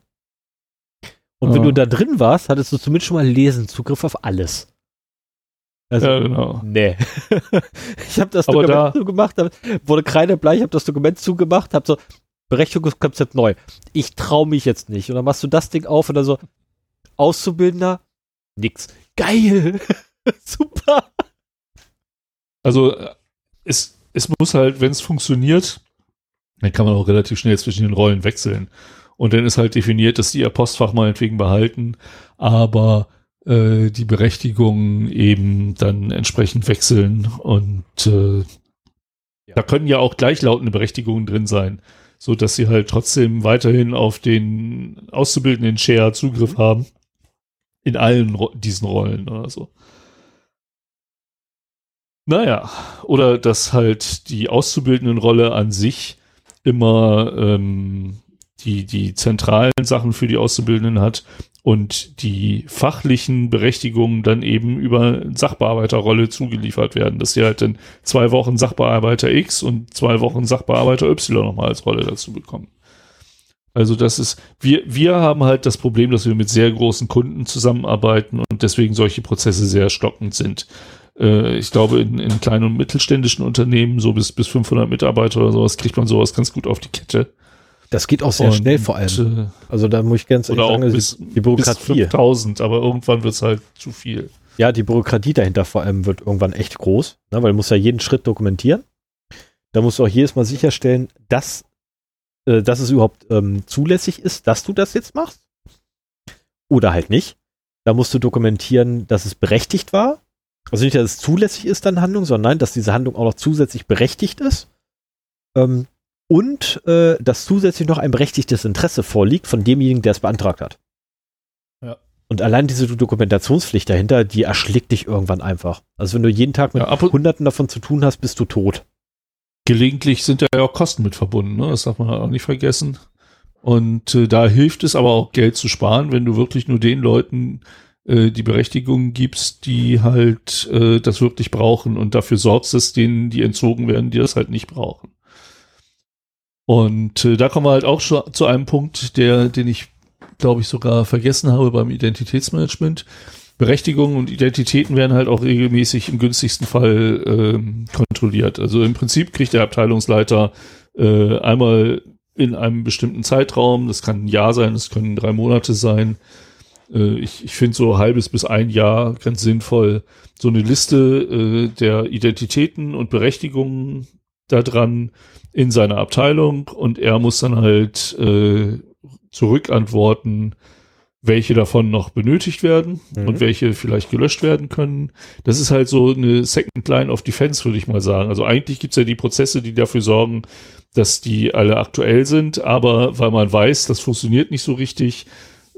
Und wenn du da drin warst, hattest du zumindest schon mal Lesen, Zugriff auf alles. Also, ja, genau. nee. <laughs> ich habe das Aber Dokument da- zugemacht, wurde kreidebleich, habe das Dokument zugemacht, habe so, Berechtigungskonzept neu. Ich trau mich jetzt nicht. Und dann machst du das Ding auf und dann so, Auszubildender, nix. Geil. <laughs> Super. Also äh, es, es muss halt, wenn es funktioniert, dann kann man auch relativ schnell zwischen den Rollen wechseln. Und dann ist halt definiert, dass die ihr Postfach meinetwegen behalten, aber äh, die Berechtigungen eben dann entsprechend wechseln. Und äh, Ja. da können ja auch gleichlautende Berechtigungen drin sein, so dass sie halt trotzdem weiterhin auf den auszubildenden Share Zugriff haben. In allen Ro diesen Rollen oder so. Naja, oder dass halt die Auszubildendenrolle an sich immer ähm, die, die zentralen Sachen für die Auszubildenden hat und die fachlichen Berechtigungen dann eben über Sachbearbeiterrolle zugeliefert werden, dass sie halt dann zwei Wochen Sachbearbeiter X und zwei Wochen Sachbearbeiter Y nochmal als Rolle dazu bekommen. Also das ist, wir, wir haben halt das Problem, dass wir mit sehr großen Kunden zusammenarbeiten und deswegen solche Prozesse sehr stockend sind. Äh, ich glaube, in, in kleinen und mittelständischen Unternehmen, so bis, bis 500 Mitarbeiter oder sowas, kriegt man sowas ganz gut auf die Kette. Das geht auch sehr Und, schnell vor allem. Äh, Also da muss ich ganz oder ehrlich sagen, bis, die bis Bürokratie. 5000, aber irgendwann wird es halt zu viel. Ja, die Bürokratie dahinter vor allem wird irgendwann echt groß, ne, weil du musst ja jeden Schritt dokumentieren. Da musst du auch jedes Mal sicherstellen, dass, äh, dass es überhaupt ähm, zulässig ist, dass du das jetzt machst. Oder halt nicht. Da musst du dokumentieren, dass es berechtigt war. Also nicht, dass es zulässig ist, dann Handlung, sondern nein, dass diese Handlung auch noch zusätzlich berechtigt ist. Ähm, und äh, dass zusätzlich noch ein berechtigtes Interesse vorliegt von demjenigen, der es beantragt hat. Ja. Und allein diese Dokumentationspflicht dahinter, die erschlägt dich irgendwann einfach. Also wenn du jeden Tag mit Ja, Hunderten davon zu tun hast, bist du tot. Gelegentlich sind da ja auch Kosten mit verbunden, ne? das darf man auch nicht vergessen. Und äh, da hilft es aber auch Geld zu sparen, wenn du wirklich nur den Leuten äh, die Berechtigung gibst, die halt äh, das wirklich brauchen und dafür sorgst, dass denen die entzogen werden, die das halt nicht brauchen. Und äh, da kommen wir halt auch schon zu einem Punkt, der, den ich, glaube ich, sogar vergessen habe beim Identitätsmanagement. Berechtigungen und Identitäten werden halt auch regelmäßig im günstigsten Fall ähm, kontrolliert. Also im Prinzip kriegt der Abteilungsleiter äh, einmal in einem bestimmten Zeitraum, das kann ein Jahr sein, das können drei Monate sein. Äh, ich ich finde so halbes bis ein Jahr ganz sinnvoll, so eine Liste äh, der Identitäten und Berechtigungen da dran in seiner Abteilung und er muss dann halt äh, zurückantworten, welche davon noch benötigt werden Mhm. und welche vielleicht gelöscht werden können. Das ist halt so eine Second Line of Defense, würde ich mal sagen. Also eigentlich gibt's ja die Prozesse, die dafür sorgen, dass die alle aktuell sind, aber weil man weiß, das funktioniert nicht so richtig,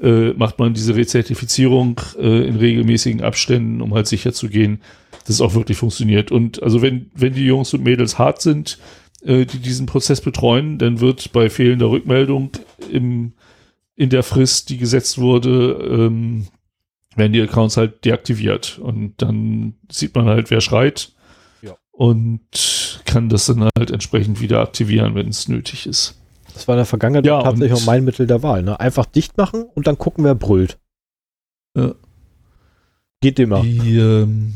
äh, macht man diese Rezertifizierung äh, in regelmäßigen Abständen, um halt sicher zu gehen, dass es auch wirklich funktioniert. Und also wenn, wenn die Jungs und Mädels hart sind, äh, die diesen Prozess betreuen, dann wird bei fehlender Rückmeldung im, in der Frist, die gesetzt wurde, ähm, werden die Accounts halt deaktiviert. Und dann sieht man halt, wer schreit. Ja. Und kann das dann halt entsprechend wieder aktivieren, wenn es nötig ist. Das war in der Vergangenheit Ja, tatsächlich auch mein Mittel der Wahl. Ne? Einfach dicht machen und dann gucken, wer brüllt. Ja. Geht immer. Die, ähm,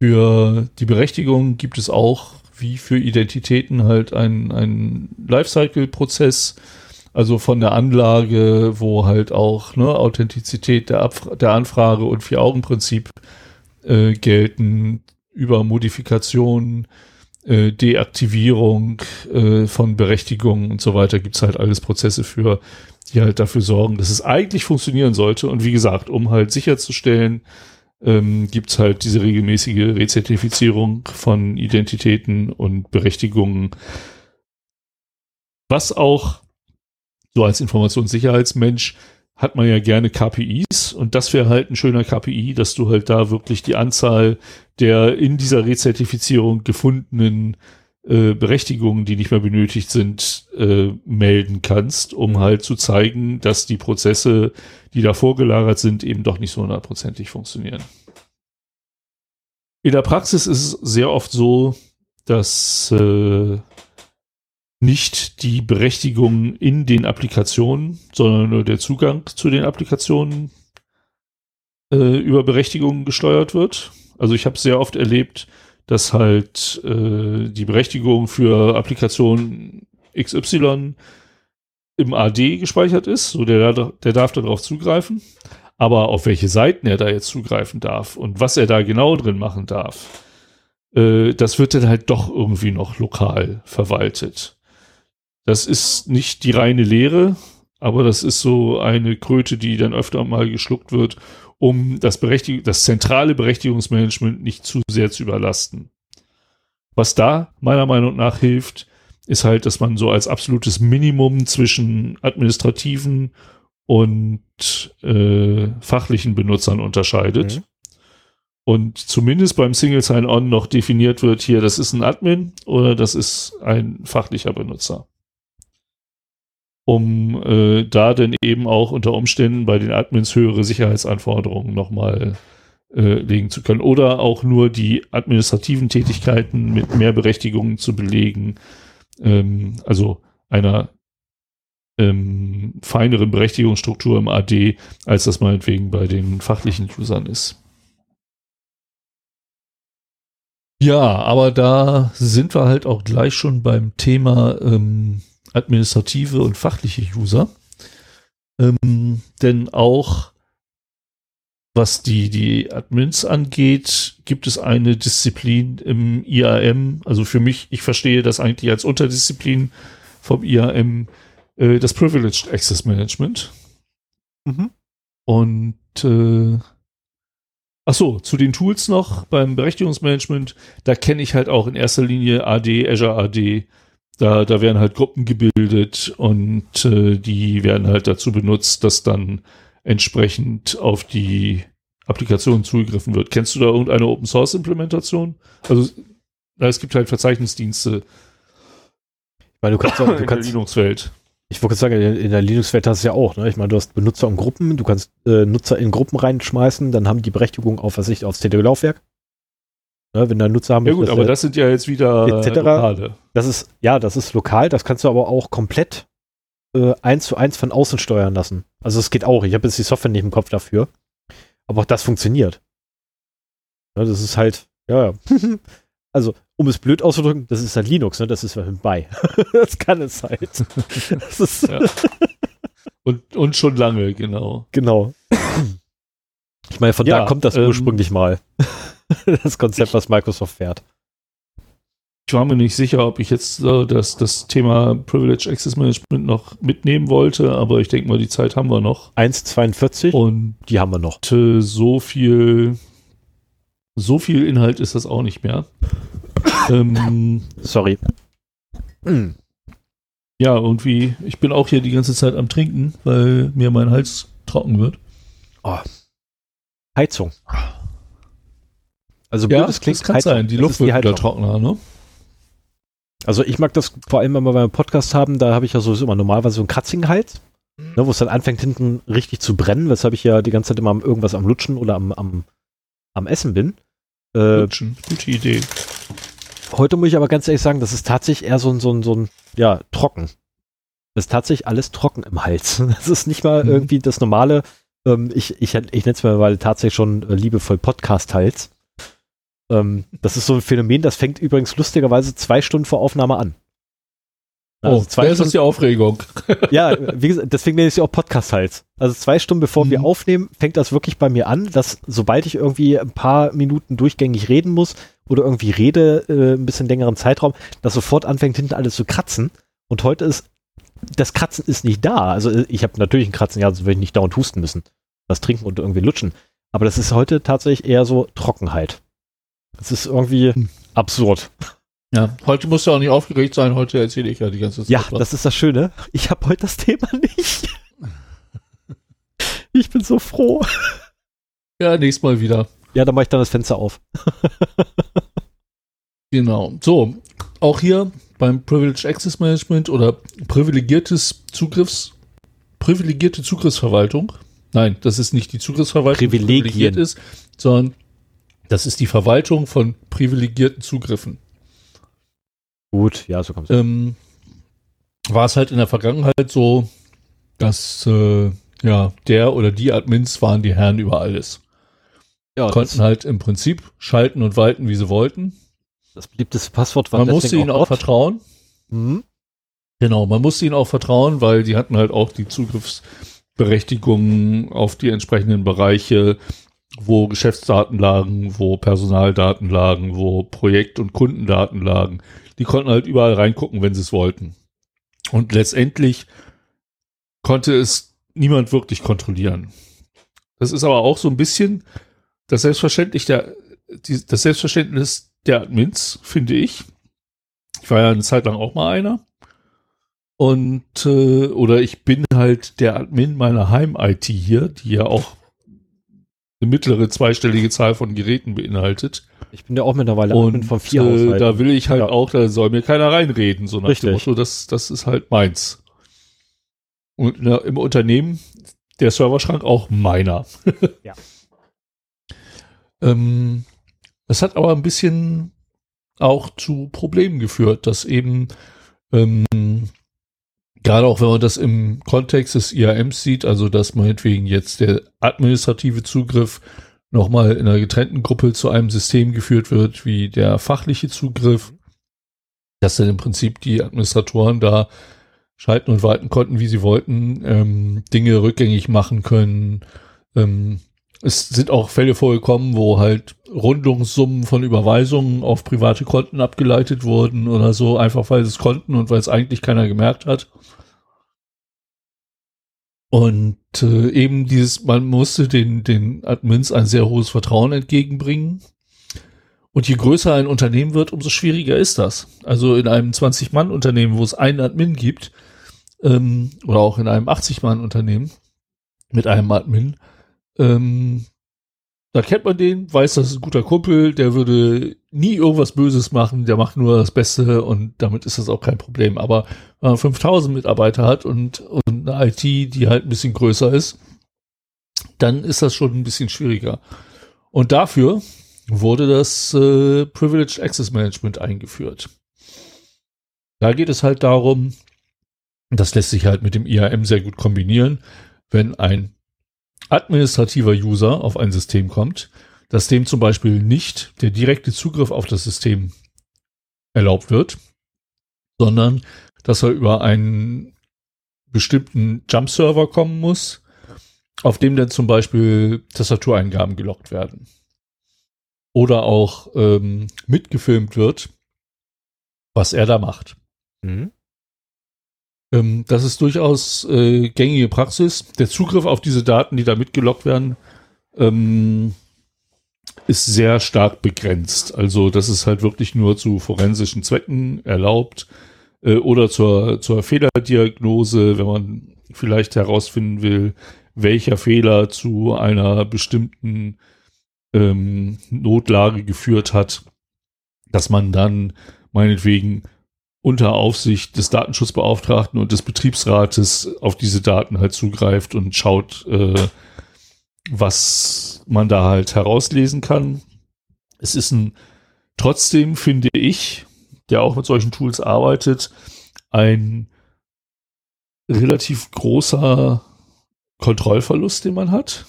für die Berechtigung gibt es auch, wie für Identitäten, halt einen, einen Lifecycle-Prozess. Also von der Anlage, wo halt auch ne, Authentizität der, Abfra der Anfrage und Vier-Augen-Prinzip äh, gelten, über Modifikation, äh, Deaktivierung äh, von Berechtigungen und so weiter gibt's halt alles Prozesse für, die halt dafür sorgen, dass es eigentlich funktionieren sollte. Und wie gesagt, um halt sicherzustellen, ähm, gibt's halt diese regelmäßige Rezertifizierung von Identitäten und Berechtigungen. Was auch so als Informationssicherheitsmensch hat man ja gerne KPIs und das wäre halt ein schöner KPI, dass du halt da wirklich die Anzahl der in dieser Rezertifizierung gefundenen äh, Berechtigungen, die nicht mehr benötigt sind, äh, melden kannst, um halt zu zeigen, dass die Prozesse, die da vorgelagert sind, eben doch nicht so hundertprozentig funktionieren. In der Praxis ist es sehr oft so, dass äh, nicht die Berechtigung in den Applikationen, sondern nur der Zugang zu den Applikationen äh, über Berechtigungen gesteuert wird. Also ich habe sehr oft erlebt, dass halt äh, die Berechtigung für Applikation XY im AD gespeichert ist, so der, der darf darauf zugreifen. Aber auf welche Seiten er da jetzt zugreifen darf und was er da genau drin machen darf, äh, das wird dann halt doch irgendwie noch lokal verwaltet. Das ist nicht die reine Lehre, aber das ist so eine Kröte, die dann öfter mal geschluckt wird, um das, Berechtig das zentrale Berechtigungsmanagement nicht zu sehr zu überlasten. Was da meiner Meinung nach hilft, ist halt, dass man so als absolutes Minimum zwischen administrativen und äh, fachlichen Benutzern unterscheidet. Mhm. Und zumindest beim Single Sign-On noch definiert wird, hier, das ist ein Admin oder das ist ein fachlicher Benutzer um äh, da dann eben auch unter Umständen bei den Admins höhere Sicherheitsanforderungen nochmal äh, legen zu können. Oder auch nur die administrativen Tätigkeiten mit mehr Berechtigungen zu belegen. Ähm, also einer ähm, feineren Berechtigungsstruktur im AD, als das meinetwegen bei den fachlichen Usern ist. Ja, aber da sind wir halt auch gleich schon beim Thema ähm, administrative und fachliche User. Ähm, denn auch was die, die Admins angeht, gibt es eine Disziplin im IAM. Also für mich, ich verstehe das eigentlich als Unterdisziplin vom IAM, äh, das Privileged Access Management. Mhm. Und äh, ach so, zu den Tools noch beim Berechtigungsmanagement, da kenne ich halt auch in erster Linie AD, Azure AD, da, da werden halt Gruppen gebildet und äh, die werden halt dazu benutzt, dass dann entsprechend auf die Applikation zugegriffen wird. Kennst du da irgendeine Open Source Implementation? Also es gibt halt Verzeichnisdienste. Weil du kannst auch, du in kannst, der Linux-Welt. Ich wollte sagen, in der Linux-Welt hast du ja auch, ne? Ich meine, du hast Benutzer und Gruppen, du kannst äh, Nutzer in Gruppen reinschmeißen, dann haben die Berechtigung auf, was ich, aufs CD-Laufwerk. Ne, wenn da Nutzer haben. Ja gut, aber das sind ja jetzt wieder etc. lokale. Das ist, ja, das ist lokal, das kannst du aber auch komplett äh, eins zu eins von außen steuern lassen. Also es geht auch. Ich habe jetzt die Software nicht im Kopf dafür. Aber auch das funktioniert. Ja, das ist halt, ja, <laughs> also um es blöd auszudrücken, das ist halt Linux, ne? Das ist halt bei. <laughs> das kann es halt. ja. und, und schon lange, genau. Genau. Ich meine, von ja, da kommt das ähm, ursprünglich mal. <laughs> das Konzept, was Microsoft fährt. Ich war mir nicht sicher, ob ich jetzt äh, das, das Thema Privilege Access Management noch mitnehmen wollte, aber ich denke mal, die Zeit haben wir noch. 1,42 und die haben wir noch. So viel, so viel Inhalt ist das auch nicht mehr. ähm, Sorry. Ja, irgendwie, ich bin auch hier die ganze Zeit am Trinken, weil mir mein Hals trocken wird. Oh. Heizung. Also ja, das klingt, das kann Heizung. sein. Die Luft wird wieder trockener, ne? Also ich mag das vor allem, wenn wir beim Podcast haben, da habe ich ja sowieso immer normalerweise so einen kratzigen Hals, mhm. ne, wo es dann anfängt hinten richtig zu brennen, weshalb ich ja die ganze Zeit immer irgendwas am Lutschen oder am, am, am Essen bin. Äh, Lutschen, gute Idee. Heute muss ich aber ganz ehrlich sagen, das ist tatsächlich eher so ein, so ein, so ein ja, trocken. Das ist tatsächlich alles trocken im Hals. <laughs> Das ist nicht mal mhm. irgendwie das normale, ähm, ich, ich, ich nenne es mir mal tatsächlich schon äh, liebevoll Podcast-Hals. Ähm, das ist so ein Phänomen, das fängt übrigens lustigerweise zwei Stunden vor Aufnahme an. Also oh, zwei Stunden, ist die Aufregung. ja, wie gesagt, deswegen nenne ich sie auch Podcast halt. Also zwei Stunden bevor mhm. wir aufnehmen, fängt das wirklich bei mir an, dass sobald ich irgendwie ein paar Minuten durchgängig reden muss oder irgendwie rede, äh, ein bisschen längeren Zeitraum, dass sofort anfängt hinten alles zu kratzen. Und heute ist, das Kratzen ist nicht da. Also ich habe natürlich ein Kratzen, ja, sonst würde ich nicht dauernd husten müssen. Was trinken und irgendwie lutschen. Aber das ist heute tatsächlich eher so Trockenheit. Das ist irgendwie hm. absurd. Ja, heute musst du auch nicht aufgeregt sein, heute erzähle ich ja die ganze Zeit. Ja, was. das ist das Schöne. Ich habe heute das Thema nicht. <laughs> Ich bin so froh. Ja, nächstes Mal wieder. Ja, dann mache ich dann das Fenster auf. <laughs> genau. So, auch hier beim Privileged Access Management oder privilegiertes Zugriffs, privilegierte Zugriffsverwaltung. Nein, das ist nicht die Zugriffsverwaltung, die privilegiert ist, sondern das ist die Verwaltung von privilegierten Zugriffen. Gut, ja, so kommt es. Ähm, war es halt in der Vergangenheit so, dass äh, ja der oder die Admins waren die Herren über alles. Ja, konnten halt im Prinzip schalten und walten, wie sie wollten. Das beliebteste Passwort war Man musste ihnen auch, auch vertrauen. Mhm. Genau, man musste ihnen auch vertrauen, weil die hatten halt auch die Zugriffsberechtigungen auf die entsprechenden Bereiche, wo Geschäftsdaten lagen, wo Personaldaten lagen, wo Projekt- und Kundendaten lagen. Die konnten halt überall reingucken, wenn sie es wollten. Und letztendlich konnte es niemand wirklich kontrollieren. Das ist aber auch so ein bisschen das Selbstverständlich der, die, das Selbstverständnis der Admins, finde ich. Ich war ja eine Zeit lang auch mal einer. Und, äh, oder ich bin halt der Admin meiner Heim-IT hier, die ja auch eine mittlere zweistellige Zahl von Geräten beinhaltet. Ich bin ja auch mittlerweile und, von vier äh, Da will ich halt ja. auch, da soll mir keiner reinreden, so nach Richtig. dem Motto, das, das ist halt meins. Und na, im Unternehmen der Serverschrank auch meiner. ja. <laughs> ähm, es hat aber ein bisschen auch zu Problemen geführt, dass eben ähm, gerade auch wenn man das im Kontext des IAMs sieht, also dass meinetwegen jetzt der administrative Zugriff nochmal in einer getrennten Gruppe zu einem System geführt wird, wie der fachliche Zugriff, dass dann im Prinzip die Administratoren da schalten und walten konnten, wie sie wollten, ähm, Dinge rückgängig machen können, ähm, es sind auch Fälle vorgekommen, wo halt Rundungssummen von Überweisungen auf private Konten abgeleitet wurden oder so, einfach weil es konnten und weil es eigentlich keiner gemerkt hat. Und äh, eben dieses, man musste den, den Admins ein sehr hohes Vertrauen entgegenbringen. Und je größer ein Unternehmen wird, umso schwieriger ist das. Also in einem 20-Mann-Unternehmen, wo es einen Admin gibt, ähm, oder auch in einem 80-Mann-Unternehmen mit einem Admin, ähm, da kennt man den, weiß, das ist ein guter Kumpel, der würde nie irgendwas Böses machen, der macht nur das Beste und damit ist das auch kein Problem. Aber wenn man 5000 Mitarbeiter hat und, und eine IT, die halt ein bisschen größer ist, dann ist das schon ein bisschen schwieriger. Und dafür wurde das äh, Privileged Access Management eingeführt. Da geht es halt darum, das lässt sich halt mit dem IAM sehr gut kombinieren, wenn ein administrativer User auf ein System kommt, dass dem zum Beispiel nicht der direkte Zugriff auf das System erlaubt wird, sondern dass er über einen bestimmten Jump-Server kommen muss, auf dem dann zum Beispiel Tastatureingaben gelockt werden. Oder auch ähm, mitgefilmt wird, was er da macht. Mhm. Ähm, das ist durchaus äh, gängige Praxis. Der Zugriff auf diese Daten, die da mitgelockt werden, ähm, ist sehr stark begrenzt. Also das ist halt wirklich nur zu forensischen Zwecken erlaubt äh, oder zur, zur Fehlerdiagnose, wenn man vielleicht herausfinden will, welcher Fehler zu einer bestimmten ähm, Notlage geführt hat, dass man dann meinetwegen unter Aufsicht des Datenschutzbeauftragten und des Betriebsrates auf diese Daten halt zugreift und schaut, äh, was man da halt herauslesen kann. Es ist ein, trotzdem finde ich, der auch mit solchen Tools arbeitet, ein relativ großer Kontrollverlust, den man hat.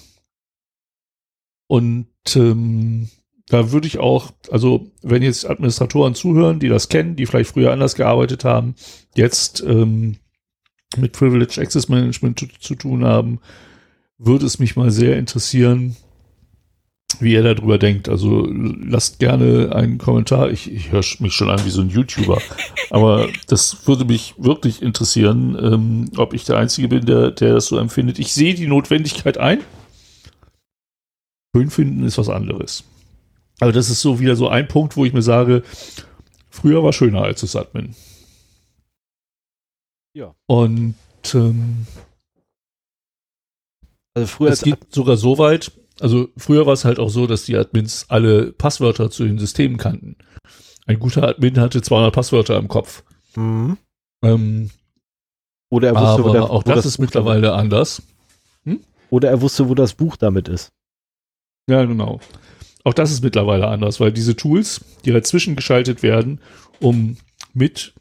Und ähm, da würde ich auch, also wenn jetzt Administratoren zuhören, die das kennen, die vielleicht früher anders gearbeitet haben, jetzt ähm, mit Privileged Access Management zu, zu, tun haben, würde es mich mal sehr interessieren, wie ihr darüber denkt. Also lasst gerne einen Kommentar. Ich, ich höre mich schon an wie so ein YouTuber. Aber das würde mich wirklich interessieren, ähm, ob ich der Einzige bin, der, der das so empfindet. Ich sehe die Notwendigkeit ein. Schön finden ist was anderes. Also das ist so wieder so ein Punkt, wo ich mir sage, früher war schöner als das Admin. Ja. Und ähm, Also früher es geht sogar so weit, also früher war es halt auch so, dass die Admins alle Passwörter zu den Systemen kannten. Ein guter Admin hatte 200 Passwörter im Kopf. Mhm. Ähm, Oder er wusste, aber wo der, auch wo das, ist Buch mittlerweile anders. Damit, oder er wusste, wo das Buch damit ist. Ja, genau. Auch das ist mittlerweile anders, weil diese Tools, die dazwischen geschaltet werden, um mit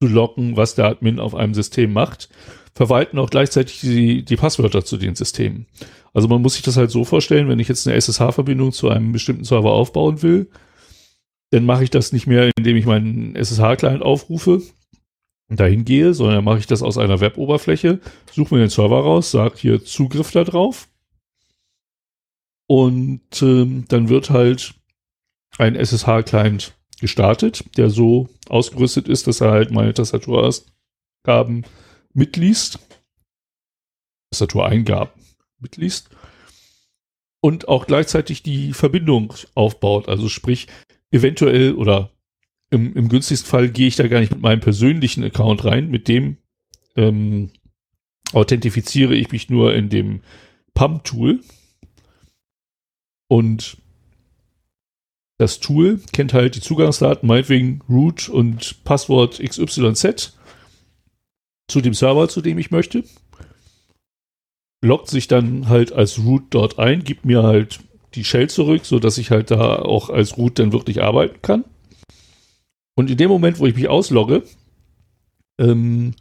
zu locken, was der Admin auf einem System macht, verwalten auch gleichzeitig die, die Passwörter zu den Systemen. Also man muss sich das halt so vorstellen, wenn ich jetzt eine SSH-Verbindung zu einem bestimmten Server aufbauen will, dann mache ich das nicht mehr, indem ich meinen SSH-Client aufrufe und dahin gehe, sondern mache ich das aus einer Web-Oberfläche, suche mir den Server raus, sage hier Zugriff da drauf und ähm, dann wird halt ein SSH-Client gestartet, der so ausgerüstet ist, dass er halt meine Tastaturausgaben mitliest. Tastatureingaben mitliest. Und auch gleichzeitig die Verbindung aufbaut. Also sprich, eventuell oder im, im günstigsten Fall gehe ich da gar nicht mit meinem persönlichen Account rein. Mit dem ähm, authentifiziere ich mich nur in dem PAM-Tool. Und das Tool kennt halt die Zugangsdaten, meinetwegen Root und Passwort XYZ zu dem Server, zu dem ich möchte. Loggt sich dann halt als Root dort ein, gibt mir halt die Shell zurück, so dass ich halt da auch als Root dann wirklich arbeiten kann. Und in dem Moment, wo ich mich auslogge, ähm,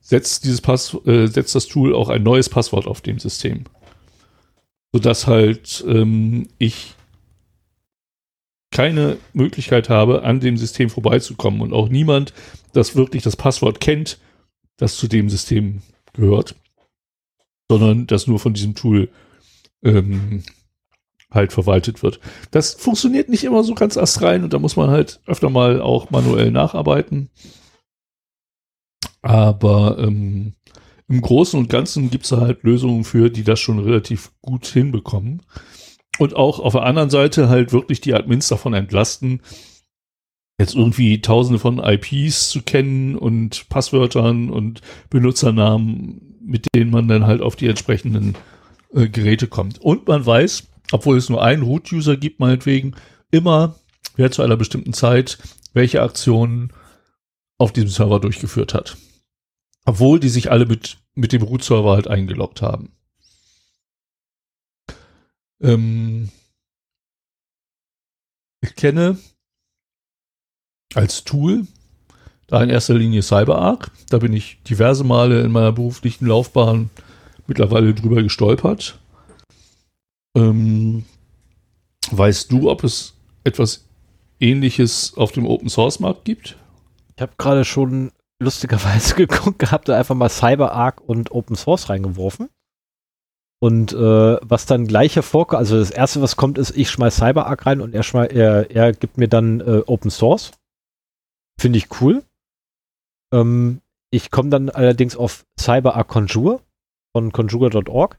setzt dieses Pass, äh, setzt das Tool auch ein neues Passwort auf dem System, sodass halt ähm, ich keine Möglichkeit habe, an dem System vorbeizukommen und auch niemand, das wirklich das Passwort kennt, das zu dem System gehört, sondern das nur von diesem Tool ähm, halt verwaltet wird. Das funktioniert nicht immer so ganz astrein und da muss man halt öfter mal auch manuell nacharbeiten. Aber ähm, im Großen und Ganzen gibt es halt Lösungen für, die das schon relativ gut hinbekommen. Und auch auf der anderen Seite halt wirklich die Admins davon entlasten, jetzt irgendwie tausende von IPs zu kennen und Passwörtern und Benutzernamen, mit denen man dann halt auf die entsprechenden äh, Geräte kommt. Und man weiß, obwohl es nur einen Root-User gibt, meinetwegen, immer, wer zu einer bestimmten Zeit welche Aktionen auf diesem Server durchgeführt hat. Obwohl die sich alle mit, mit dem Root-Server halt eingeloggt haben. Ähm, ich kenne als Tool da in erster Linie CyberArk. Da bin ich diverse Male in meiner beruflichen Laufbahn mittlerweile drüber gestolpert. Ähm, weißt du, ob es etwas ähnliches auf dem Open Source Markt gibt? Ich habe gerade schon lustigerweise <laughs> geguckt gehabt, da einfach mal CyberArk und Open Source reingeworfen. Und äh, was dann gleich hervorkommt, also das erste, was kommt, ist, ich schmeiß CyberArk rein und er, schmei er, er gibt mir dann äh, Open Source. Finde ich cool. Ähm, ich komme dann allerdings auf CyberArk Conjure von conjure.org.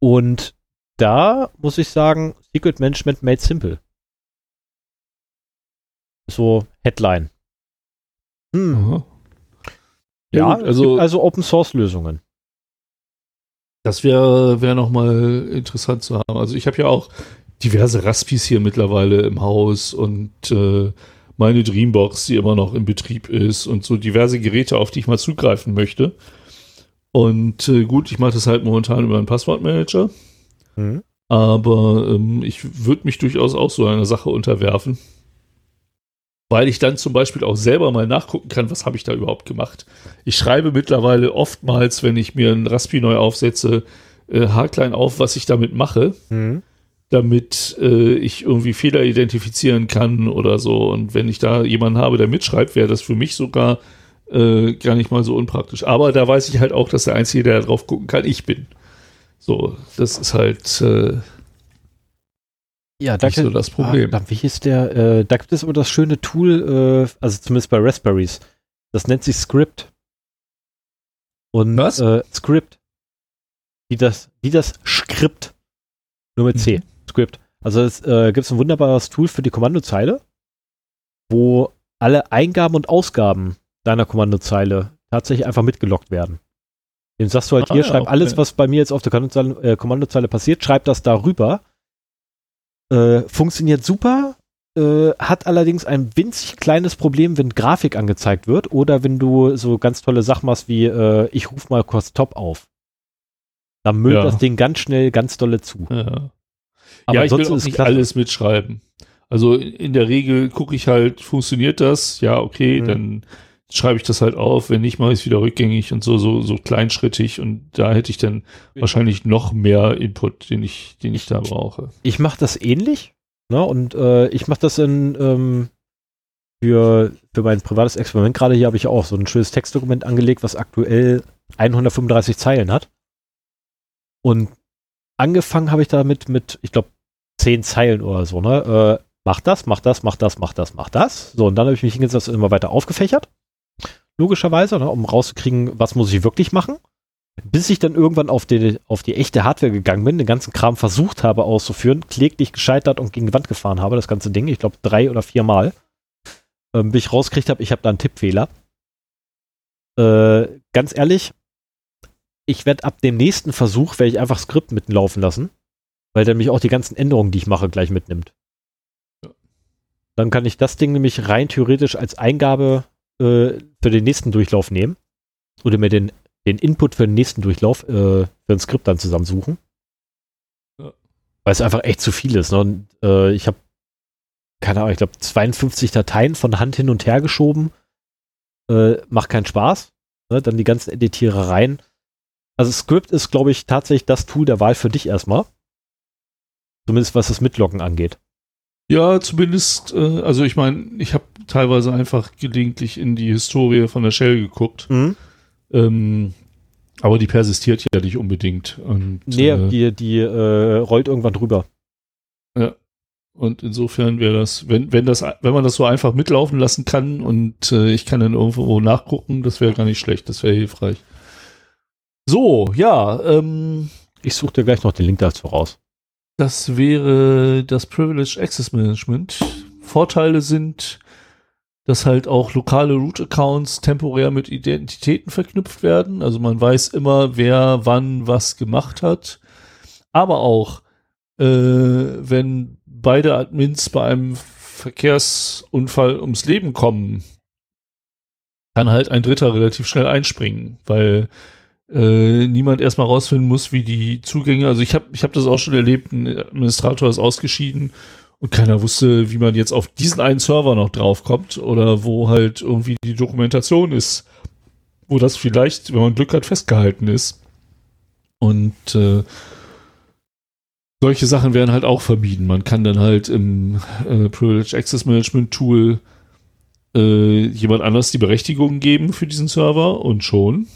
Und da muss ich sagen, Secret Management made simple. So Headline. Hm. Ja, gut, also, also Open Source Lösungen. das wäre wär nochmal interessant zu haben. Also ich habe ja auch diverse Raspis hier mittlerweile im Haus und äh, meine Dreambox, die immer noch in Betrieb ist und so diverse Geräte, auf die ich mal zugreifen möchte. Und äh, gut, ich mache das halt momentan über einen Passwortmanager. Hm. Aber ähm, ich würde mich durchaus auch so einer Sache unterwerfen. Weil ich dann zum Beispiel auch selber mal nachgucken kann, was habe ich da überhaupt gemacht. Ich schreibe mittlerweile oftmals, wenn ich mir ein Raspi neu aufsetze, äh, haarklein auf, was ich damit mache, Hm. damit äh, ich irgendwie Fehler identifizieren kann oder so. Und wenn ich da jemanden habe, der mitschreibt, wäre das für mich sogar äh, gar nicht mal so unpraktisch. Aber da weiß ich halt auch, dass der Einzige, der da drauf gucken kann, ich bin. So, das ist halt äh, Ja, da so das Problem. Ah, wie hieß der? Äh, da gibt es aber das schöne Tool, äh, also zumindest bei Raspberries. Das nennt sich Script. Und Was? Äh, Script. Wie das, wie das Skript. Nur mit C. Mhm. Script. Also es äh, gibt ein wunderbares Tool für die Kommandozeile. wo alle Eingaben und Ausgaben deiner Kommandozeile tatsächlich einfach mitgelockt werden. Dem sagst du halt Ah, hier, ja, schreib okay. alles, was bei mir jetzt auf der Kommandozeile, äh, Kommandozeile passiert, schreib das darüber. Äh, funktioniert super, äh, hat allerdings ein winzig kleines Problem, wenn Grafik angezeigt wird oder wenn du so ganz tolle Sachen machst wie äh, ich ruf mal kurz Top auf. Da müllt Ja. das Ding ganz schnell ganz dolle zu. Ja. Aber ja, ich will auch ist nicht klasse. alles mitschreiben. Also in der Regel gucke ich halt, funktioniert das? Ja, okay, Mhm. dann schreibe ich das halt auf. Wenn nicht, mache ich es wieder rückgängig und so, so, so kleinschrittig. Und da hätte ich dann wahrscheinlich noch mehr Input, den ich, den ich da brauche. ich mache das ähnlich. Ne? Und äh, ich mache das in, ähm, für, für mein privates Experiment gerade hier habe ich auch so ein schönes Textdokument angelegt, was aktuell 135 Zeilen hat. Und angefangen habe ich damit mit, ich glaube, 10 Zeilen oder so. Ne? Äh, mach das, mach das, mach das, mach das, mach das. So, und dann habe ich mich hingesetzt und immer weiter aufgefächert. Logischerweise, ne? um rauszukriegen, was muss ich wirklich machen. Bis ich dann irgendwann auf die, auf die echte Hardware gegangen bin, den ganzen Kram versucht habe auszuführen, kläglich gescheitert und gegen die Wand gefahren habe, das ganze Ding, ich glaube drei oder vier Mal, ähm, bis ich rausgekriegt habe, ich habe da einen Tippfehler. Äh, ganz ehrlich, ich werde ab dem nächsten Versuch, werde ich einfach Skript mitlaufen lassen, weil der mich auch die ganzen Änderungen, die ich mache, gleich mitnimmt. Dann kann ich das Ding nämlich rein theoretisch als Eingabe äh, für den nächsten Durchlauf nehmen oder mir den den Input für den nächsten Durchlauf äh, für ein Skript dann zusammensuchen. Ja. Weil es einfach echt zu viel ist. Ne? Und äh, ich habe, keine Ahnung, ich glaube 52 Dateien von Hand hin und her geschoben. Äh, macht keinen Spaß. Ne? Dann die ganzen Editierereien. Also Script ist, glaube ich, tatsächlich das Tool der Wahl für dich erstmal. Zumindest was das Mitloggen angeht. Ja, zumindest, äh, also ich meine, ich habe teilweise einfach gelegentlich in die Historie von der Shell geguckt. Ähm, aber die persistiert ja nicht unbedingt. Und, Nee, äh, die, die äh, rollt irgendwann drüber. und insofern wäre das, wenn, wenn das, wenn man das so einfach mitlaufen lassen kann und äh, ich kann dann irgendwo nachgucken, das wäre gar nicht schlecht, das wäre hilfreich. So, ja, ähm, Ich suche dir gleich noch den Link dazu raus. das wäre das Privileged Access Management. Vorteile sind, dass halt auch lokale Root-Accounts temporär mit Identitäten verknüpft werden. Also man weiß immer, wer wann was gemacht hat. Aber auch, äh, wenn beide Admins bei einem Verkehrsunfall ums Leben kommen, kann halt ein Dritter relativ schnell einspringen, weil äh, niemand erstmal rausfinden muss, wie die Zugänge, also ich habe ich hab das auch schon erlebt, ein Administrator ist ausgeschieden und keiner wusste, wie man jetzt auf diesen einen Server noch draufkommt oder wo halt irgendwie die Dokumentation ist, wo das vielleicht, wenn man Glück hat, festgehalten ist. Und äh, solche Sachen werden halt auch vermieden. Man kann dann halt im äh, Privileged Access Management Tool äh, jemand anders die Berechtigung geben für diesen Server und schon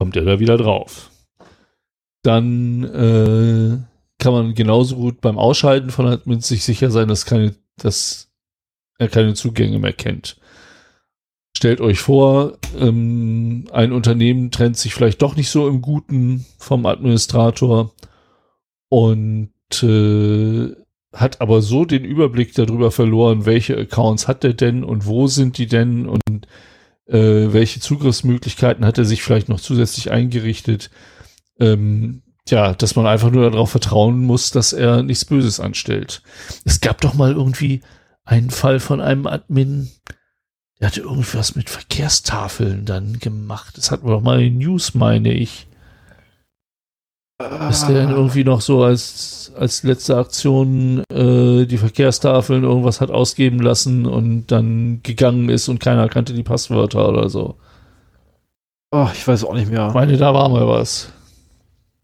kommt er da wieder drauf. Dann äh, kann man genauso gut beim Ausschalten von Admins sich sicher sein, dass, keine, dass er keine Zugänge mehr kennt. Stellt euch vor, ähm, ein Unternehmen trennt sich vielleicht doch nicht so im Guten vom Administrator und äh, hat aber so den Überblick darüber verloren, welche Accounts hat er denn und wo sind die denn und äh, welche Zugriffsmöglichkeiten hat er sich vielleicht noch zusätzlich eingerichtet. Ähm, ja, dass man einfach nur darauf vertrauen muss, dass er nichts Böses anstellt. Es gab doch mal irgendwie einen Fall von einem Admin, der hatte irgendwas mit Verkehrstafeln dann gemacht. Das hatten wir doch mal in News, meine ich. Dass der dann irgendwie noch so als, als letzte Aktion äh, die Verkehrstafeln irgendwas hat ausgeben lassen und dann gegangen ist und keiner kannte die Passwörter oder so. Oh, ich weiß auch nicht mehr. Ich meine, da war mal was.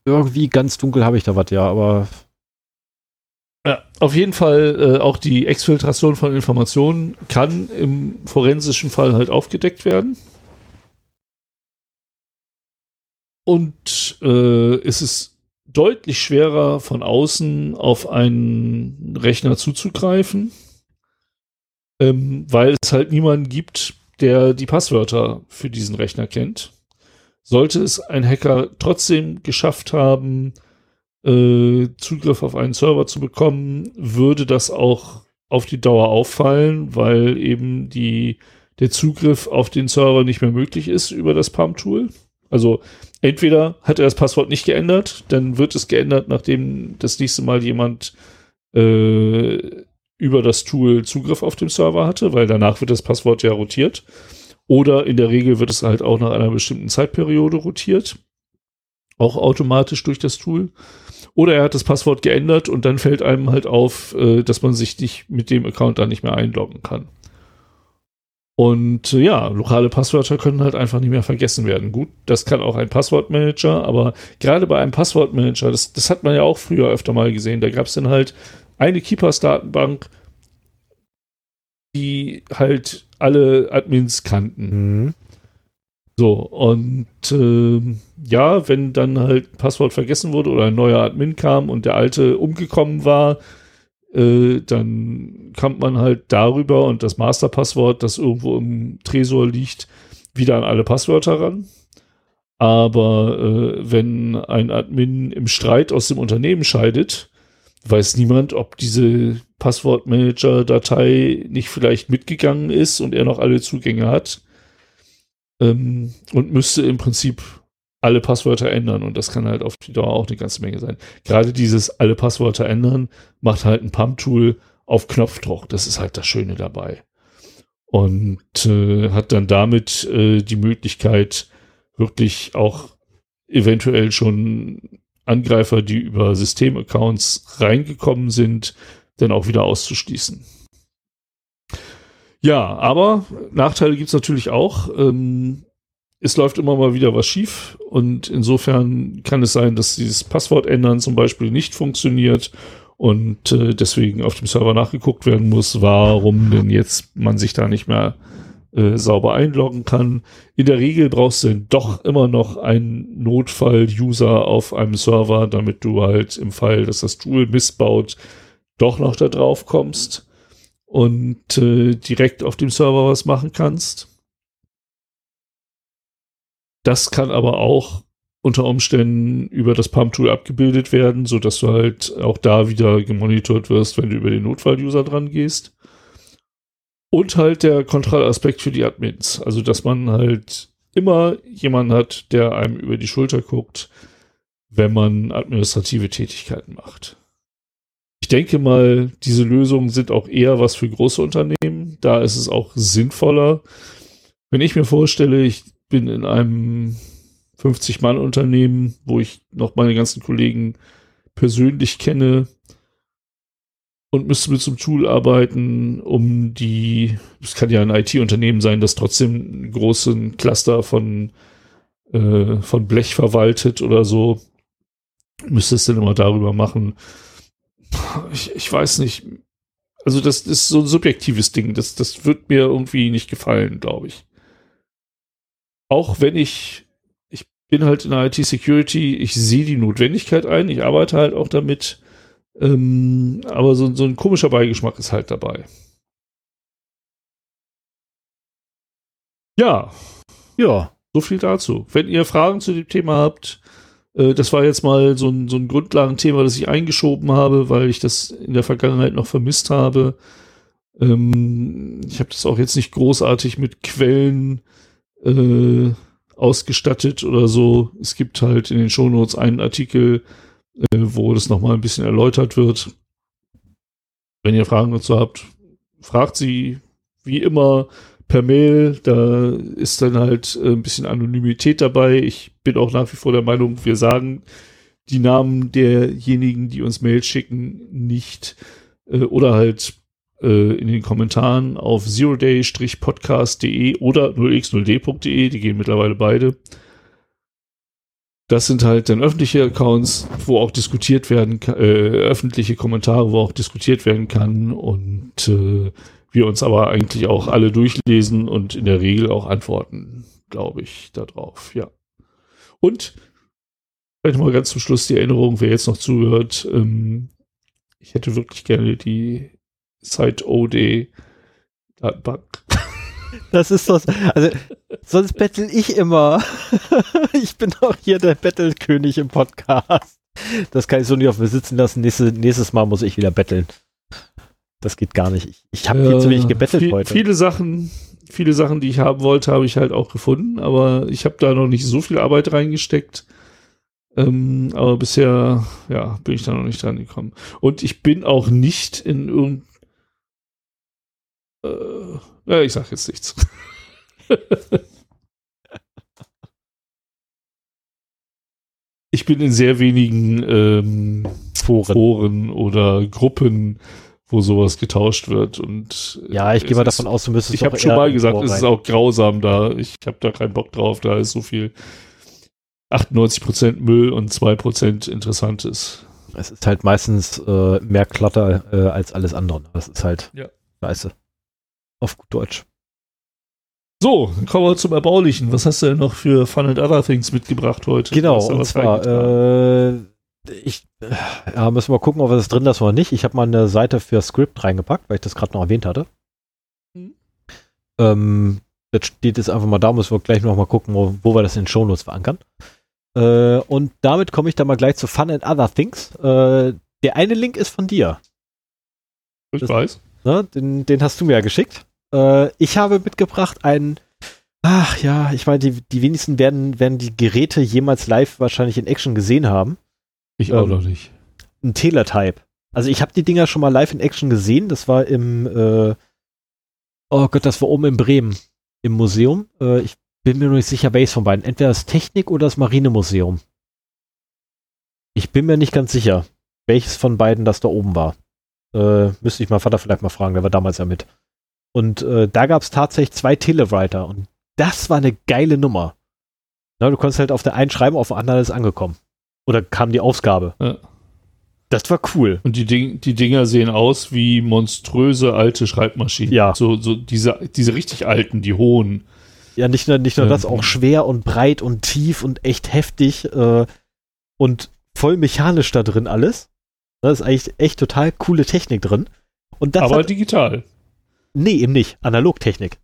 Irgendwie ganz dunkel habe ich da was, ja, aber Ja, auf jeden Fall äh, auch die Exfiltration von Informationen kann im forensischen Fall halt aufgedeckt werden. Und äh, es ist deutlich schwerer von außen auf einen Rechner zuzugreifen, ähm, weil es halt niemanden gibt, der die Passwörter für diesen Rechner kennt. Sollte es ein Hacker trotzdem geschafft haben, äh, Zugriff auf einen Server zu bekommen, würde das auch auf die Dauer auffallen, weil eben die, der Zugriff auf den Server nicht mehr möglich ist über das Pump-Tool. Also entweder hat er das Passwort nicht geändert, dann wird es geändert, nachdem das nächste Mal jemand äh, über das Tool Zugriff auf dem Server hatte, weil danach wird das Passwort ja rotiert. Oder in der Regel wird es halt auch nach einer bestimmten Zeitperiode rotiert. Auch automatisch durch das Tool. Oder er hat das Passwort geändert und dann fällt einem halt auf, äh, dass man sich nicht mit dem Account dann nicht mehr einloggen kann. Und äh, ja, lokale Passwörter können halt einfach nicht mehr vergessen werden. Gut, das kann auch ein Passwortmanager, aber gerade bei einem Passwortmanager, das, das hat man ja auch früher öfter mal gesehen, da gab es dann halt eine Keepers-Datenbank, die halt alle Admins kannten. Mhm. So, und äh, ja, wenn dann halt ein Passwort vergessen wurde oder ein neuer Admin kam und der alte umgekommen war, äh, dann kommt man halt darüber und das Masterpasswort, das irgendwo im Tresor liegt, wieder an alle Passwörter ran. Aber äh, wenn ein Admin im Streit aus dem Unternehmen scheidet, weiß niemand, ob diese Passwortmanager-Datei nicht vielleicht mitgegangen ist und er noch alle Zugänge hat ähm, und müsste im Prinzip alle Passwörter ändern und das kann halt auf die Dauer auch eine ganze Menge sein. Gerade dieses alle Passwörter ändern macht halt ein Pump-Tool auf Knopfdruck. Das ist halt das Schöne dabei. Und äh, hat dann damit äh, die Möglichkeit, wirklich auch eventuell schon Angreifer, die über Systemaccounts reingekommen sind, dann auch wieder auszuschließen. Ja, aber Nachteile gibt es natürlich auch. Ähm, es läuft immer mal wieder was schief und insofern kann es sein, dass dieses Passwort ändern zum Beispiel nicht funktioniert und äh, deswegen auf dem Server nachgeguckt werden muss, warum denn jetzt man sich da nicht mehr äh, sauber einloggen kann. In der Regel brauchst du doch immer noch einen Notfall-User auf einem Server, damit du halt im Fall, dass das Tool missbaut, doch noch da drauf kommst und äh, direkt auf dem Server was machen kannst. Das kann aber auch unter Umständen über das Pump-Tool abgebildet werden, so dass du halt auch da wieder gemonitort wirst, wenn du über den Notfall-User dran gehst. Und halt der Kontrollaspekt für die Admins. Also, dass man halt immer jemanden hat, der einem über die Schulter guckt, wenn man administrative Tätigkeiten macht. Ich denke mal, diese Lösungen sind auch eher was für große Unternehmen. Da ist es auch sinnvoller. Wenn ich mir vorstelle, ich bin in einem 50-Mann-Unternehmen, wo ich noch meine ganzen Kollegen persönlich kenne und müsste mit so einem Tool arbeiten, um die, es kann ja ein IT-Unternehmen sein, das trotzdem einen großen Cluster von, äh, von Blech verwaltet oder so, müsste es dann immer darüber machen. Ich, ich weiß nicht. Also das ist so ein subjektives Ding. Das, das wird mir irgendwie nicht gefallen, glaube ich auch wenn ich, ich bin halt in der IT-Security, ich sehe die Notwendigkeit ein, ich arbeite halt auch damit, ähm, aber so, so ein komischer Beigeschmack ist halt dabei. Ja. Ja. So viel dazu. Wenn ihr Fragen zu dem Thema habt, äh, das war jetzt mal so ein, so ein Grundlagenthema, das ich eingeschoben habe, weil ich das in der Vergangenheit noch vermisst habe. Ähm, ich habe das auch jetzt nicht großartig mit Quellen äh, ausgestattet oder so. Es gibt halt in den Shownotes einen Artikel, wo das nochmal ein bisschen erläutert wird. Wenn ihr Fragen dazu habt, fragt sie wie immer per Mail. Da ist dann halt äh, ein bisschen Anonymität dabei. Ich bin auch nach wie vor der Meinung, wir sagen die Namen derjenigen, die uns Mail schicken, nicht. Äh, oder halt äh, in den Kommentaren auf zeroday-podcast.de oder 0x0d.de, die gehen mittlerweile beide. Das sind halt dann öffentliche Accounts, wo auch diskutiert werden äh, öffentliche Kommentare, wo auch diskutiert werden kann und äh, wir uns aber eigentlich auch alle durchlesen und in der Regel auch antworten, glaube ich, darauf, ja. Und vielleicht mal ganz zum Schluss die Erinnerung, wer jetzt noch zuhört, ähm, ich hätte wirklich gerne die Site-OD Datenbank. Das ist das. Also, sonst bettel ich immer. <laughs> ich bin auch hier der Bettelkönig im Podcast. Das kann ich so nicht auf mir sitzen lassen. Nächste, nächstes Mal muss ich wieder betteln. Das geht gar nicht. Ich, ich habe viel zu wenig gebettelt viel, heute. Viele Sachen, viele Sachen, die ich haben wollte, habe ich halt auch gefunden, aber ich habe da noch nicht so viel Arbeit reingesteckt. Ähm, aber bisher, ja, bin ich da noch nicht dran gekommen. Und ich bin auch nicht in irgendein. Äh, ja, ich sag jetzt nichts. <laughs> ich bin in sehr wenigen ähm, Foren. Foren oder Gruppen, wo sowas getauscht wird. Und äh, Ja, ich gehe mal davon aus, du müsstest Ich habe schon mal gesagt, es ist auch grausam da. Ich habe da keinen Bock drauf. Da ist so viel 98% Müll und 2% Interessantes. Es ist halt meistens äh, mehr Klatter äh, als alles andere. Das ist halt Ja. scheiße. Auf gut Deutsch. So, dann kommen wir zum Erbaulichen. Was hast du denn noch für Fun and Other Things mitgebracht heute? Genau, und was zwar, äh, ich, ja, müssen wir mal gucken, ob es drin ist oder nicht. Ich habe mal eine Seite für Script reingepackt, weil ich das gerade noch erwähnt hatte. Mhm. Ähm, das steht jetzt einfach mal da, müssen wir gleich noch mal gucken, wo, wo wir das in den Shownotes verankern. Äh, und damit komme ich dann mal gleich zu Fun and Other Things. Äh, der eine Link ist von dir. ich das- weiß. Ne? Den, den hast du mir ja geschickt. Äh, ich habe mitgebracht einen. Ach ja, ich meine, die, die wenigsten werden, werden die Geräte jemals live wahrscheinlich in Action gesehen haben. Ich auch Ähm, noch nicht. Ein Teletype. Also ich habe die Dinger schon mal live in Action gesehen. Das war im, äh, oh Gott, das war oben in Bremen im Museum. Äh, ich bin mir noch nicht sicher, welches von beiden. Entweder das Technik oder das Marinemuseum. Ich bin mir nicht ganz sicher, welches von beiden das da oben war. Äh, müsste ich mal Vater vielleicht mal fragen, der war damals ja mit. Und äh, da gab es tatsächlich zwei Telewriter und das war eine geile Nummer. Na, du konntest halt auf der einen schreiben, auf der anderen ist angekommen. Oder kam die Ausgabe. Ja. Das war cool. Und die, Ding, die Dinger sehen aus wie monströse alte Schreibmaschinen. Ja. So, so diese, diese richtig alten, die hohen. Ja, nicht nur, nicht nur Ja. das, auch schwer und breit und tief und echt heftig äh, und voll mechanisch da drin alles. Da ist eigentlich echt total coole Technik drin. Und das aber hat, digital. Nee, eben nicht. Analogtechnik.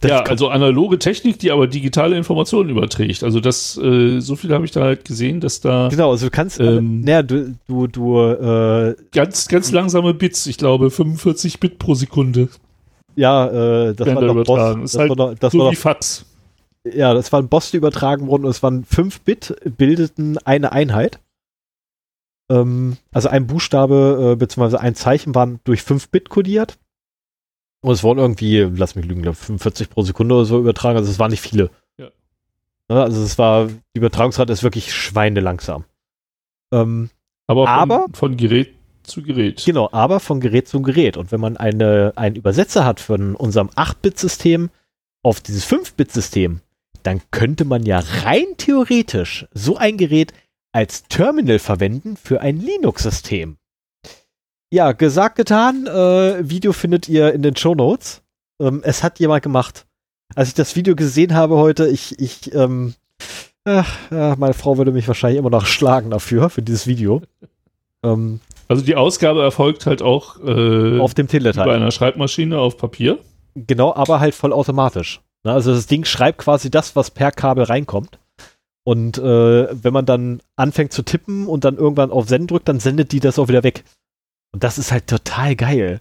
Das ja, also analoge Technik, die aber digitale Informationen überträgt. Also das, äh, so viel habe ich da halt gesehen, dass da genau, also du kannst, ähm, naja, du, du, du, äh, ganz, ganz langsame Bits, ich glaube 45 Bit pro Sekunde, ja, äh, das war da noch. Boss, das halt war noch, das so war wie noch, Fax. ja, das waren Boss, die übertragen wurden und es waren 5 Bit, bildeten eine Einheit. Ähm, also ein Buchstabe äh, beziehungsweise ein Zeichen waren durch 5 Bit kodiert. Und es wurden irgendwie, lass mich lügen, glaub, 45 pro Sekunde oder so übertragen. Also es waren nicht viele. Ja. Ja, also es war, die Übertragungsrate ist wirklich schweinelangsam. Ähm, Aber von, Aber- von Gerät zu Gerät. Genau, aber von Gerät zu Gerät. Und wenn man eine, einen Übersetzer hat von unserem 8-Bit-System auf dieses 5-Bit-System, dann könnte man ja rein theoretisch so ein Gerät als Terminal verwenden für ein Linux-System. Ja, gesagt, getan. Äh, Video findet ihr in den Show Notes. Ähm, es hat jemand gemacht. Als ich das Video gesehen habe heute, ich, ich, ähm, ach, ja, meine Frau würde mich wahrscheinlich immer noch schlagen dafür, für dieses Video. Ähm, Also die Ausgabe erfolgt halt auch äh, auf dem Teletype. bei einer Schreibmaschine auf Papier. Genau, aber halt vollautomatisch. Ne, Also das Ding schreibt quasi das, was per Kabel reinkommt. Und äh, wenn man dann anfängt zu tippen und dann irgendwann auf Senden drückt, dann sendet die das auch wieder weg. Und das ist halt total geil.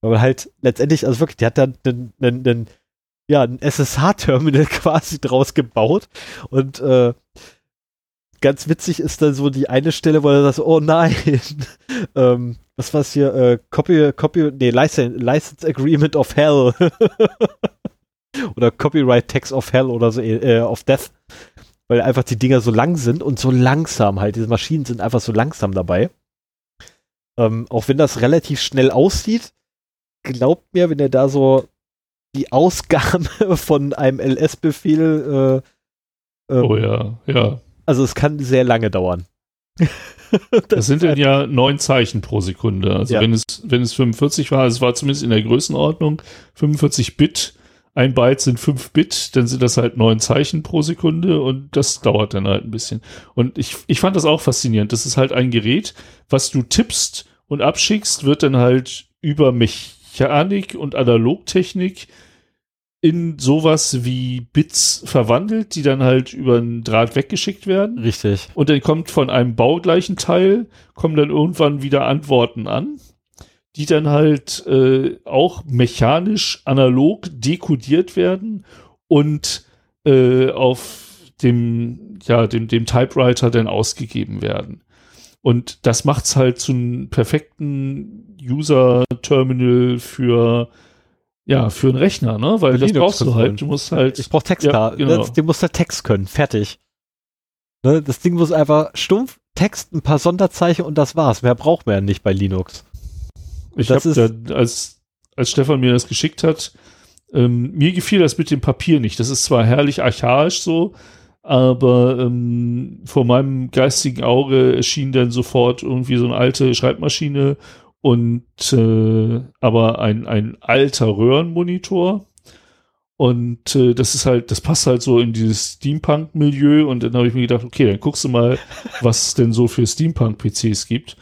Weil man halt letztendlich, also wirklich, die hat da einen, einen, einen, ja, ein SSH-Terminal <laughs> quasi draus gebaut. Und äh, ganz witzig ist dann so die eine Stelle, wo er sagt, oh nein, <laughs> ähm, was war's hier, äh, Copy, Copy, nee, License, License Agreement of Hell. <laughs> oder Copyright Text of Hell oder so, äh, of Death. Weil einfach die Dinger so lang sind und so langsam halt. Diese Maschinen sind einfach so langsam dabei. Ähm, auch wenn das relativ schnell aussieht, glaubt mir, wenn ihr da so die Ausgabe <laughs> von einem LS-Befehl, äh, ähm, Oh ja, ja. also es kann sehr lange dauern. <laughs> Das sind dann <laughs> ja neun Zeichen pro Sekunde. Also Ja. wenn es, wenn es 45 war, es war zumindest in der Größenordnung 45 Bit, ein Byte sind 5 Bit, dann sind das halt neun Zeichen pro Sekunde und das dauert dann halt ein bisschen. Und ich, ich fand das auch faszinierend. Das ist halt ein Gerät, was du tippst und abschickst, wird dann halt über Mechanik und Analogtechnik in sowas wie Bits verwandelt, die dann halt über einen Draht weggeschickt werden. Richtig. Und dann kommt von einem baugleichen Teil, kommen dann irgendwann wieder Antworten an. Die dann halt äh, auch mechanisch analog dekodiert werden und äh, auf dem, ja, dem, dem Typewriter dann ausgegeben werden. Und das macht's halt zu einem perfekten User-Terminal für ja, für einen Rechner, ne? Weil das brauchst du halt. Du musst halt. Ich brauch Text Ja, da. genau. Das Ding muss halt Text können. Fertig. Ne? Das Ding muss einfach stumpf Text, ein paar Sonderzeichen und das war's. Mehr braucht man ja nicht bei Linux. Ich habe da, als, als Stefan mir das geschickt hat, ähm, mir gefiel das mit dem Papier nicht. Das ist zwar herrlich archaisch so, aber ähm, vor meinem geistigen Auge erschien dann sofort irgendwie so eine alte Schreibmaschine und äh, aber ein, ein alter Röhrenmonitor. Und äh, das ist halt, das passt halt so in dieses Steampunk-Milieu. Und dann habe ich mir gedacht, okay, dann guckst du mal, was es denn so für Steampunk-PCs gibt.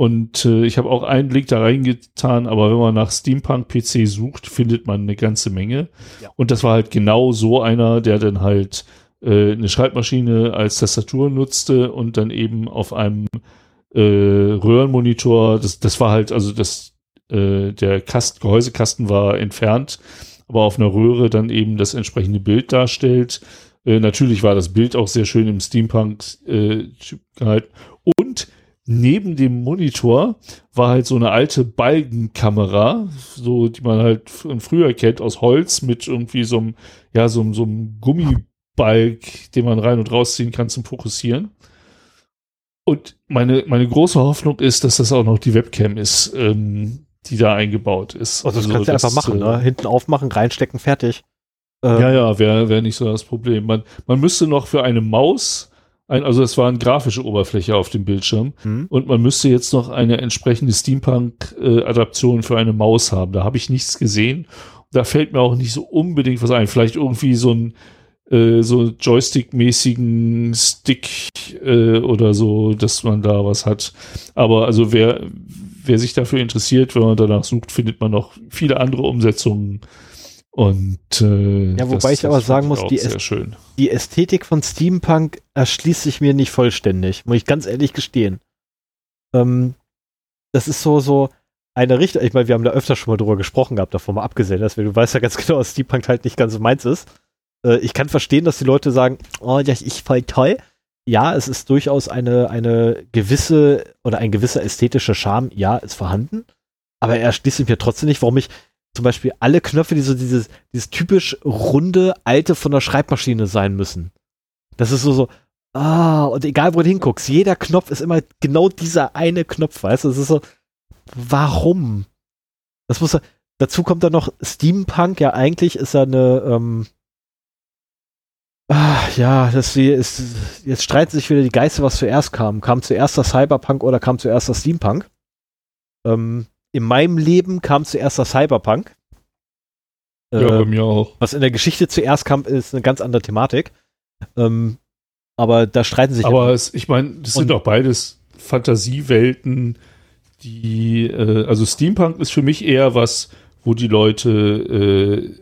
Und äh, ich habe auch einen Link da reingetan, aber wenn man nach Steampunk-PC sucht, findet man eine ganze Menge. Ja. Und das war halt genau so einer, der dann halt äh, eine Schreibmaschine als Tastatur nutzte und dann eben auf einem äh, Röhrenmonitor, das, das war halt, also das, äh, der Kast, Gehäusekasten war entfernt, aber auf einer Röhre dann eben das entsprechende Bild darstellt. Äh, natürlich war das Bild auch sehr schön im Steampunk äh, gehalten. Und neben dem Monitor war halt so eine alte Balkenkamera, so die man halt von früher kennt, aus Holz mit irgendwie so einem, ja, so, einem- so einem Gummibalg, den man rein und rausziehen kann zum Fokussieren. Und meine, meine große Hoffnung ist, dass das auch noch die Webcam ist, ähm, die da eingebaut ist. Also das kannst du einfach machen, äh, ne? Hinten aufmachen, reinstecken, fertig. Ähm, ja, ja, wäre wär nicht so das Problem. Man, man müsste noch für eine Maus, ein, also es war eine grafische Oberfläche auf dem Bildschirm, Hm? und man müsste jetzt noch eine entsprechende Steampunk-Adaption für eine Maus haben. Da habe ich nichts gesehen. Da fällt mir auch nicht so unbedingt was ein. Vielleicht irgendwie so ein äh, so Joystick-mäßigen Stick äh, oder so, dass man da was hat. Aber also wer, wer sich dafür interessiert, wenn man danach sucht, findet man noch viele andere Umsetzungen. Und äh, Ja, wobei ich aber sagen muss, die Äst-. Die Ästhetik von Steampunk erschließt sich mir nicht vollständig, muss ich ganz ehrlich gestehen. Ähm, das ist so, so eine Richtung, ich meine, wir haben da öfter schon mal drüber gesprochen gehabt, davon mal abgesehen, dass wir, du weißt ja ganz <laughs> genau, dass Steampunk halt nicht ganz so meins ist. Äh, ich kann verstehen, dass die Leute sagen, oh, das ist voll toll. Ja, es ist durchaus eine, eine gewisse oder ein gewisser ästhetischer Charme, ja, ist vorhanden. Aber er erschließt sich mir trotzdem nicht, warum ich zum Beispiel alle Knöpfe, die so dieses, dieses typisch runde, alte von der Schreibmaschine sein müssen. Das ist so, so, ah, und egal wo du hinguckst, jeder Knopf ist immer genau dieser eine Knopf, weißt du? Das ist so, warum? Das muss, dazu kommt dann noch Steampunk, ja, eigentlich ist er eine, ähm, ah, ja, das ist, jetzt streiten sich wieder die Geister, was zuerst kam. Kam zuerst das Cyberpunk oder kam zuerst das Steampunk? Ähm, in meinem Leben kam zuerst das Cyberpunk. ja, Äh, bei mir auch. was in der Geschichte zuerst kam, ist eine ganz andere Thematik. Ähm, aber da streiten sich. Aber es, ich meine, das sind auch beides Fantasiewelten, die, äh, also Steampunk ist für mich eher was, wo die Leute äh,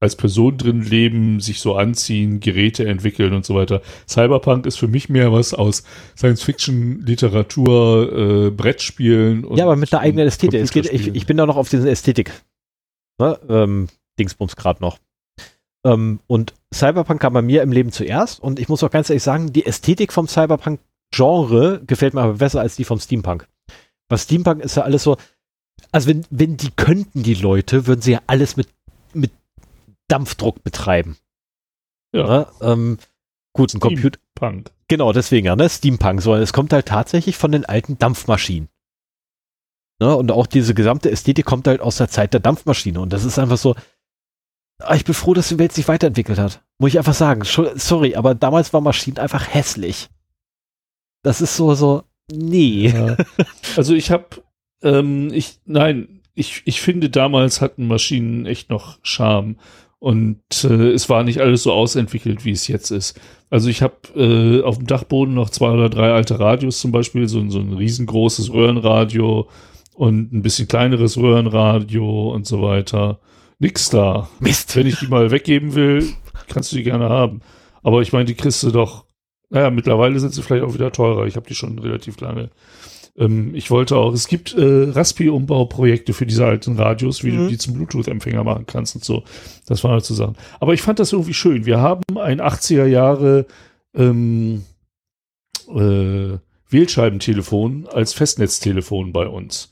als Person drin leben, sich so anziehen, Geräte entwickeln und so weiter. Cyberpunk ist für mich mehr was aus Science-Fiction, Literatur, äh, Brettspielen und ja, aber mit einer eigenen Ästhetik. Es geht, ich, ich bin da noch auf diese Ästhetik. Ne? Ähm, Dingsbums gerade noch. Ähm, und Cyberpunk kam bei mir im Leben zuerst. Und ich muss auch ganz ehrlich sagen, die Ästhetik vom Cyberpunk-Genre gefällt mir aber besser als die vom Steampunk. Weil Steampunk ist ja alles so, also wenn, wenn die könnten, die Leute, würden sie ja alles mit, mit Dampfdruck betreiben. Ja. Ne? Ähm, gut, ein Computer. Punk. Genau, deswegen ja, ne? Steampunk. So, es kommt halt tatsächlich von den alten Dampfmaschinen. Ne? Und auch diese gesamte Ästhetik kommt halt aus der Zeit der Dampfmaschine. Und das ist einfach so. ah, Ich bin froh, dass die Welt sich weiterentwickelt hat. Muss ich einfach sagen. Sorry, aber damals war Maschinen einfach hässlich. Das ist so, so, nee. Ja. Also ich habe, ähm, ich, nein, ich, ich finde damals hatten Maschinen echt noch Charme und äh, es war nicht alles so ausentwickelt, wie es jetzt ist. Also ich habe äh, auf dem Dachboden noch zwei oder drei alte Radios zum Beispiel, so, ein- so ein riesengroßes Röhrenradio und ein bisschen kleineres Röhrenradio und so weiter. Nix da. Mist. Wenn ich die mal weggeben will, kannst du die gerne haben. Aber ich meine, die kriegst du doch, naja, mittlerweile sind sie vielleicht auch wieder teurer. Ich habe die schon relativ lange. Ähm, ich wollte auch, es gibt äh, Raspi-Umbauprojekte für diese alten Radios, wie mhm. du die zum Bluetooth-Empfänger machen kannst und so. Das waren halt so Sachen. Aber ich fand das irgendwie schön. Wir haben ein 80er Jahre ähm, äh, Wählscheibentelefon als Festnetztelefon bei uns.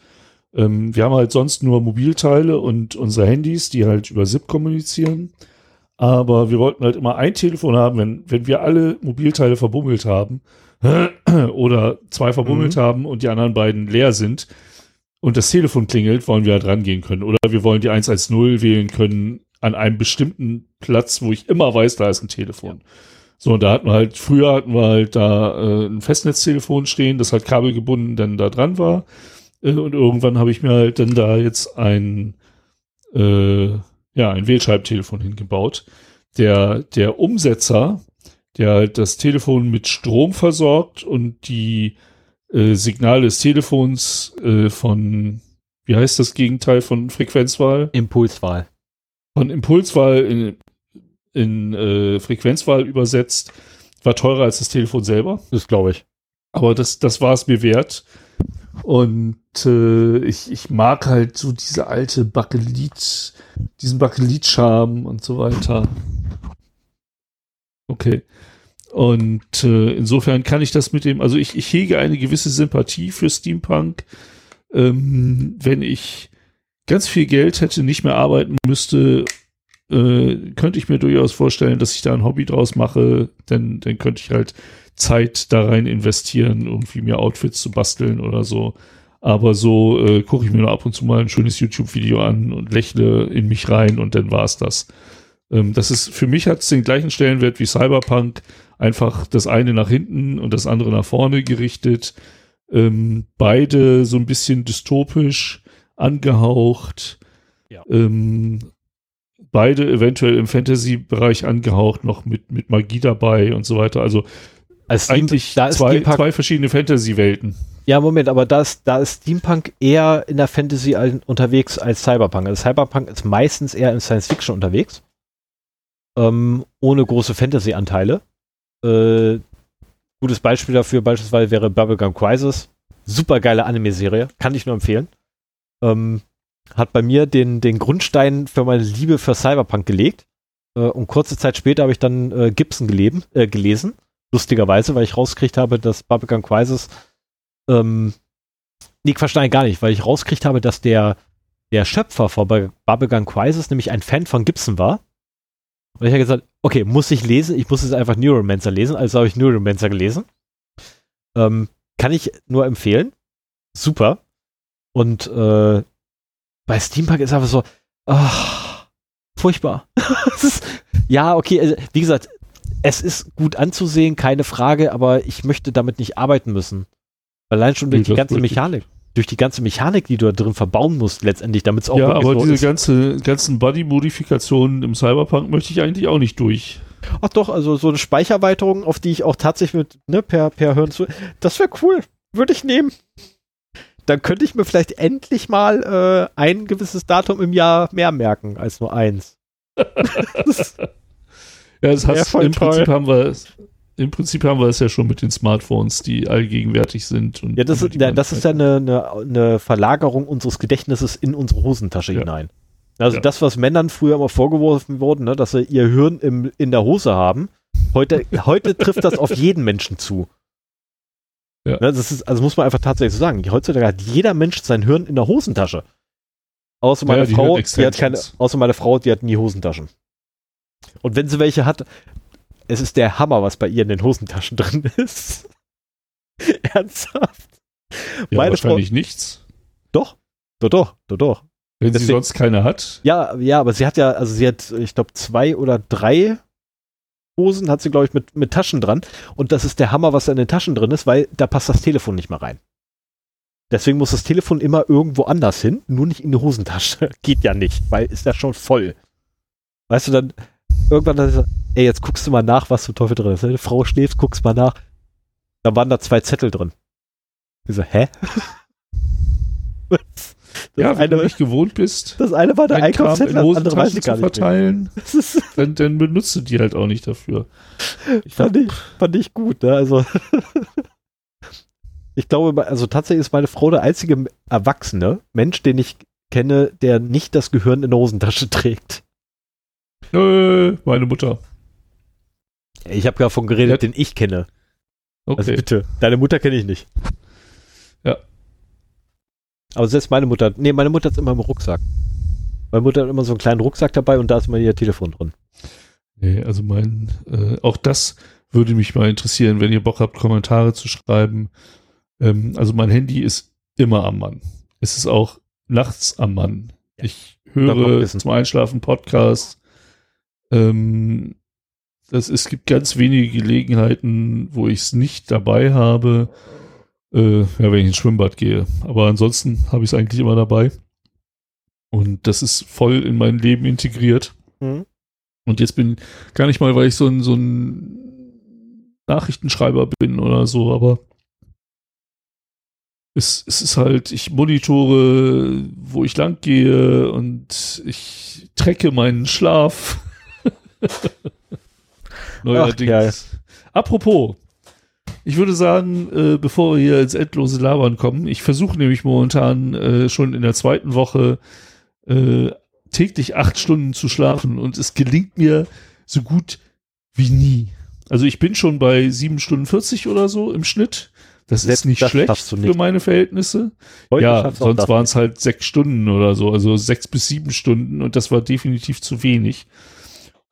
Ähm, wir haben halt sonst nur Mobilteile und unsere Handys, die halt über SIP kommunizieren. Aber wir wollten halt immer ein Telefon haben, wenn, wenn wir alle Mobilteile verbummelt haben <clears throat> oder zwei verbummelt mhm. haben und die anderen beiden leer sind und das Telefon klingelt, wollen wir halt rangehen können. Oder wir wollen die 110 wählen können an einem bestimmten Platz, wo ich immer weiß, da ist ein Telefon. Ja. So, und da hatten wir halt, früher hatten wir halt da äh, ein Festnetztelefon stehen, das halt kabelgebunden dann da dran war. Äh, und irgendwann habe ich mir halt dann da jetzt ein, äh, ja, ein Wählschreibtelefon hingebaut. Der, der Umsetzer, der halt das Telefon mit Strom versorgt und die äh, Signale des Telefons äh, von, wie heißt das Gegenteil von Frequenzwahl? Impulswahl. Von Impulswahl in, in äh, Frequenzwahl übersetzt, war teurer als das Telefon selber. Das glaube ich. Aber das, das war es mir wert. Und äh, ich, ich mag halt so diese alte Bakelit, diesen Bakelit-Charme und so weiter. Okay. Und äh, insofern kann ich das mit dem, also ich, ich hege eine gewisse Sympathie für Steampunk. Ähm, wenn ich ganz viel Geld hätte, nicht mehr arbeiten müsste, äh, könnte ich mir durchaus vorstellen, dass ich da ein Hobby draus mache, denn dann könnte ich halt Zeit da rein investieren, irgendwie mir Outfits zu basteln oder so. Aber so äh, gucke ich mir nur ab und zu mal ein schönes YouTube-Video an und lächle in mich rein und dann war's das. Ähm, das ist, für mich hat es den gleichen Stellenwert wie Cyberpunk, einfach das eine nach hinten und das andere nach vorne gerichtet. Ähm, beide so ein bisschen dystopisch angehaucht. Ja. Ähm, beide eventuell im Fantasy-Bereich angehaucht, noch mit, mit Magie dabei und so weiter. Also als eigentlich zwei, zwei verschiedene Fantasy-Welten. Ja, Moment, aber da ist, da ist Steampunk eher in der Fantasy unterwegs als Cyberpunk. Also Cyberpunk ist meistens eher in Science Fiction unterwegs. Ähm, ohne große Fantasy-Anteile. Äh, gutes Beispiel dafür beispielsweise wäre Bubblegum Crisis. Super geile Anime-Serie, kann ich nur empfehlen. Ähm, hat bei mir den, den Grundstein für meine Liebe für Cyberpunk gelegt. Äh, und kurze Zeit später habe ich dann äh, Gibson geleben, äh, gelesen lustigerweise, weil ich rausgekriegt habe, dass Bubblegum Crisis, ähm, nee, Quatsch, nein, gar nicht, weil ich rausgekriegt habe, dass der, der Schöpfer von Bubblegum Crisis nämlich ein Fan von Gibson war. Und ich habe gesagt, okay, muss ich lesen, ich muss jetzt einfach Neuromancer lesen, also habe ich Neuromancer gelesen. Ähm, kann ich nur empfehlen. Super. Und äh, bei Steampunk ist einfach so, ach, furchtbar. <laughs> ist, ja, okay, also, wie gesagt, es ist gut anzusehen, keine Frage, aber ich möchte damit nicht arbeiten müssen. Allein schon durch die ganze Mechanik. Durch die ganze Mechanik, die du da drin verbauen musst, letztendlich, damit es auch Ja, aber so diese ist. ganze, ganzen Body-Modifikationen im Cyberpunk möchte ich eigentlich auch nicht durch. Ach doch, also so eine Speicherweiterung, auf die ich auch tatsächlich mit, ne, per, per Hören zu. Das wäre cool. Würde ich nehmen. Dann könnte ich mir vielleicht endlich mal äh, ein gewisses Datum im Jahr mehr merken als nur eins. <laughs> Ja, das heißt, im Prinzip haben wir es. Im Prinzip haben wir es ja schon mit den Smartphones, die allgegenwärtig sind. ja, das ist, ja, das ist ja eine, eine, eine, Verlagerung unseres Gedächtnisses in unsere Hosentasche ja. hinein. Also ja. das, was Männern früher immer vorgeworfen wurde, ne, dass sie ihr Hirn im, in der Hose haben, heute, heute trifft das auf jeden Menschen zu. Ja. Ne, das ist, also muss man einfach tatsächlich so sagen. Heutzutage hat jeder Mensch sein Hirn in der Hosentasche. Außer meine Frau, die hat keine, außer meine Frau, die hat nie Hosentaschen. Und wenn sie welche hat, es ist der Hammer, was bei ihr in den Hosentaschen drin <laughs> ist. Ernsthaft. Ja, Meine wahrscheinlich Frau, nichts. Doch, doch, doch, doch, doch. Wenn Deswegen, sie sonst keine hat. Ja, ja, aber sie hat ja, also sie hat, ich glaube, zwei oder drei Hosen hat sie, glaube ich, mit, mit Taschen dran. Und das ist der Hammer, was da in den Taschen drin ist, weil da passt das Telefon nicht mehr rein. Deswegen muss das Telefon immer irgendwo anders hin, nur nicht in die Hosentasche. <laughs> Geht ja nicht, weil ist ja schon voll. Weißt du, dann, irgendwann hat er gesagt, ey, jetzt guckst du mal nach, was zum Teufel drin ist. Deine Frau schläft, guckst mal nach. Da waren da zwei Zettel drin. Ich so, hä? <laughs> das ja, wenn eine, du nicht gewohnt bist, das eine war der Einkaufszettel, das andere weiß ich gar nicht verteilen, <laughs> dann, dann benutzt du die halt auch nicht dafür. Ich fand, ich, fand ich gut, ne? Also <laughs> Ich glaube, also tatsächlich ist meine Frau der einzige erwachsene Mensch, den ich kenne, der nicht das Gehirn in der Hosentasche trägt. Nö, meine Mutter. Ich habe davon geredet, Ja. den ich kenne. Okay. Also bitte. Deine Mutter kenne ich nicht. Ja. Aber selbst meine Mutter, nee, meine Mutter hat immer im Rucksack. Meine Mutter hat immer so einen kleinen Rucksack dabei und da ist immer ihr Telefon drin. Nee, also mein, äh, auch das würde mich mal interessieren, wenn ihr Bock habt, Kommentare zu schreiben. Ähm, also mein Handy ist immer am Mann. Es ist auch nachts am Mann. Ich höre zum Einschlafen Podcasts. Ähm, das, es gibt ganz wenige Gelegenheiten, wo ich es nicht dabei habe. Äh, ja, wenn ich ins Schwimmbad gehe. Aber ansonsten habe ich es eigentlich immer dabei. Und das ist voll in mein Leben integriert. Mhm. Und jetzt bin gar nicht mal, weil ich so ein, so ein Nachrichtenschreiber bin oder so, aber es, es ist halt, ich monitore, wo ich lang gehe und ich trecke meinen Schlaf. <laughs> Neuerdings. Apropos, ich würde sagen, äh, bevor wir hier ins endlose Labern kommen, ich versuche nämlich momentan äh, schon in der zweiten Woche äh, täglich acht Stunden zu schlafen und es gelingt mir so gut wie nie. Also ich bin schon bei sieben Stunden 40 oder so im Schnitt. Das Selbst ist nicht das schlecht du für nicht. meine Verhältnisse. Heute ja, sonst waren es halt sechs Stunden oder so, also sechs bis sieben Stunden und das war definitiv zu wenig.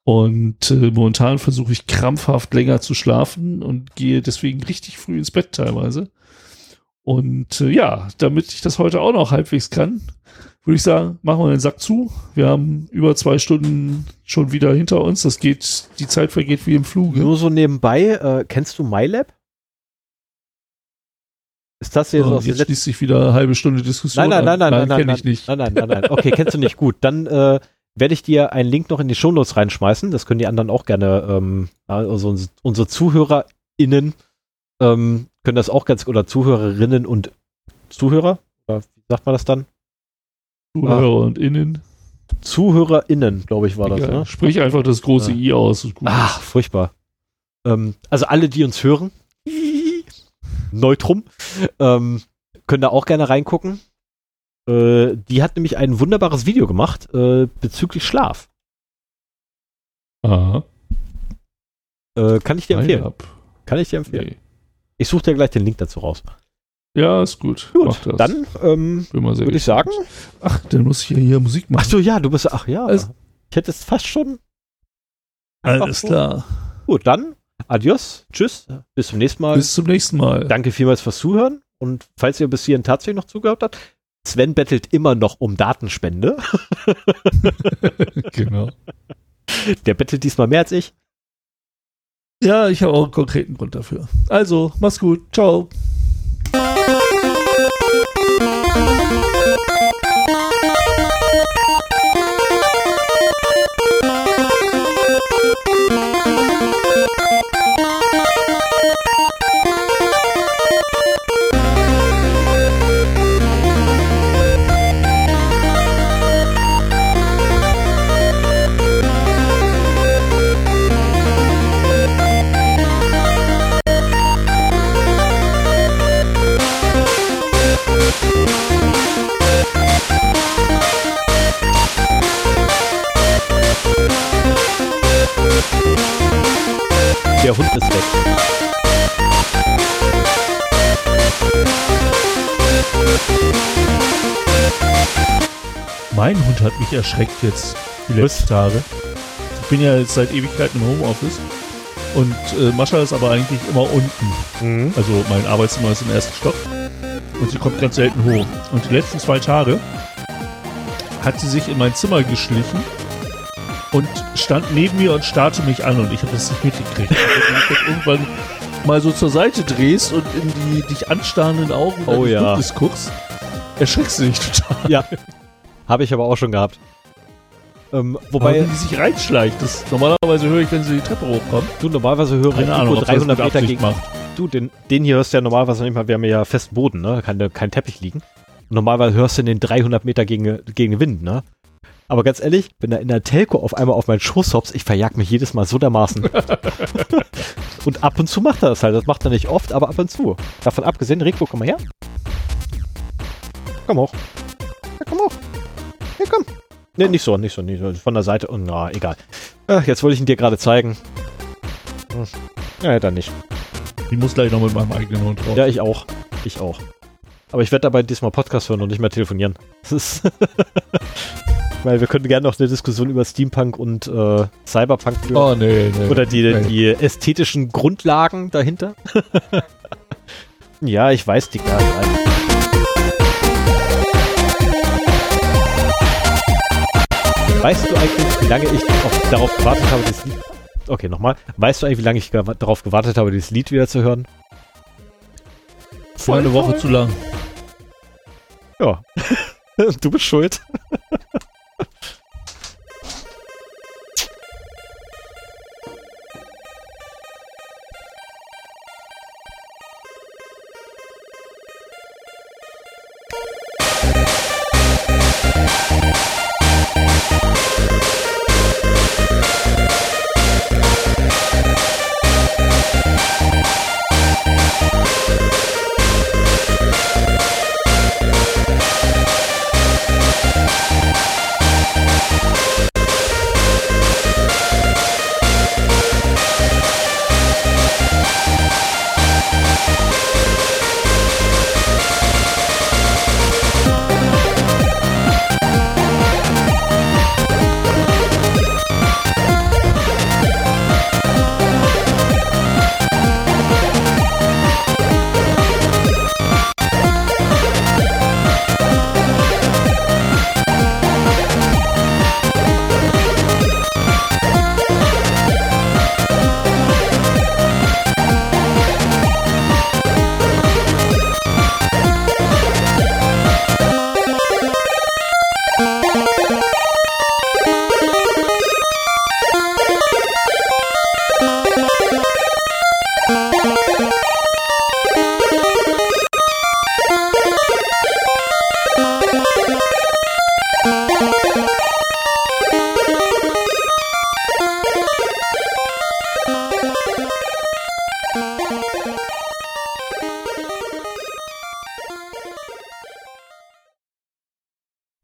Und äh, momentan versuche ich krampfhaft länger zu schlafen und gehe deswegen richtig früh ins Bett teilweise. Und äh, ja, damit ich das heute auch noch halbwegs kann, würde ich sagen, machen wir den Sack zu. Wir haben über zwei Stunden schon wieder hinter uns. Das geht, die Zeit vergeht wie im Fluge. Nur so nebenbei, äh, kennst du MyLab? Ist das jetzt Und aus den jetzt schließt sich wieder eine halbe Stunde Diskussion. Nein, nein, nein, an. nein, nein, nein, kenn nein, ich nicht. nein, nein, nein, nein. Okay, kennst du nicht. Gut, dann äh, werde ich dir einen Link noch in die Shownotes reinschmeißen. Das können die anderen auch gerne, ähm, also uns- unsere ZuhörerInnen ähm, können das auch ganz, oder Zuhörerinnen und Zuhörer, oder wie sagt man das dann? Zuhörer und Innen. ZuhörerInnen, glaube ich, war das, Egal. ne? Sprich einfach das große Ja. I aus. Ach, furchtbar. Ähm, also alle, die uns hören, <laughs> Neutrum, ähm, können da auch gerne reingucken. Äh, die hat nämlich ein wunderbares Video gemacht äh, bezüglich Schlaf. Aha. Äh, kann ich dir empfehlen. Up. Kann ich dir empfehlen. Nee. Ich suche dir gleich den Link dazu raus. Ja, ist gut. Gut, dann ähm, würde ich sagen. Ach, dann muss ich ja hier Musik machen. Ach so, ja, du bist. Ach ja. Also- ich hätte es fast schon. Alles klar. Gut, dann. Adios. Tschüss. Bis zum nächsten Mal. Bis zum nächsten Mal. Danke vielmals fürs Zuhören. Und falls ihr bis hierhin tatsächlich noch zugehört habt, Sven bettelt immer noch um Datenspende. <laughs> genau. Der bettelt diesmal mehr als ich. Ja, ich habe auch einen konkreten Grund dafür. Also, mach's gut. Ciao. Erschreckt jetzt die letzten Tage. Ich bin ja jetzt seit Ewigkeiten im Homeoffice. Und äh, Mascha ist aber eigentlich immer unten. Mhm. Also mein Arbeitszimmer ist im ersten Stock. Und sie kommt ganz selten hoch. Und die letzten zwei Tage hat sie sich in mein Zimmer geschlichen und stand neben mir und starrte mich an und ich habe das nicht mitgekriegt. Dann irgendwann mal so zur Seite drehst und in die dich anstarrenden Augen Oh ja. Guckst, erschreckst du dich total. Ja. Habe ich aber auch schon gehabt. Ähm, Wobei, wenn die sich reinschleicht, das normalerweise höre ich, wenn sie die Treppe hochkommt. du normalerweise höre ich Ahnung, irgendwo ob das 300 mit Meter gegen. macht. Du, den, den hier hörst du ja normalerweise nicht mal. Wir haben ja festen Boden, ne? Kein, kein Teppich liegen. Normalerweise hörst du den 300 Meter gegen, gegen den Wind, ne? Aber ganz ehrlich, wenn er in der Telco auf einmal auf meinen Schoß hops, ich verjag mich jedes Mal so dermaßen. <laughs> und ab und zu macht er das halt. Das macht er nicht oft, aber ab und zu. Davon abgesehen, Rico, komm mal her. Komm hoch. Ja, komm hoch. Ja, komm. Ne, nicht so, nicht so, nicht so. Von der Seite. Und na, egal. Ach, jetzt wollte ich ihn dir gerade zeigen. Hm. Ja, dann nicht. Ich muss gleich noch mit meinem eigenen Hund raus. Ja, ich auch. Ich auch. Aber ich werde dabei diesmal Podcast hören und nicht mehr telefonieren. Das ist <laughs> Weil wir könnten gerne noch eine Diskussion über Steampunk und äh, Cyberpunk führen. Oh, nee, nee. Oder die, nee. die ästhetischen Grundlagen dahinter. <laughs> ja, ich weiß, Dicker. Weißt du eigentlich, wie lange ich auf, darauf gewartet habe, dieses Lied. Okay, nochmal. Weißt du eigentlich, wie lange ich gewa- darauf gewartet habe, dieses Lied wieder zu hören? Für eine Woche zu lang. Ja. <laughs> du bist schuld. <laughs>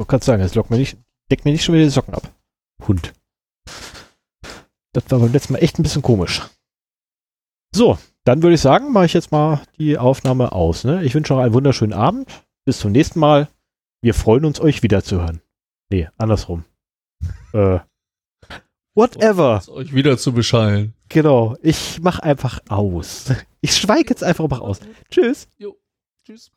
Du kannst sagen, es lockt mir nicht, deckt mir nicht schon wieder die Socken ab. Hund. Das war beim letzten Mal echt ein bisschen komisch. So, dann würde ich sagen, mache ich jetzt mal die Aufnahme aus. Ne? Ich wünsche noch einen wunderschönen Abend. Bis zum nächsten Mal. Wir freuen uns, euch wiederzuhören. Nee, andersrum. <laughs> äh, whatever. Euch wieder zu beschallen. Genau. Ich mach einfach aus. <laughs> Ich schweige jetzt einfach mal aus. Tschüss. Jo. Tschüss.